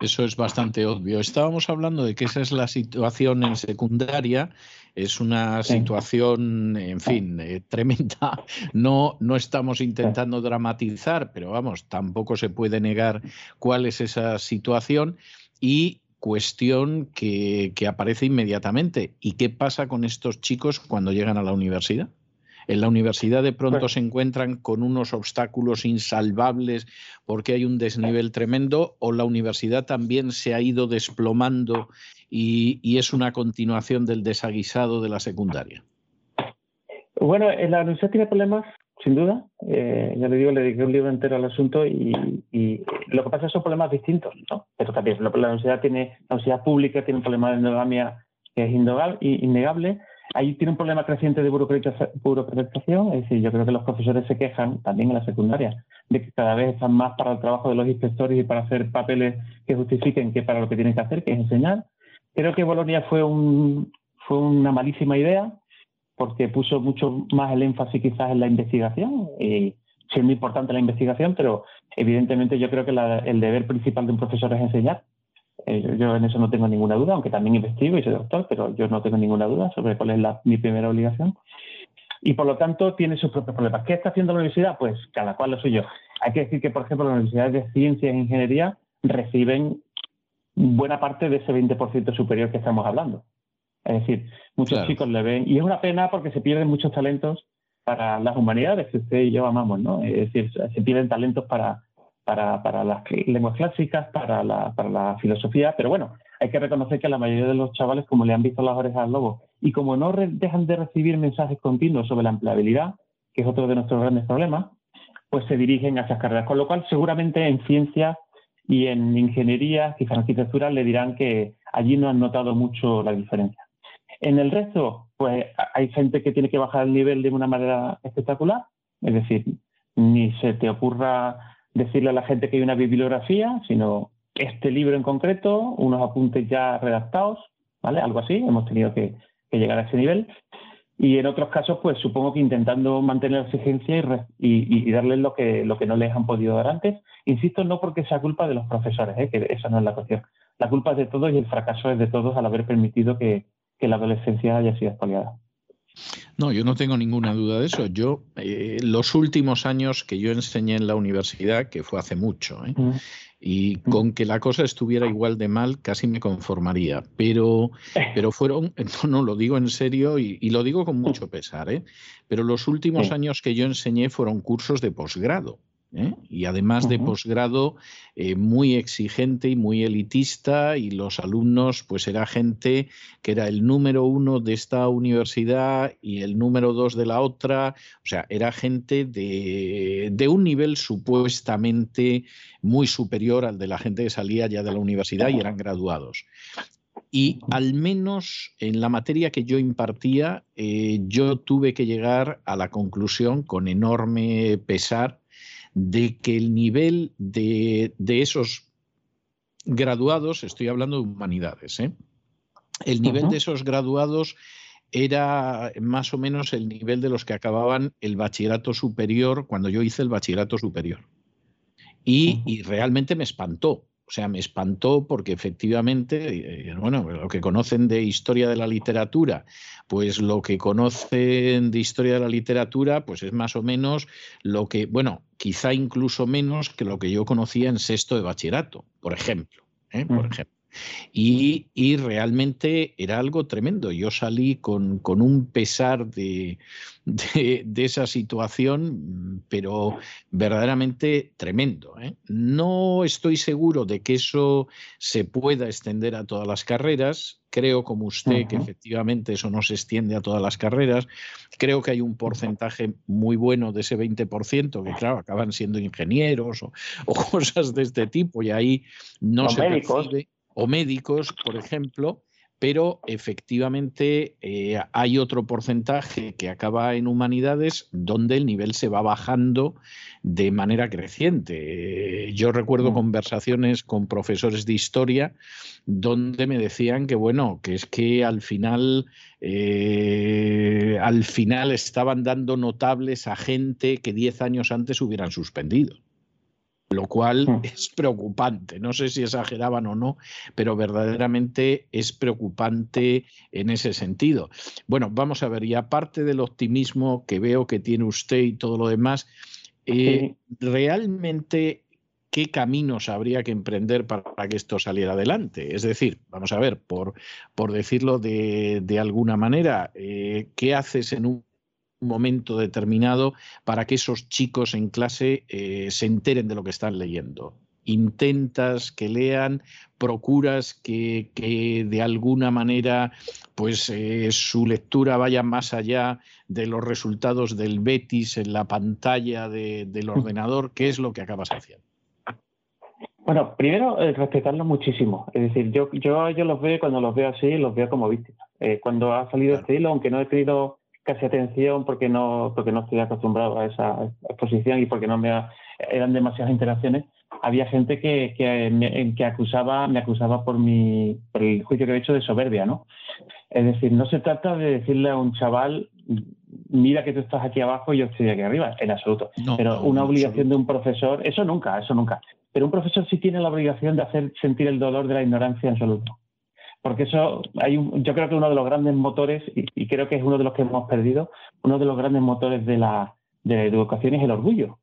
Eso es bastante obvio. Estábamos hablando de que esa es la situación en secundaria es una situación, en fin, eh, tremenda. No, no estamos intentando dramatizar, pero vamos, tampoco se puede negar cuál es esa situación. Y cuestión que, que aparece inmediatamente. ¿Y qué pasa con estos chicos cuando llegan a la universidad? En la universidad de pronto se encuentran con unos obstáculos insalvables porque hay un desnivel tremendo o la universidad también se ha ido desplomando y, es una continuación del desaguisado de la secundaria? Bueno, la universidad tiene problemas sin duda. Eh, ya le digo, le dediqué un libro entero al asunto y, lo que pasa es que son problemas distintos, ¿no? Pero también la universidad tiene, la universidad pública tiene un problema de endogamia que es innegable. Ahí tiene un problema creciente de burocratización, es decir, yo creo que los profesores se quejan, también en la secundaria, de que cada vez están más para el trabajo de los inspectores y para hacer papeles que justifiquen que para lo que tienen que hacer, que es enseñar. Creo que Bolonia fue, un, fue una malísima idea, porque puso mucho más el énfasis quizás en la investigación. Y es muy importante la investigación, pero evidentemente yo creo que el deber principal de un profesor es enseñar. Eh, yo en eso no tengo ninguna duda, aunque también investigo y soy doctor, pero yo no tengo ninguna duda sobre cuál es la, mi primera obligación. Y por lo tanto tiene sus propios problemas. ¿Qué está haciendo la universidad? Pues cada cual lo suyo. Hay que decir que, por ejemplo, las universidades de ciencias e ingeniería reciben buena parte de ese 20% superior que estamos hablando. Es decir, muchos chicos le ven, y es una pena porque se pierden muchos talentos para las humanidades que usted y yo amamos, ¿no? Es decir, se pierden talentos para, para, para las lenguas clásicas, para la, para la filosofía, pero bueno, hay que reconocer que la mayoría de los chavales, como le han visto las orejas al lobo, y como no dejan de recibir mensajes continuos sobre la empleabilidad, que es otro de nuestros grandes problemas, pues se dirigen a esas carreras. Con lo cual, seguramente en ciencia y en ingeniería, quizá en arquitectura, le dirán que allí no han notado mucho la diferencia. En el resto, pues hay gente que tiene que bajar el nivel de una manera espectacular, es decir, ni se te ocurra decirle a la gente que hay una bibliografía, sino este libro en concreto, unos apuntes ya redactados, ¿vale? Algo así, hemos tenido que, llegar a ese nivel. Y en otros casos, pues supongo que intentando mantener la exigencia y, darles lo que, lo que no les han podido dar antes. Insisto, no porque sea culpa de los profesores, ¿eh? que esa no es la cuestión. La culpa es de todos y el fracaso es de todos al haber permitido que, que la adolescencia haya sido expoliada. No, yo no tengo ninguna duda de eso. Yo, eh, los últimos años que yo enseñé en la universidad, que fue hace mucho, ¿eh? mm. y con que la cosa estuviera igual de mal, casi me conformaría. Pero, pero fueron, no, no, lo digo en serio y, y lo digo con mucho pesar, ¿eh? pero los últimos años que yo enseñé fueron cursos de posgrado. ¿Eh? y además de posgrado eh, muy exigente y muy elitista y los alumnos pues era gente que era el número uno de esta universidad y el número dos de la otra, o sea, era gente de, de un nivel supuestamente muy superior al de la gente que salía ya de la universidad y eran graduados. Y al menos en la materia que yo impartía, eh, yo tuve que llegar a la conclusión con enorme pesar de que el nivel de, esos graduados, estoy hablando de humanidades, ¿eh? el nivel de esos graduados era más o menos el nivel de los que acababan el bachillerato superior cuando yo hice el bachillerato superior. y realmente me espantó, o sea, me espantó porque efectivamente, eh, bueno, lo que conocen de historia de la literatura, pues lo que conocen de historia de la literatura, pues es más o menos lo que, bueno, quizá incluso menos que lo que yo conocía en sexto de bachillerato, por ejemplo. ¿eh? Por ejemplo. Y, realmente era algo tremendo. Yo salí con, un pesar de, esa situación, pero verdaderamente tremendo. ¿eh? No estoy seguro de que eso se pueda extender a todas las carreras. Creo, como usted, que efectivamente eso no se extiende a todas las carreras. Creo que hay un porcentaje muy bueno de ese 20%, que claro, acaban siendo ingenieros o, cosas de este tipo, y ahí no se percibe o médicos, por ejemplo, pero efectivamente eh, hay otro porcentaje que acaba en humanidades donde el nivel se va bajando de manera creciente. yo recuerdo mm. conversaciones con profesores de historia donde me decían que bueno, que es que al final, eh, al final estaban dando notables a gente que diez años antes hubieran suspendido lo cual hmm. es preocupante. No sé si exageraban o no, pero verdaderamente es preocupante en ese sentido. Bueno, vamos a ver, y aparte del optimismo que veo que tiene usted y todo lo demás, eh, ¿realmente qué caminos habría que emprender para que esto saliera adelante? Es decir, vamos a ver, por, por decirlo de, alguna manera, eh, ¿qué haces en un momento determinado para que esos chicos en clase eh, se enteren de lo que están leyendo. intentas que lean, procuras que, de alguna manera pues eh, su lectura vaya más allá de los resultados del Betis en la pantalla del mm. ordenador, ¿qué es lo que acabas haciendo? Bueno, primero eh, respetarlo muchísimo. Es decir, yo, yo, yo los veo cuando los veo así, los veo como víctimas. Eh, cuando ha salido este hilo, aunque no he tenido casi atención porque no, porque no estoy acostumbrado a esa exposición y porque no me eran demasiadas interacciones, había gente que, que, que, acusaba, me acusaba por, mi, por el juicio que he hecho de soberbia, ¿no? Es decir, no se trata de decirle a un chaval, mira que tú estás aquí abajo y yo estoy aquí arriba, en absoluto. Pero una obligación de un profesor, eso nunca, eso nunca. Pero un profesor sí tiene la obligación de hacer sentir el dolor de la ignorancia en absoluto. Porque eso, hay un, yo creo que uno de los grandes motores, y, creo que es uno de los que hemos perdido, uno de los grandes motores de la, de la educación es el orgullo.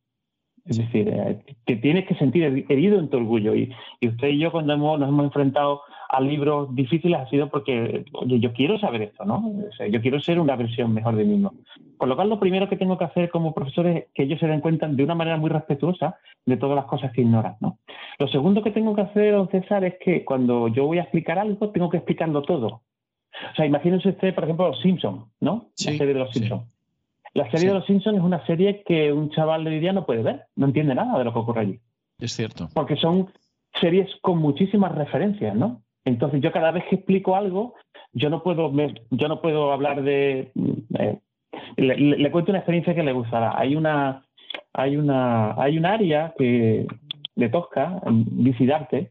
Es decir, eh, que tienes que sentir herido en tu orgullo. Y, usted y yo cuando nos hemos enfrentado a libros difíciles ha sido porque, oye, yo quiero saber esto, ¿no? yo quiero ser una versión mejor de mí mismo. Por lo cual, lo primero que tengo que hacer como profesor es que ellos se den cuenta de una manera muy respetuosa de todas las cosas que ignoran, ¿no? Lo segundo que tengo que hacer, don César, es que cuando yo voy a explicar algo, tengo que explicarlo todo. O sea, imagínense usted, por ejemplo, Los Simpsons, ¿no? la serie de Los Simpsons. La serie de Los Simpsons es una serie que un chaval de hoy día no puede ver, no entiende nada de lo que ocurre allí. Es cierto. Porque son series con muchísimas referencias, ¿no? Entonces yo cada vez que explico algo, yo no puedo, yo no puedo hablar de... Eh, le, cuento una experiencia que le gustará. Hay una, hay una, hay un área que, de Tosca, Vicidarte,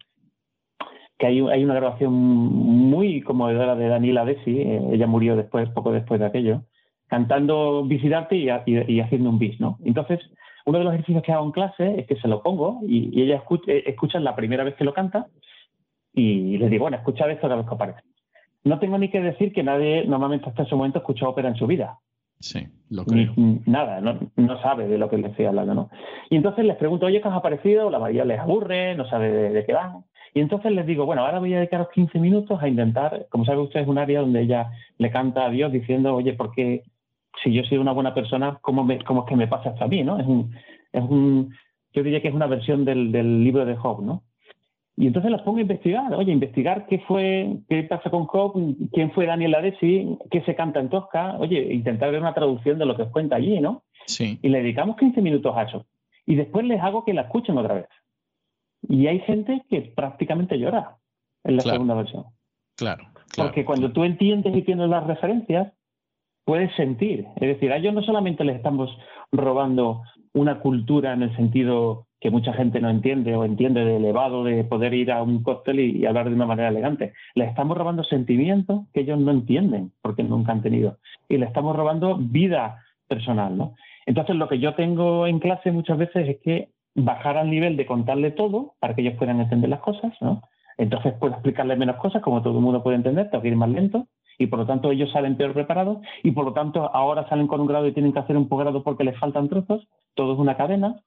que hay, hay, una grabación muy conmovedora de Daniela Desi, eh, ella murió después, poco después de aquello, cantando Vicidarte y, y, haciendo un bis, ¿no? Entonces, uno de los ejercicios que hago en clase es que se lo pongo y, ella escucha, eh, escucha, la primera vez que lo canta y le digo, bueno, escucha esto cada vez que aparece. No tengo ni que decir que nadie normalmente hasta ese momento escucha ópera en su vida. Sí, lo creo. nada, no, sabe de lo que le estoy hablando, ¿no? Y entonces les pregunto, oye, ¿qué has aparecido? La mayoría les aburre, no sabe de, qué van. Y entonces les digo, bueno, ahora voy a dedicaros 15 minutos a intentar, como sabe usted, es un área donde ella le canta a Dios diciendo, oye, ¿por qué si yo soy una buena persona, cómo, me, cómo es que me pasa esto a mí, ¿no? Es un, es un, yo diría que es una versión del, del libro de Job, ¿no? Y entonces las pongo a investigar, oye, investigar qué fue, qué pasa con Job, quién fue Daniel Adesi, qué se canta en Tosca, oye, intentar ver una traducción de lo que os cuenta allí, ¿no? Sí. Y le dedicamos 15 minutos a eso. Y después les hago que la escuchen otra vez. Y hay gente que prácticamente llora en la segunda versión. Claro, claro. Porque cuando tú entiendes y tienes las referencias, puedes sentir. Es decir, a ellos no solamente les estamos robando una cultura en el sentido que mucha gente no entiende o entiende de elevado de poder ir a un cóctel y, hablar de una manera elegante. Le estamos robando sentimientos que ellos no entienden porque nunca han tenido. Y le estamos robando vida personal, ¿no? Entonces lo que yo tengo en clase muchas veces es que bajar al nivel de contarle todo para que ellos puedan entender las cosas, ¿no? Entonces puedo explicarles menos cosas, como todo el mundo puede entender, tengo que ir más lento, y por lo tanto ellos salen peor preparados, y por lo tanto ahora salen con un grado y tienen que hacer un posgrado porque les faltan trozos, todo es una cadena,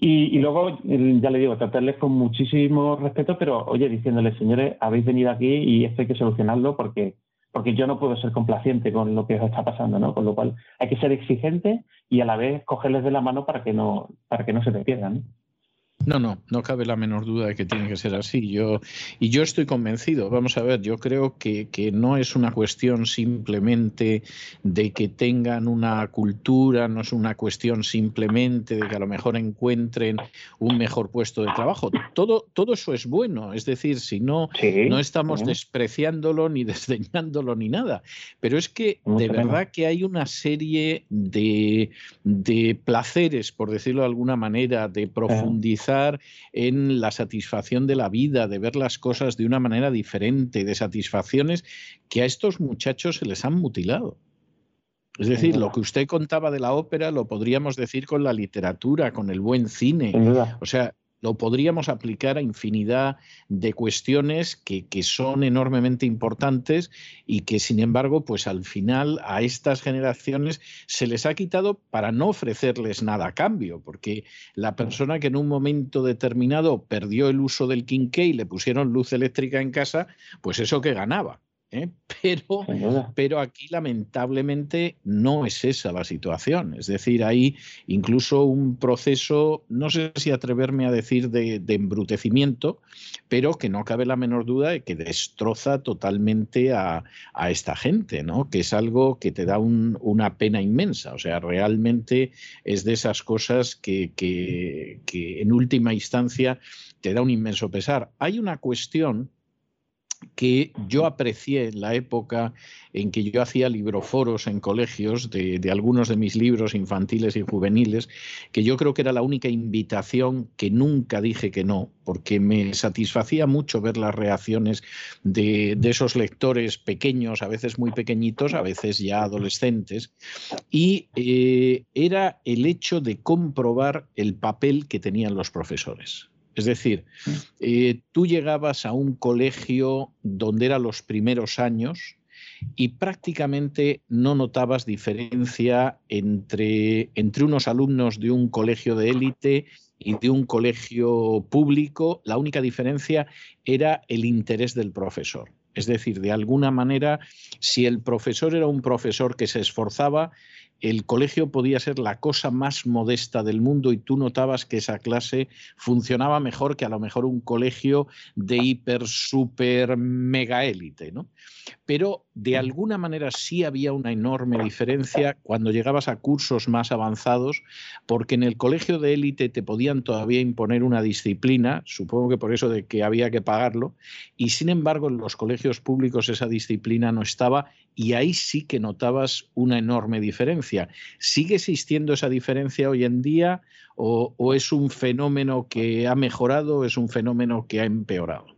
y, luego, ya le digo, tratarles con muchísimo respeto, pero oye, diciéndoles, señores, habéis venido aquí y esto hay que solucionarlo porque, porque yo no puedo ser complaciente con lo que os está pasando, ¿no? Con lo cual hay que ser exigente y a la vez cogerles de la mano para que no, para que no se te pierdan. No, no cabe la menor duda de que tiene que ser así. Yo, y yo estoy convencido, vamos a ver, yo creo que, que, no es una cuestión simplemente de que tengan una cultura, no es una cuestión simplemente de que a lo mejor encuentren un mejor puesto de trabajo. Todo, todo eso es bueno, es decir, si no, no estamos despreciándolo ni desdeñándolo ni nada. Pero es que de verdad que hay una serie de, de placeres, por decirlo de alguna manera, de profundizar en la satisfacción de la vida, de ver las cosas de una manera diferente, de satisfacciones que a estos muchachos se les han mutilado. Es decir, lo que usted contaba de la ópera lo podríamos decir con la literatura, con el buen cine. O sea, lo podríamos aplicar a infinidad de cuestiones que, son enormemente importantes y que, sin embargo, pues al final a estas generaciones se les ha quitado para no ofrecerles nada a cambio, porque la persona que en un momento determinado perdió el uso del quinqué y le pusieron luz eléctrica en casa, pues eso que ganaba. ¿Eh? pero, pero aquí lamentablemente no es esa la situación. Es decir, hay incluso un proceso, no sé si atreverme a decir de, embrutecimiento, pero que no cabe la menor duda de que destroza totalmente a, esta gente, ¿no? que es algo que te da una pena inmensa. O sea, realmente es de esas cosas que, que en última instancia te da un inmenso pesar. Hay una cuestión que yo aprecié en la época en que yo hacía libroforos en colegios de, algunos de mis libros infantiles y juveniles, que yo creo que era la única invitación que nunca dije que no, porque me satisfacía mucho ver las reacciones de, esos lectores pequeños, a veces muy pequeñitos, a veces ya adolescentes, y eh, era el hecho de comprobar el papel que tenían los profesores. Es decir, eh, tú llegabas a un colegio donde eran los primeros años y prácticamente no notabas diferencia entre, entre unos alumnos de un colegio de élite y de un colegio público. La única diferencia era el interés del profesor. Es decir, de alguna manera, si el profesor era un profesor que se esforzaba, el colegio podía ser la cosa más modesta del mundo y tú notabas que esa clase funcionaba mejor que a lo mejor un colegio de hiper, super, mega élite, ¿no? Pero de alguna manera sí había una enorme diferencia cuando llegabas a cursos más avanzados, porque en el colegio de élite te podían todavía imponer una disciplina, supongo que por eso de que había que pagarlo, y sin embargo en los colegios públicos esa disciplina no estaba y ahí sí que notabas una enorme diferencia. ¿Sigue existiendo esa diferencia hoy en día o, es un fenómeno que ha mejorado o es un fenómeno que ha empeorado?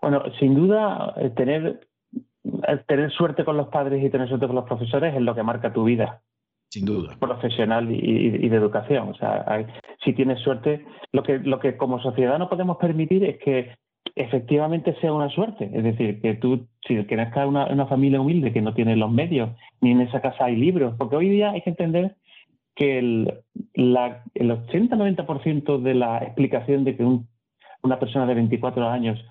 Bueno, sin duda, eh, tener, eh, tener suerte con los padres y tener suerte con los profesores es lo que marca tu vida. Sin duda. Profesional y, de educación. O sea, si tienes suerte, lo que, lo que como sociedad no podemos permitir es que efectivamente sea una suerte. Es decir, que tú, si que nazca una, una familia humilde que no tiene los medios, ni en esa casa hay libros, porque hoy día hay que entender que el, la, el 80-90% de la explicación de que una persona de 24 años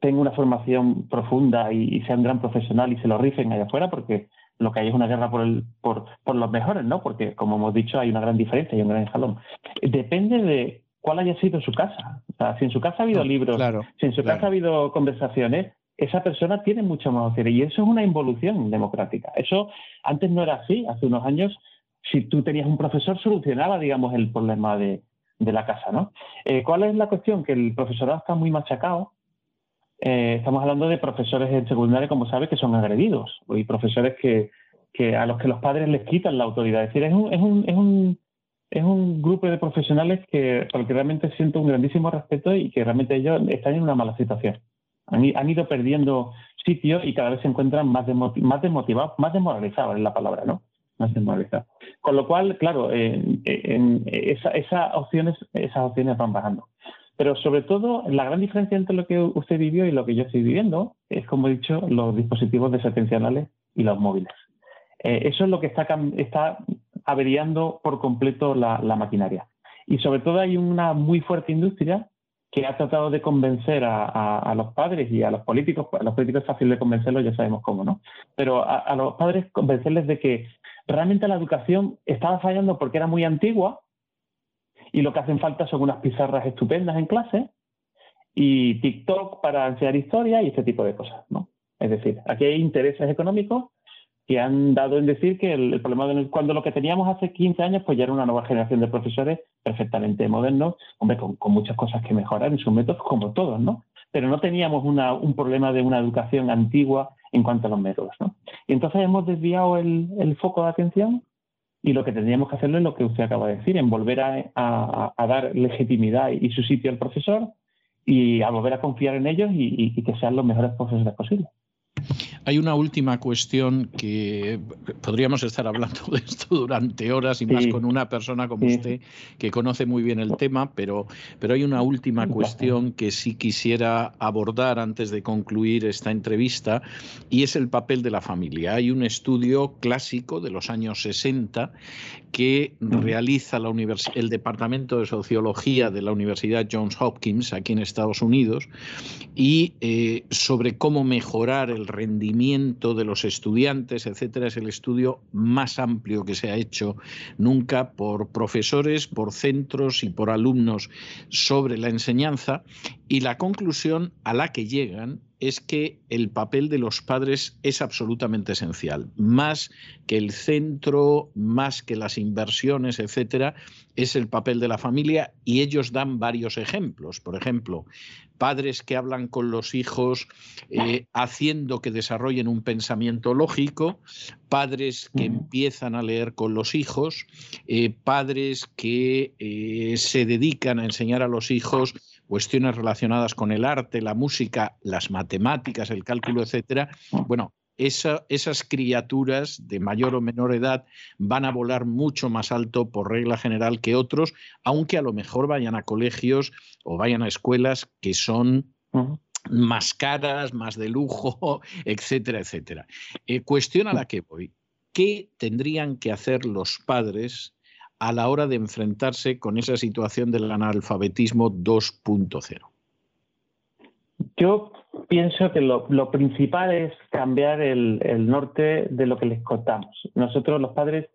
tenga una formación profunda y, sea un gran profesional y se lo rifen allá afuera, porque lo que hay es una guerra por, el, por, por los mejores, ¿no? Porque, como hemos dicho, hay una gran diferencia y un gran jalón. Depende de cuál haya sido su casa. O sea, si en su casa ha habido libros, si en su casa ha habido conversaciones, esa persona tiene mucho más opciones. Y eso es una involución democrática. Eso antes no era así. Hace unos años, si tú tenías un profesor, solucionaba, digamos, el problema de, la casa, ¿no? Eh, ¿Cuál es la cuestión? Que el profesorado está muy machacado. Eh, estamos hablando de profesores en secundaria, como sabe, que son agredidos. Y profesores que, a los que los padres les quitan la autoridad. Es decir, es un es un grupo de profesionales que, por que realmente siento un grandísimo respeto y que realmente ellos están en una mala situación. Han, ido perdiendo sitio y cada vez se encuentran más, más desmotivados, más desmoralizados es la palabra, ¿no? Más desmoralizados. Con lo cual, claro, esas, opciones, esas opciones van bajando. Pero sobre todo, la gran diferencia entre lo que usted vivió y lo que yo estoy viviendo es, como he dicho, los dispositivos desatencionales y los móviles. Eh, eso es lo que está, está averiando por completo la, maquinaria. Y sobre todo hay una muy fuerte industria que ha tratado de convencer a, los padres y a los políticos, a los políticos es fácil de convencerlos, ya sabemos cómo, ¿no? Pero a, a, los padres convencerles de que realmente la educación estaba fallando porque era muy antigua y lo que hacen falta son unas pizarras estupendas en clase y TikTok para enseñar historia y este tipo de cosas, ¿no? Es decir, aquí hay intereses económicos que han dado en decir que el, problema de cuando lo que teníamos hace 15 años pues ya era una nueva generación de profesores perfectamente modernos, hombre, con, muchas cosas que mejorar en sus métodos como todos, ¿no? Pero no teníamos un problema de una educación antigua en cuanto a los métodos, ¿no? Y entonces hemos desviado el, foco de atención y lo que tendríamos que hacerlo es lo que usted acaba de decir, en volver a, dar legitimidad y su sitio al profesor y a volver a confiar en ellos y, y que sean los mejores profesores posibles. Hay una última cuestión que podríamos estar hablando de esto durante horas y más con una persona como usted que conoce muy bien el tema, pero, pero hay una última cuestión que sí quisiera abordar antes de concluir esta entrevista y es el papel de la familia. Hay un estudio clásico de los años 60 que realiza la el Departamento de Sociología de la Universidad Johns Hopkins aquí en Estados Unidos y eh, sobre cómo mejorar el rendimiento de los estudiantes, etcétera, es el estudio más amplio que se ha hecho nunca por profesores, por centros y por alumnos sobre la enseñanza y la conclusión a la que llegan es que el papel de los padres es absolutamente esencial. Más que el centro, más que las inversiones, etcétera, es el papel de la familia y ellos dan varios ejemplos. Por ejemplo, padres que hablan con los hijos eh, haciendo que desarrollen un pensamiento lógico, padres que empiezan a leer con los hijos, eh, padres que eh, se dedican a enseñar a los hijos cuestiones relacionadas con el arte, la música, las matemáticas, el cálculo, etcétera. Bueno, esas criaturas de mayor o menor edad van a volar mucho más alto por regla general que otros, aunque a lo mejor vayan a colegios o vayan a escuelas que son más caras, más de lujo, etcétera, etcétera. Eh, cuestión a la que voy. ¿Qué tendrían que hacer los padres a la hora de enfrentarse con esa situación del analfabetismo 2.0? Yo pienso que lo, principal es cambiar el, norte de lo que les contamos. Nosotros los padres,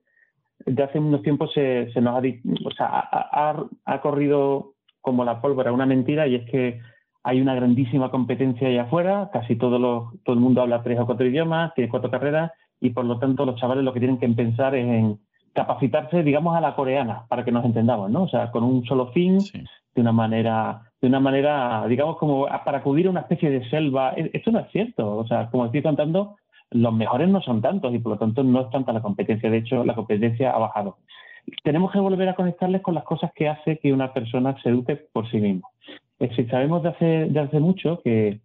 de hace unos tiempos se, nos ha, o sea, ha, corrido como la pólvora una mentira y es que hay una grandísima competencia allá afuera, casi todo, todo el mundo habla tres o cuatro idiomas, tiene cuatro carreras y por lo tanto los chavales lo que tienen que pensar es en capacitarse, digamos, a la coreana, para que nos entendamos, ¿no? O sea, con un solo fin, de una manera, de una manera, digamos, como para acudir a una especie de selva. E, esto no es cierto. O sea, como estoy contando, los mejores no son tantos y por lo tanto no es tanta la competencia. De hecho, la competencia ha bajado. Tenemos que volver a conectarles con las cosas que hace que una persona se eduque por sí mismo. Es sabemos de hace, hace mucho que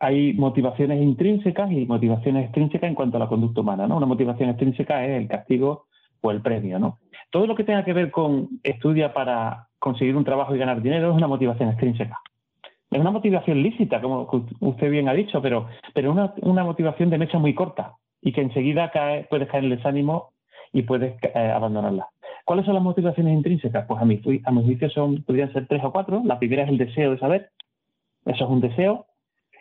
hay motivaciones intrínsecas y motivaciones extrínsecas en cuanto a la conducta humana. ¿no? Una motivación extrínseca es el castigo o el premio. ¿no? Todo lo que tenga que ver con estudia para conseguir un trabajo y ganar dinero es una motivación extrínseca. Es una motivación lícita, como usted bien ha dicho, pero, pero una, una motivación de mecha muy corta y que enseguida cae, puedes caer en el desánimo y puedes eh, abandonarla. ¿Cuáles son las motivaciones intrínsecas? Pues a mi, a mi juicio son, podrían ser tres o cuatro. La primera es el deseo de saber. Eso es un deseo.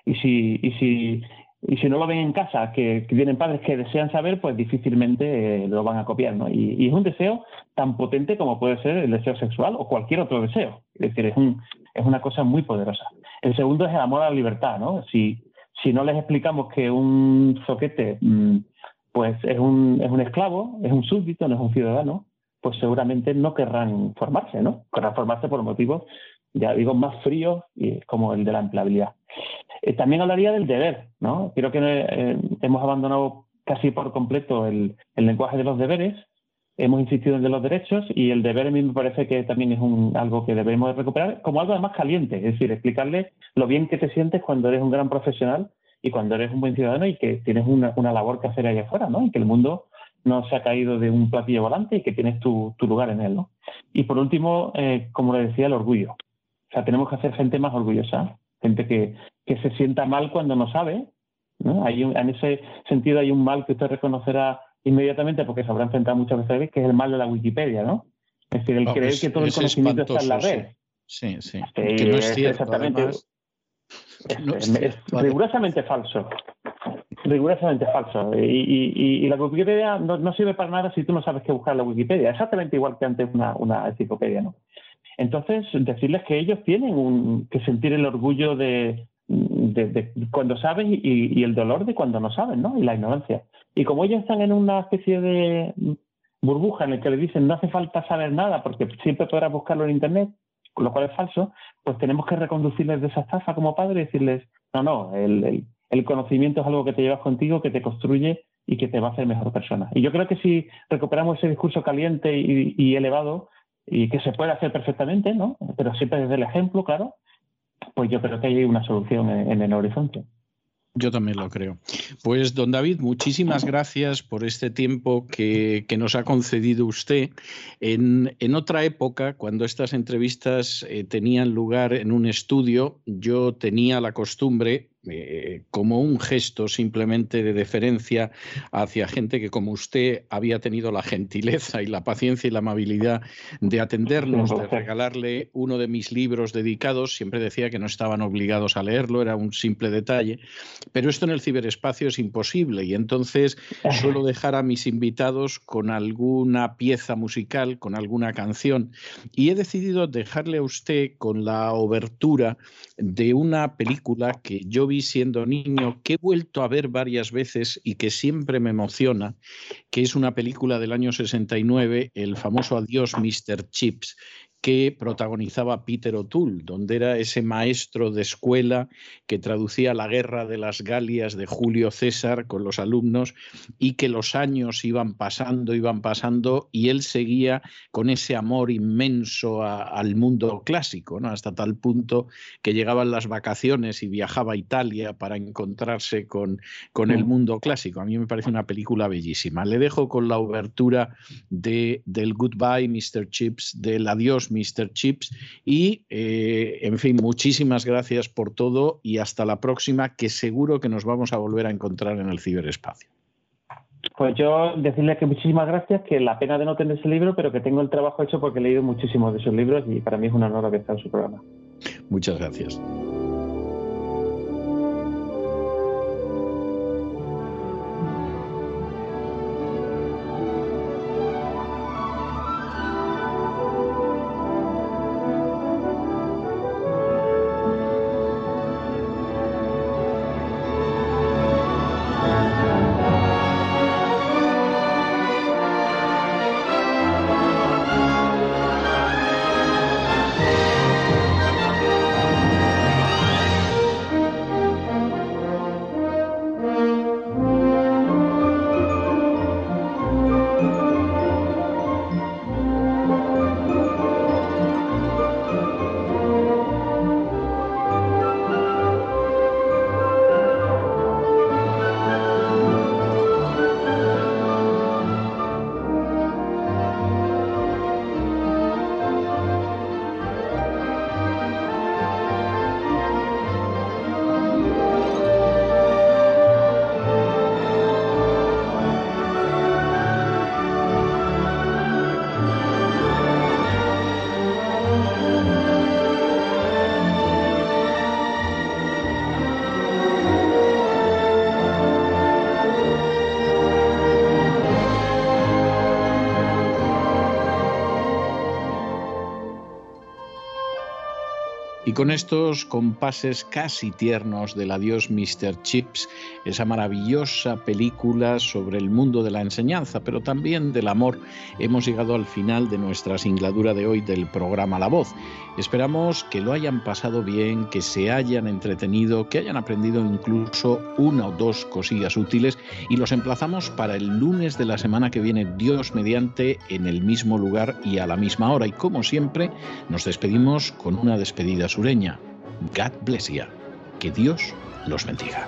Y si, y si y si no lo ven en casa, que, vienen padres que desean saber, pues difícilmente eh, lo van a copiar, ¿no? Y, es un deseo tan potente como puede ser el deseo sexual o cualquier otro deseo. Es decir, es, un, es una cosa muy poderosa. El segundo es el amor a la libertad, ¿no? Si, si no les explicamos que un zoquete mm, pues es un, es un esclavo, es un súbdito, no es un ciudadano, pues seguramente no querrán formarse, ¿no? Querrán formarse por motivos, ya digo, más fríos y como el de la empleabilidad. Eh, también hablaría del deber, ¿no? Creo que eh, hemos abandonado casi por completo el, lenguaje de los deberes, hemos insistido en el de los derechos y el deber a mí me parece que también es un, algo que debemos recuperar como algo más caliente, es decir, explicarle lo bien que te sientes cuando eres un gran profesional y cuando eres un buen ciudadano y que tienes una, labor que hacer allá afuera, ¿no? Y que el mundo no se ha caído de un platillo volante y que tienes tu, lugar en él, ¿no? Y por último, eh, como le decía, el orgullo. O sea, tenemos que hacer gente más orgullosa, gente que, que se sienta mal cuando no sabe. ¿no? Hay en ese sentido hay un mal que usted reconocerá inmediatamente porque se habrá enfrentado muchas veces, que es el mal de la Wikipedia, ¿no? Es decir, el creer que todo el conocimiento está en la red. Sí, sí. que no es cierto, exactamente. es, rigurosamente falso. Rigurosamente falso. Y, la Wikipedia no, sirve para nada si tú no sabes qué buscar en la Wikipedia. Exactamente igual que antes una, una enciclopedia, ¿no? Entonces, decirles que ellos tienen un, que sentir el orgullo de, cuando saben y, el dolor de cuando no saben, ¿no? Y la ignorancia. Y como ellos están en una especie de burbuja en la que le dicen no hace falta saber nada porque siempre podrás buscarlo en Internet, lo cual es falso, pues tenemos que reconducirles de esa estafa como padre y decirles, no, no, el, el, conocimiento es algo que te llevas contigo, que te construye y que te va a hacer mejor persona. Y yo creo que si recuperamos ese discurso caliente y, y elevado, y que se puede hacer perfectamente, ¿no? Pero siempre desde el ejemplo, claro, pues yo creo que hay una solución en, el horizonte. Yo también lo creo. Pues, don David, muchísimas gracias por este tiempo que, nos ha concedido usted. En, otra época, cuando estas entrevistas eh, tenían lugar en un estudio, yo tenía la costumbre, eh, como un gesto simplemente de deferencia hacia gente que como usted había tenido la gentileza y la paciencia y la amabilidad de atendernos, de regalarle uno de mis libros dedicados, siempre decía que no estaban obligados a leerlo, era un simple detalle, pero esto en el ciberespacio es imposible y entonces suelo dejar a mis invitados con alguna pieza musical, con alguna canción. Y he decidido dejarle a usted con la obertura de una película que yo vi siendo niño, que he vuelto a ver varias veces y que siempre me emociona, que es una película del año 69, el famoso Adiós Mr. Chips, que protagonizaba Peter O'Toole, donde era ese maestro de escuela que traducía la guerra de las Galias de Julio César con los alumnos y que los años iban pasando, iban pasando y él seguía con ese amor inmenso al mundo clásico, ¿no? hasta tal punto que llegaban las vacaciones y viajaba a Italia para encontrarse con, con el mundo clásico. A mí me parece una película bellísima. Le dejo con la obertura de, del Goodbye, Mr. Chips, del Adiós, Mr. Chips. Y, eh, en fin, muchísimas gracias por todo y hasta la próxima, que seguro que nos vamos a volver a encontrar en el ciberespacio. Pues yo decirle que muchísimas gracias, que la pena de no tener ese libro, pero que tengo el trabajo hecho porque he leído muchísimos de esos libros y para mí es un honor haber estado en su programa. Muchas gracias. Y con estos compases casi tiernos del adiós Mr. Chips, esa maravillosa película sobre el mundo de la enseñanza, pero también del amor, hemos llegado al final de nuestra singladura de hoy del programa La Voz. Esperamos que lo hayan pasado bien, que se hayan entretenido, que hayan aprendido incluso una o dos cosillas útiles y los emplazamos para el lunes de la semana que viene, Dios mediante, en el mismo lugar y a la misma hora. Y como siempre, nos despedimos con una despedida sureña. God bless you. Que Dios los bendiga.